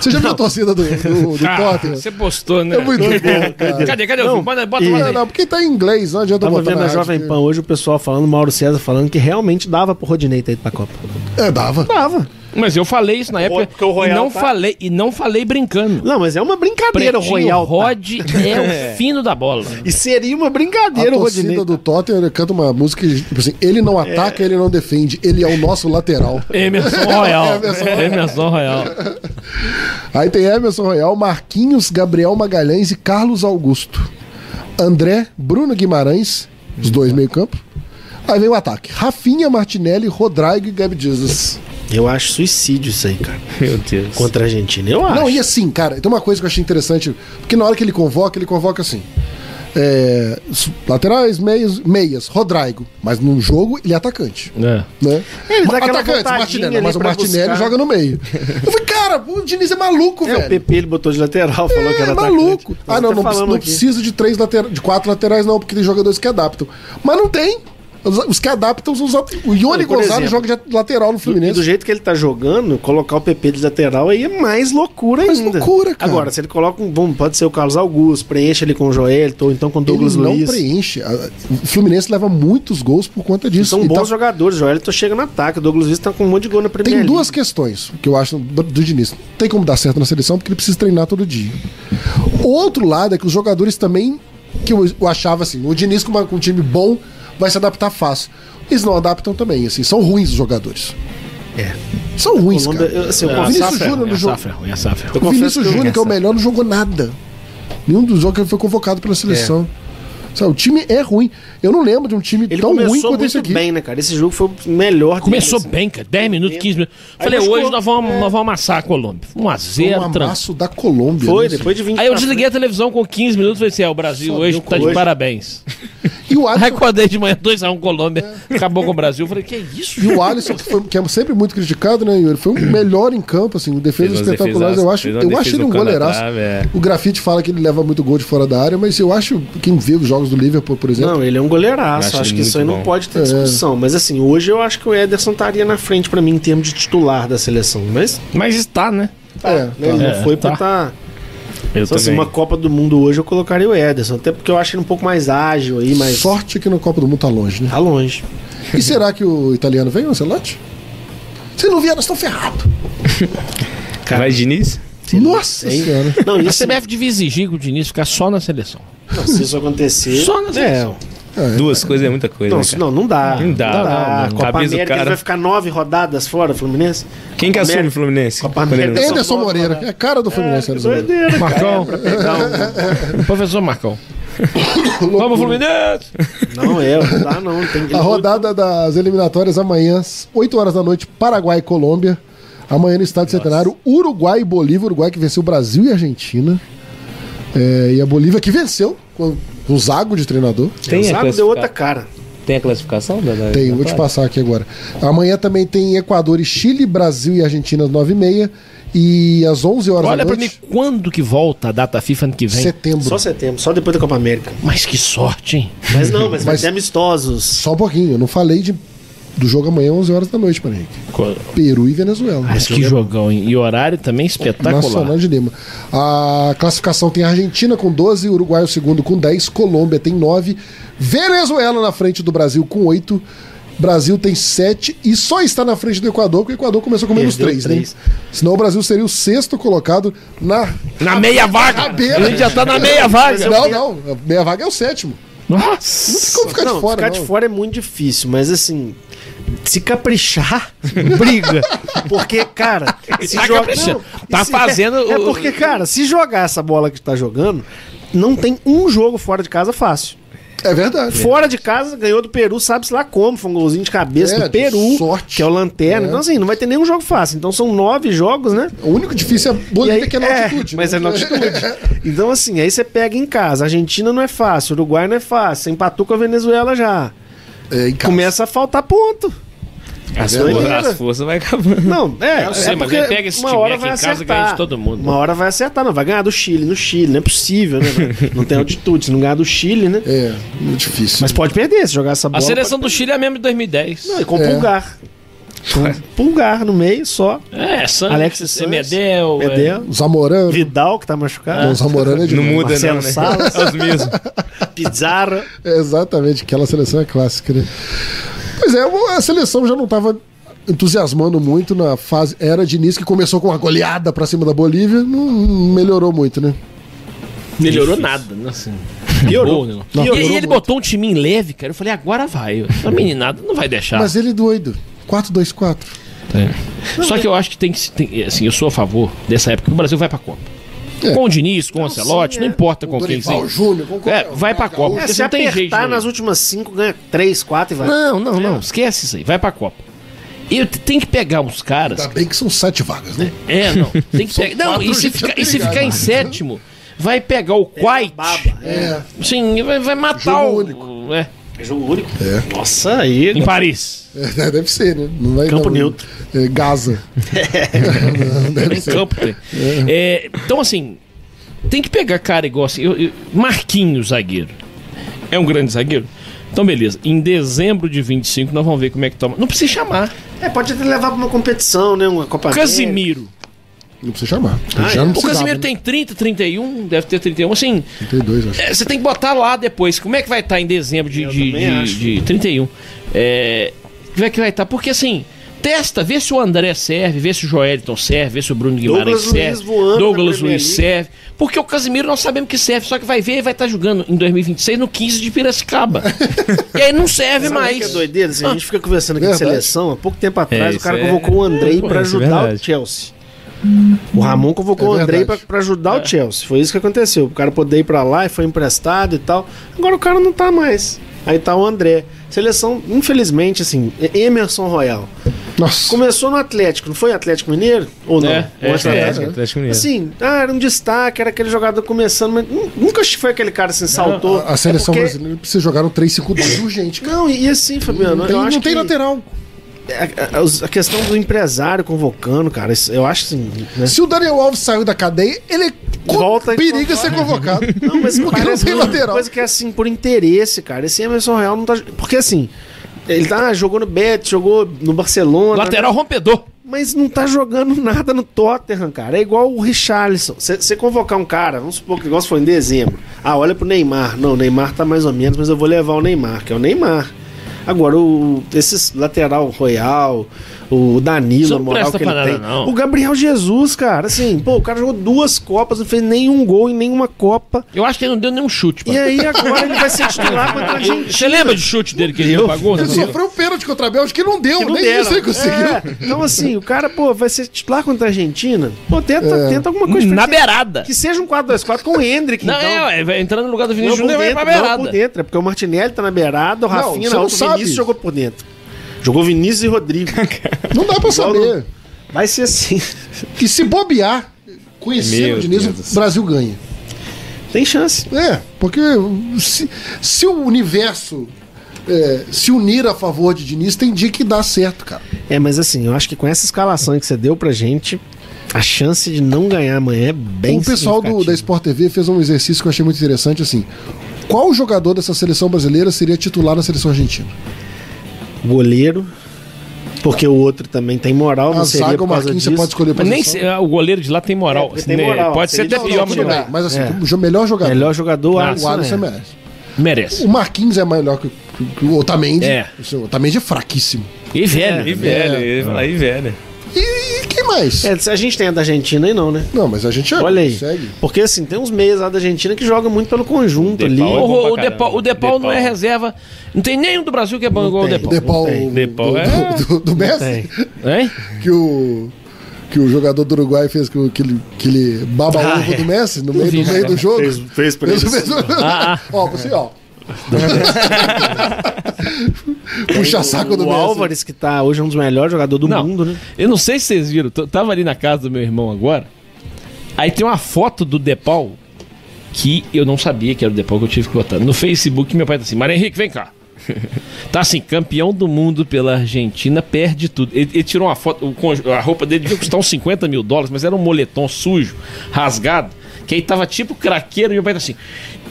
Você já viu a torcida do, do, do Ah, Tottenham? Você postou, né? É muito bom, cara. Cadê, cadê o Não? Bota, bota, e- bota Não, aí. não, porque tá em inglês, não adianta Tava botar vendo na Jovem que- Pan hoje o pessoal falando, Mauro César falando que realmente dava pro Rodinei ter ido pra Copa. É, dava. Dava. Mas eu falei isso na época Porque o e Royal não tá- falei e não falei brincando. Não, mas é uma brincadeira o Pretinho Royal. tá? Rod é o fino da bola. E seria uma A brincadeira o Rodinei. torcida do Tottenham ele canta uma música que, tipo assim, ele não ataca, ele não defende, ele é o nosso lateral. Emerson Royal. Emerson Emerson Royal. Aí tem Emerson Royal, Marquinhos, Gabriel Magalhães e Carlos Augusto. André, Bruno Guimarães, os dois meio campo. Aí vem o ataque. Rafinha, Martinelli, Rodrigo e Gabi Jesus. Eu acho suicídio isso aí, cara. Meu Deus. Contra a Argentina. Eu acho. Não, e assim, cara, tem uma coisa que eu achei interessante, porque na hora que ele convoca, ele convoca assim. é, laterais, meias, meias, Rodrigo. Mas num jogo ele é atacante. É. Né? Ele dá atacante, Martinelli, mas o Martinelli buscar. joga no meio. Eu falei, cara, o Diniz é maluco, É, velho. o PP ele botou de lateral, falou que É era maluco. atacante. Ah, não, não, não precisa de três laterais, de quatro laterais, não, porque tem jogadores que adaptam. Mas não tem. Os, que adaptam são os. O Ione Gonzalez joga de lateral no Fluminense. do jeito que ele tá jogando, colocar o PP de lateral aí é mais loucura Mais ainda. loucura, cara. Agora, se ele coloca um. Bom, pode ser o Carlos Augusto, preenche ele com o Joelito, ou então com o Douglas ele não Luiz. preenche. O Fluminense leva muitos gols por conta disso. São E bons tá- jogadores. O Joelito chega no ataque, o Douglas Luiz tá com um monte de gol na primeira. Tem duas Liga. questões que eu acho do, do Diniz. Não Tem como dar certo na seleção porque ele precisa treinar todo dia. O outro lado é que os jogadores também, que eu, achava assim, o Diniz com um time bom vai se adaptar fácil. Eles não adaptam também, assim, são ruins os jogadores. É. São ruins, Colômbia, cara. eu- assim, eu o Vinícius Júnior É no jogo. O Vinícius Júnior, que é o melhor, não jogou nada. Nenhum dos jogos que ele foi convocado pela seleção. Sabe, o time é ruim. Eu não lembro de um time Ele tão ruim começou quanto esse aqui. bem, né, cara? Esse jogo foi o melhor dele, Começou assim. bem, cara. 10 minutos, 15 minutos. Aí Falei, hoje nós vamos, nós vamos amassar a Colômbia. 1 a Foi 0 um amasso da Colômbia. Foi, né? depois de 20 Aí eu desliguei a televisão com 15 minutos e falei assim: é, o Brasil Só hoje tá de hoje. parabéns. E o Aí Alisson, acordei de manhã 2x1 Colômbia, acabou com o Brasil. Eu falei, que isso? e o Alisson que, foi- que é sempre muito criticado, né, Yuri? Foi o melhor em campo, assim, defesa Fez umas espetaculares. Eu acho, defesas- eu acho ele um goleiraço. é. O grafite fala que ele leva muito gol de fora da área, mas eu acho, quem vê os jogos do Liverpool, por exemplo, Não, ele é um goleiraço. acho que isso aí muito não bom. pode ter É. discussão. Mas assim, hoje eu acho que o Ederson estaria na frente pra mim em termos de titular da seleção. Mas Mas está, né? é, né, ele É, não foi pra tá. estar. Eu Só assim, uma Copa do Mundo hoje eu colocaria o Ederson. Até porque eu acho ele um pouco mais ágil aí, mas. sorte que no Copa do Mundo tá longe, né? Tá longe. E será que o italiano vem, o Ancelotti? Se não vier, nós estamos ferrados. Vai de Nossa Hein? senhora. Não, A isso, CBF devia exigir que o Diniz ficar só na seleção. não, se isso acontecer. Só na é, seleção. Duas coisas é muita coisa. não, né, não, não dá. Não dá, não, não. Copa Cabeça do América ele cara. vai ficar nove rodadas fora, Fluminense? Quem que assume o Fluminense? Copa ele América. não- Anderson Moreira, é a cara do Fluminense. Moreira. Doideira, Marcão. cara, um- Professor Marcão. Vamos, Fluminense! Não, é, não dá não. Tem, ele A rodada das eliminatórias amanhã, às 8 horas da noite, Paraguai e Colômbia. Amanhã no Estádio Centenário, Uruguai e Bolívia. Uruguai que venceu o Brasil e a Argentina. É, e a Bolívia que venceu com o Zago de treinador. Tem o a Zago deu outra cara. Tem a classificação da, da Tem, vou te passar aqui agora. Amanhã também tem Equador e Chile, Brasil e Argentina às 9h30. E às 11 horas Olha da pra noite. mim quando que volta a data FIFA ano que vem. Setembro. Só setembro, só depois da Copa América. Mas que sorte, hein? Mas não, mas, vai Mas- ter amistosos. Só um pouquinho, eu não falei de, do jogo amanhã 11 horas da noite, para Peru e Venezuela. Mas que jogão, hein? E horário também espetacular. Nacional de Lima. A classificação tem a Argentina com 12, Uruguai o segundo com 10, Colômbia tem 9, Venezuela na frente do Brasil com 8, Brasil tem 7 e só está na frente do Equador, porque o Equador começou com menos Perdeu 3, né? Senão o Brasil seria o sexto colocado na, Na meia vaga. A gente já tá na meia vaga. Não, não, a meia vaga é o sétimo. Nossa. Não tem como ficar não, de fora, ficar não. de fora é muito difícil, mas assim, se caprichar, briga. Porque, cara, se Tá joga- não, Tá se- fazendo É, é porque, cara, se jogar essa bola que tá jogando, não tem um jogo fora de casa fácil. É verdade. Fora de casa, ganhou do Peru, sabe-se lá como. Foi um golzinho de cabeça É, do Peru, sorte. que é o Lanterna. É. Então, assim, não vai ter nenhum jogo fácil. Então, são nove jogos, né? O único difícil é a Bolívia, aí- que é na é, altitude. Mas né? é na altitude. Então, assim, aí você pega em casa. Argentina não é fácil, Uruguai não é fácil. Você empatou com a Venezuela já. É, em casa. Começa a faltar ponto. As, É forças, doideira. as forças vai acabando. Não, é. Eu sei, é mas aí pega esse uma hora vai acertar. ganha de todo mundo. Uma hora vai acertar, não. Vai ganhar do Chile, no Chile. Não é possível, né? não tem altitude. Se não ganhar do Chile, né? É, muito difícil. Mas pode perder se jogar essa A bola. seleção do Chile é a mesma de 2010. Não, e com É. pulgar. Com pulgar no meio só. É, Santos, Alexis Santos, Medel, é. Medel. Zamorano. Vidal, que tá machucado. Não, Zamorano é de Não muda, Marcelo não, né? Salles. É os mesmos. Pizarro. É, exatamente, aquela seleção é clássica, né? Pois é, a seleção já não estava entusiasmando muito na fase era de início, que começou com uma goleada pra cima da Bolívia, não melhorou muito, né? Melhorou nada, né? Assim. Piorou. Né? Não, e, piorou e ele muito. botou um time em leve, cara. Eu falei, agora vai. A meninada não vai deixar. Mas ele é doido. 4-2-4. Só que eu acho que tem que. tem- assim, eu sou a favor dessa época que o Brasil vai pra Copa. É. Com o Diniz, com o Ancelotti, não é. importa com quem Dorival seja. Júnior, com É, vai pra Copa. É, se não tem jeito. nas últimas cinco, ganha três, quatro e vai. Não, não, não. Esquece isso aí. Vai pra Copa. E tem que pegar uns caras. Ainda bem que são sete vagas, né? É, não. Tem que pegar. Não, e se, ficar, é e se ficar em sétimo, vai pegar o Quite. É. Sim, vai, vai matar Jogo o. único. É, É jogo único. É. Nossa, aí. em Paris. É, deve ser, né? Não vai, Campo não, neutro. É, Gaza. Não, deve ser. campo tem. É, então, assim, tem que pegar cara igual assim. eu- eu- Marquinhos, zagueiro. É um grande zagueiro? Então, beleza. Em dezembro de 25, nós vamos ver como é que toma. Não precisa chamar. É, pode até levar pra uma competição, né? Uma Copa América. Não precisa chamar. Ah, Já é. não O precisava, Casimiro né? tem 30, 31, deve ter 31. Assim, 32, acho. É, Você tem que botar lá depois. Como é que vai estar em dezembro de, de, de, de 31? É, como é que vai estar? Porque assim, testa, vê se o André serve, vê se o Joeliton serve, vê se o Bruno Guimarães Douglas Luiz serve. voando na Douglas Luiz serve. Porque o Casimiro nós sabemos que serve, só que vai ver e vai estar jogando em 2026 no 15 de Piracicaba. e aí não serve Sabe o mais. que é doideira? Assim, a gente fica conversando aqui de Verdade. seleção. Há pouco tempo atrás, É, o cara é- convocou o Andrei é ajudar o. Chelsea. O Ramon convocou É o Andrei pra ajudar o Chelsea. Foi isso que aconteceu. O cara poder ir pra lá e foi emprestado e tal. Agora o cara não tá mais. Aí tá o André. Seleção, infelizmente, assim, Emerson Royal. Nossa. Começou no Atlético, não foi Atlético Mineiro? Ou não? É, Ou é, Atlético? É, Atlético Mineiro. Assim, ah, era um destaque, era aquele jogador começando, mas nu- nunca foi aquele cara assim, saltou. A, a seleção É porque- brasileira precisa jogar no 3-5-2 urgente, cara. Não, e, e assim, Fabiano, Não tem, eu acho não tem que lateral. A, a- questão do empresário convocando, cara, isso- eu acho assim. Né? Se o Daniel Alves saiu da cadeia, ele Volta e periga ser convocado. Não, mas porque não tem lateral. coisa que é assim, por interesse, cara. Esse Emerson Real não tá. Porque assim, ele tá, jogou no Betis, jogou no Barcelona. Lateral né? rompedor. Mas não tá jogando nada no Tottenham, cara. É igual o Richarlison. Você convocar um cara, vamos supor que o negócio foi em dezembro. Ah, olha pro Neymar. Não, o Neymar tá mais ou menos, mas eu vou levar o Neymar, que é o Neymar. Agora, o, esses lateral Royal, o Danilo, a não moral que ele nada, tem. não. O Gabriel Jesus, cara, assim, pô, o cara jogou duas Copas, não fez nenhum gol em nenhuma Copa. Eu acho que ele não deu nenhum chute. E aí agora ele vai ser titular contra a Argentina. Você lembra de chute dele que ele não pagou? Ele sofreu um pênalti contra a Bélgica que não deu, Que não nem deram. isso ele conseguiu. É, então, assim, o cara, pô, vai ser titular contra a Argentina. Pô, tenta, É. tenta alguma coisa. Na beirada. Que seja um 4-2-4 com o Hendrick, Não, então. é, vai entrando no lugar do Não Vinícius Júnior vai pra não beirada. por dentro. É porque o Martinelli tá na beirada, o Não, Rafinha você na não outra. Vinícius jogou por dentro. Jogou Vinícius e Rodrigo. Não dá pra saber. Vai ser assim. E se bobear, conhecendo Meu o Diniz, Deus o Brasil ganha. Tem chance. É, porque se, se o universo é, se unir a favor de Diniz, tem dia que dá certo, cara. É, mas assim, eu acho que com essa escalação que você deu pra gente, a chance de não ganhar amanhã é bem o pessoal do, da Sport TV fez um exercício que eu achei muito interessante, assim. Qual jogador dessa seleção brasileira seria titular na seleção argentina? Goleiro. Porque o outro também tem moral, A não seria zaga, por o causa Marquinhos, você disso. pode escolher Mas nem se- ah, o goleiro de lá tem moral. É, tem moral. Pode ser até pior, bem. não. Mas assim, É. o melhor jogador. Melhor jogador, Ah, o Alisson é. merece. Merece. O Marquinhos é melhor que, que- que o Otamendi. É. O Otamendi é fraquíssimo. E velho. E velho, falar, e velho. E, e quem mais? É, a gente tem a da Argentina aí não, né? Não, mas a gente é, Olha aí. consegue. Porque assim, tem uns meias lá da Argentina que jogam muito pelo conjunto ali. É O, o, Depau, caramba. o Depau não é reserva. Não tem nenhum do Brasil que é bom igual o tem. Depau. Depau, tem. do, Depau do, é- do, do, do Messi, Tem. Hein? que o que o jogador do Uruguai fez que, ele, que ele baba Ah, ovo é. do Messi no meio, vi, no meio do jogo. Fez, fez pra Fez- eles. fez- Ah, Ó, você, ó. Puxa saco do o. Álvares, que tá hoje um dos melhores jogadores do Não. mundo, né? Eu não sei se vocês viram. t- Tava ali na casa do meu irmão agora. Aí tem uma foto do Depau que eu não sabia que era o Depau que eu tive que botar. No Facebook, meu pai tá assim: Maria Henrique, vem cá. tá assim, campeão do mundo pela Argentina, perde tudo. Ele, ele tirou uma foto, o a roupa dele devia custar uns 50 mil dólares, mas era um moletom sujo, rasgado, que aí tava tipo craqueiro. E meu pai tá assim: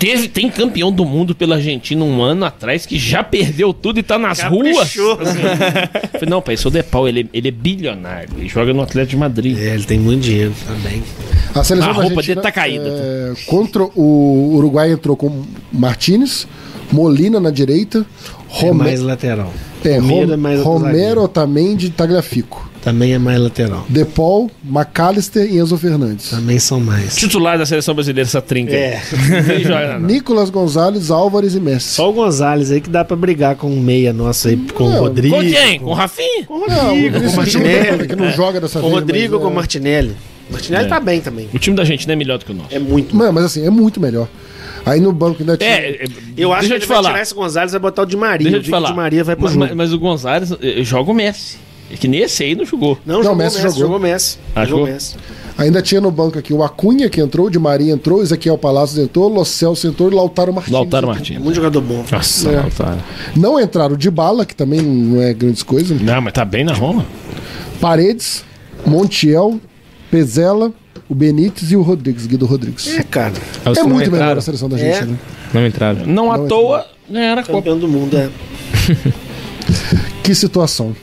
teve, tem campeão do mundo pela Argentina um ano atrás que já perdeu tudo e tá nas ruas. Caprichou. Eu Falei, não, pai, esse é o Depau, ele, ele é bilionário, ele joga no Atlético de Madrid. É, ele tem muito dinheiro também. A seleção A da roupa Argentina, dele tá caída. é, contra o Uruguai entrou com Martinez, Molina na direita, É mais lateral. é, Romero Rom- é mais Romero. Otamendi e Tagliafico. Também é mais lateral. De Paul, McAllister e Enzo Fernandes. Também são mais. Titular da seleção brasileira, essa trinca. É. Joga. Nicolas Gonzalez, Álvares e Messi. Só o Gonzalez aí que dá pra brigar com o meia nosso aí, com o Não, Rodrigo. Com quem? Com o Rafinha? Com o Não, Rodrigo, o com o Martinelli. Que não joga dessa Com o vez, Rodrigo, mas com o é- Martinelli. Martinelli É. tá bem também. O time da Argentina é melhor do que o nosso. É muito. Mano, mas assim, é muito melhor. Aí no banco ainda tinha. É, é, Eu acho deixa que eu ele te vai falar. tirar esse Gonzalez e vai botar o Di Maria. Deixa eu te que o falar. Di Maria vai pro mas, jogo. mas- mas o Gonzalez eh, joga o Messi. É que nesse aí não jogou. Não, Não, jogou Messi jogou. jogou Messi. Ah, jogou? Messi. Ainda tinha no banco aqui o Acunha que entrou, o Di Maria entrou, Ezequiel Palacios entrou, Lo Celso entrou e Lautaro Martins. Lautaro entrou. Martins. Muito jogador bom. Nossa, É. Lautaro. Não entraram o Di Bala, que também não é grandes coisas. Não, mas tá bem na Roma. Paredes, Montiel, Pezela, o Benítez e o Rodrigues, Guido Rodrigues. É, cara. É não muito melhor a seleção da É. Argentina. Não entraram. Não à Não, toa ganharam a Copa. Campeão do mundo, é. Que situação.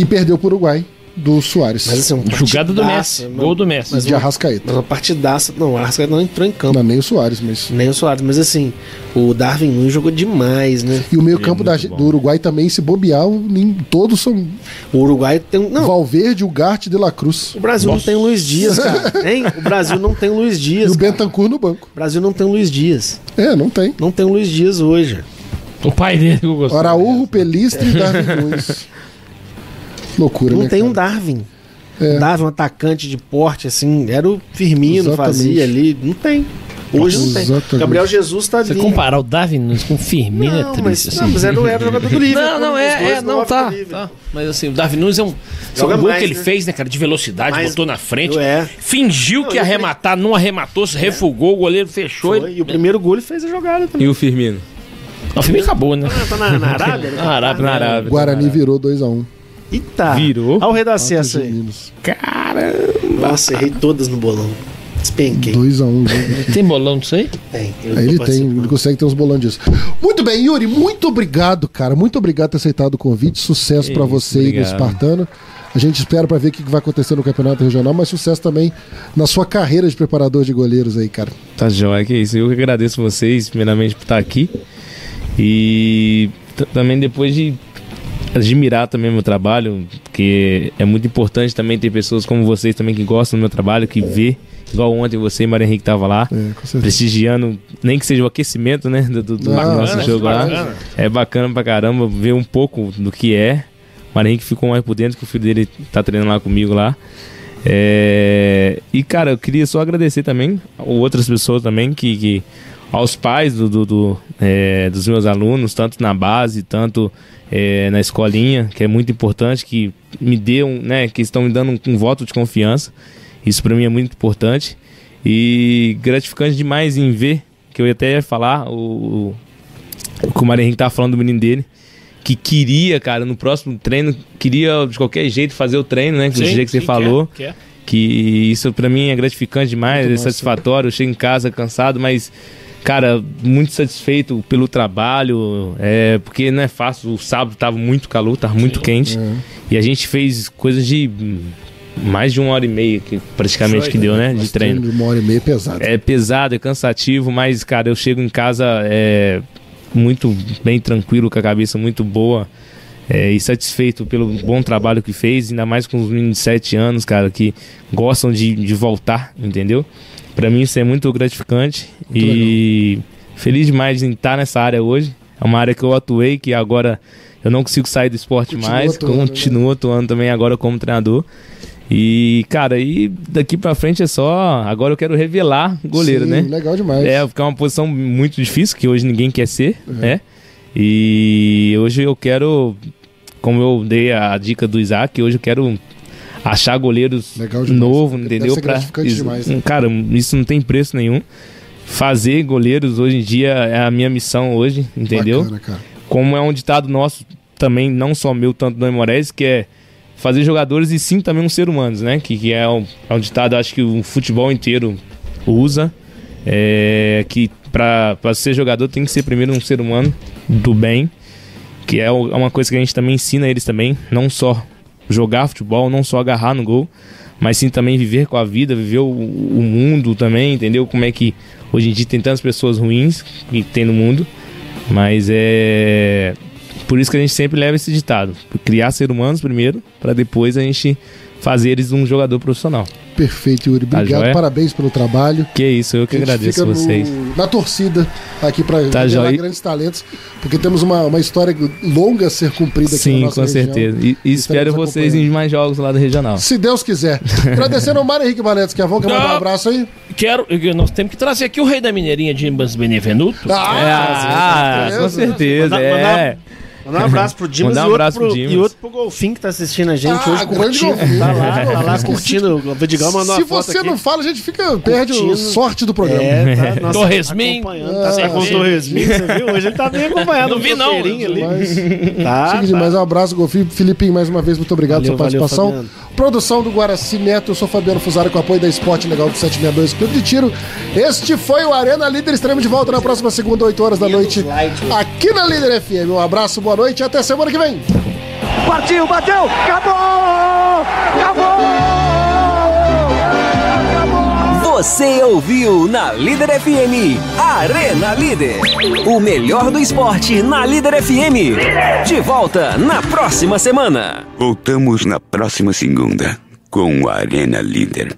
E perdeu pro Uruguai do Soares. Mas assim, um Jogada do Messi. mano. Gol do Messi. Mas de Arrascaeta. Mas uma partidaça. Não, o Arrascaeta não entrou em campo. Não, nem o Soares, mas. Nem o Soares. Mas assim, o Darwin Nunes jogou demais, né? E o meio-campo da- do Uruguai também, se bobear, nem, todos são. O Uruguai tem um. Não, Valverde, Ugarte de la Cruz. o Brasil não tem o Luiz Dias, cara. Hein? O Brasil não tem o Luiz E Dias. o cara. Bentancur no banco. O Brasil não tem o Luiz Dias. É, não tem. Não tem o Luiz Dias hoje. O pai dele que eu gostei. Araújo, Pelistre e Darwin Nunes. Loucura, Não né? tem um cara? Darwin. É. Darwin, um atacante de porte, assim. Era o Firmino, Exatamente. fazia ali. Não tem. Hoje não tem. Exatamente. Gabriel Jesus tá Você ali. comparar o Darwin Nunes com o Firmino Não, é mas, triste. não, assim. mas era, era jogador do Liverpool. Não, não, é, é não, tá, tá. Mas assim, o Darwin Nunes é um. Joga o gol mais, que ele né? fez, né, cara, de velocidade, Mais- botou na frente. É. Fingiu Não, que ia arrematar, não arrematou, se refugou, o goleiro fechou. Foi, Ele... E o primeiro gol ele fez a jogada também. E o Firmino? O filme acabou, né? Ah, tá na, na Arábia? né? Na Arábia, Na Arábia. Guarani virou 2x1. Eita. Virou? Olha o rei da acesso aí. Meninos. Nossa, errei todas no bolão. Despenquei. 2x1. gente. Tem bolão disso aí? Tem. ele tem, ele consegue ter uns bolões disso. Muito bem, Yuri, muito obrigado, cara. Muito obrigado por ter aceitado o convite. Sucesso pra Isso, você aí no obrigado. Espartano. A gente espera pra ver o que vai acontecer no campeonato regional, mas sucesso também na sua carreira de preparador de goleiros aí, cara. Tá jóia, que isso. Eu que agradeço vocês, primeiramente, por estar aqui. E também depois de admirar também meu trabalho, porque é muito importante também ter pessoas como vocês também que gostam do meu trabalho, que vê. Igual ontem você e Maria Henrique tava lá, É, prestigiando, nem que seja o aquecimento, né, do, do- do nosso bacana, jogo lá. É bacana pra caramba ver um pouco do que é. O Maria Henrique ficou mais por dentro, que o filho dele tá treinando lá comigo lá. É, E, cara, eu queria só agradecer também outras pessoas também, que, que- aos pais do, do- do, é, dos meus alunos, tanto na base, tanto é, na escolinha, que é muito importante, que me deu, né, que estão me dando um, um voto de confiança. Isso para mim é muito importante. E gratificante demais em ver, que eu até ia falar, o, o que o Mário Henrique tava falando do menino dele, que queria, cara, no próximo treino, queria de qualquer jeito fazer o treino, né? Do jeito que você sim, falou. quer, quer. Que isso pra mim é gratificante demais, é satisfatório. Eu chego em casa cansado, mas, cara, muito satisfeito pelo trabalho. É, porque não é fácil. O sábado tava muito calor, tava muito quente. E a gente fez coisas de mais de uma hora e meia, que praticamente Foi, que deu, né? Mas De treino. De uma hora e meia pesado. É pesado, é cansativo, mas, cara, eu chego em casa é, muito bem tranquilo, com a cabeça muito boa é, e satisfeito pelo bom trabalho que fez, ainda mais com os meninos de 7 anos, cara, que gostam de, de voltar, entendeu? Pra mim isso é muito gratificante e feliz demais em estar nessa área hoje. É uma área que eu atuei, que agora eu não consigo sair do esporte Continua mais, atuando, né? continuo atuando também agora como treinador. E, cara, e daqui pra frente é só. Agora eu quero revelar goleiro, Sim, né? legal demais. É, porque é uma posição muito difícil, que hoje ninguém quer ser, né? E hoje eu quero, como eu dei a dica do Isaac, hoje eu quero achar goleiros novo, entendeu? isso- demais, né? Cara, isso não tem preço nenhum. Fazer goleiros hoje em dia é a minha missão hoje, entendeu? Bacana. Como é um ditado nosso também, não só meu, tanto do Moraes, que é fazer jogadores e sim também um ser humanos, né? Que, que é, um, é um ditado, acho que o futebol inteiro usa. É, que para ser jogador tem que ser primeiro um ser humano do bem, que é é uma coisa que a gente também ensina eles também, não só jogar futebol, não só agarrar no gol, mas sim também viver com a vida, viver o, o mundo também, entendeu? Como é que hoje em dia tem tantas pessoas ruins que tem no mundo, mas é por isso que a gente sempre leva esse ditado, criar ser humanos primeiro, para depois a gente fazer eles um jogador profissional. Perfeito, Yuri. Tá Obrigado, joia? parabéns pelo trabalho. Que isso, eu que A gente agradeço fica no- vocês. na torcida aqui para Tá grandes talentos, porque temos uma, uma história longa a ser cumprida aqui na Sim, nossa com região. certeza. E, e espero vocês em mais jogos lá do regional. Se Deus quiser. Agradecendo ao Mário Henrique Valentos, que é bom que mandar um abraço aí. Quero, nós temos que trazer aqui o rei da mineirinha Dimas Benevenuto. Ah, com certeza, Mandar- é. Mandar um abraço pro Dimas Mandar e, um outro abraço pro, pro Dimas. e outro pro Golfinho que tá assistindo a gente Ah, hoje curtindo. Golfinho. Tá lá, tá lá curtindo. O Vidigal mandou Se uma foto você aqui. não fala, a gente fica perde o Curtindo. sorte do programa. É, tá, nossa, Torresmin. acompanhando, Tá, Ah, com o. Torresmin, você viu? Hoje ele tá bem acompanhado. Não vi, não. ali. Mas, Tá, tá. Um abraço, Golfinho. Filipinho, mais uma vez, muito obrigado Valeu, pela participação. Fabiano. Produção do Guaraci Neto, eu sou Fabiano Fusaro com apoio da Esporte Legal do 762 Clube de Tiro. Este foi o Arena Líder. Estaremos de volta na próxima segunda, 8 horas da noite, aqui na Líder FM. Um abraço, boa noite e até semana que vem. Partiu, bateu, acabou! Acabou! Você ouviu na Líder FM Arena Líder. O melhor do esporte na Líder FM. De volta na próxima semana. Voltamos na próxima segunda com Arena Líder.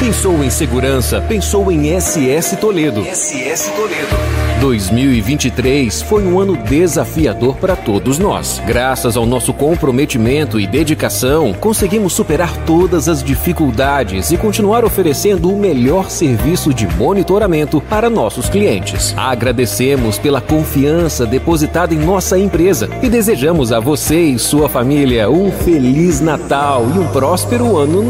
Pensou em segurança? Pensou em SS Toledo. SS Toledo. 2023 foi um ano desafiador para todos nós. Graças ao nosso comprometimento e dedicação, conseguimos superar todas as dificuldades e continuar oferecendo o melhor serviço de monitoramento para nossos clientes. Agradecemos pela confiança depositada em nossa empresa e desejamos a você e sua família um feliz Natal e um próspero ano novo.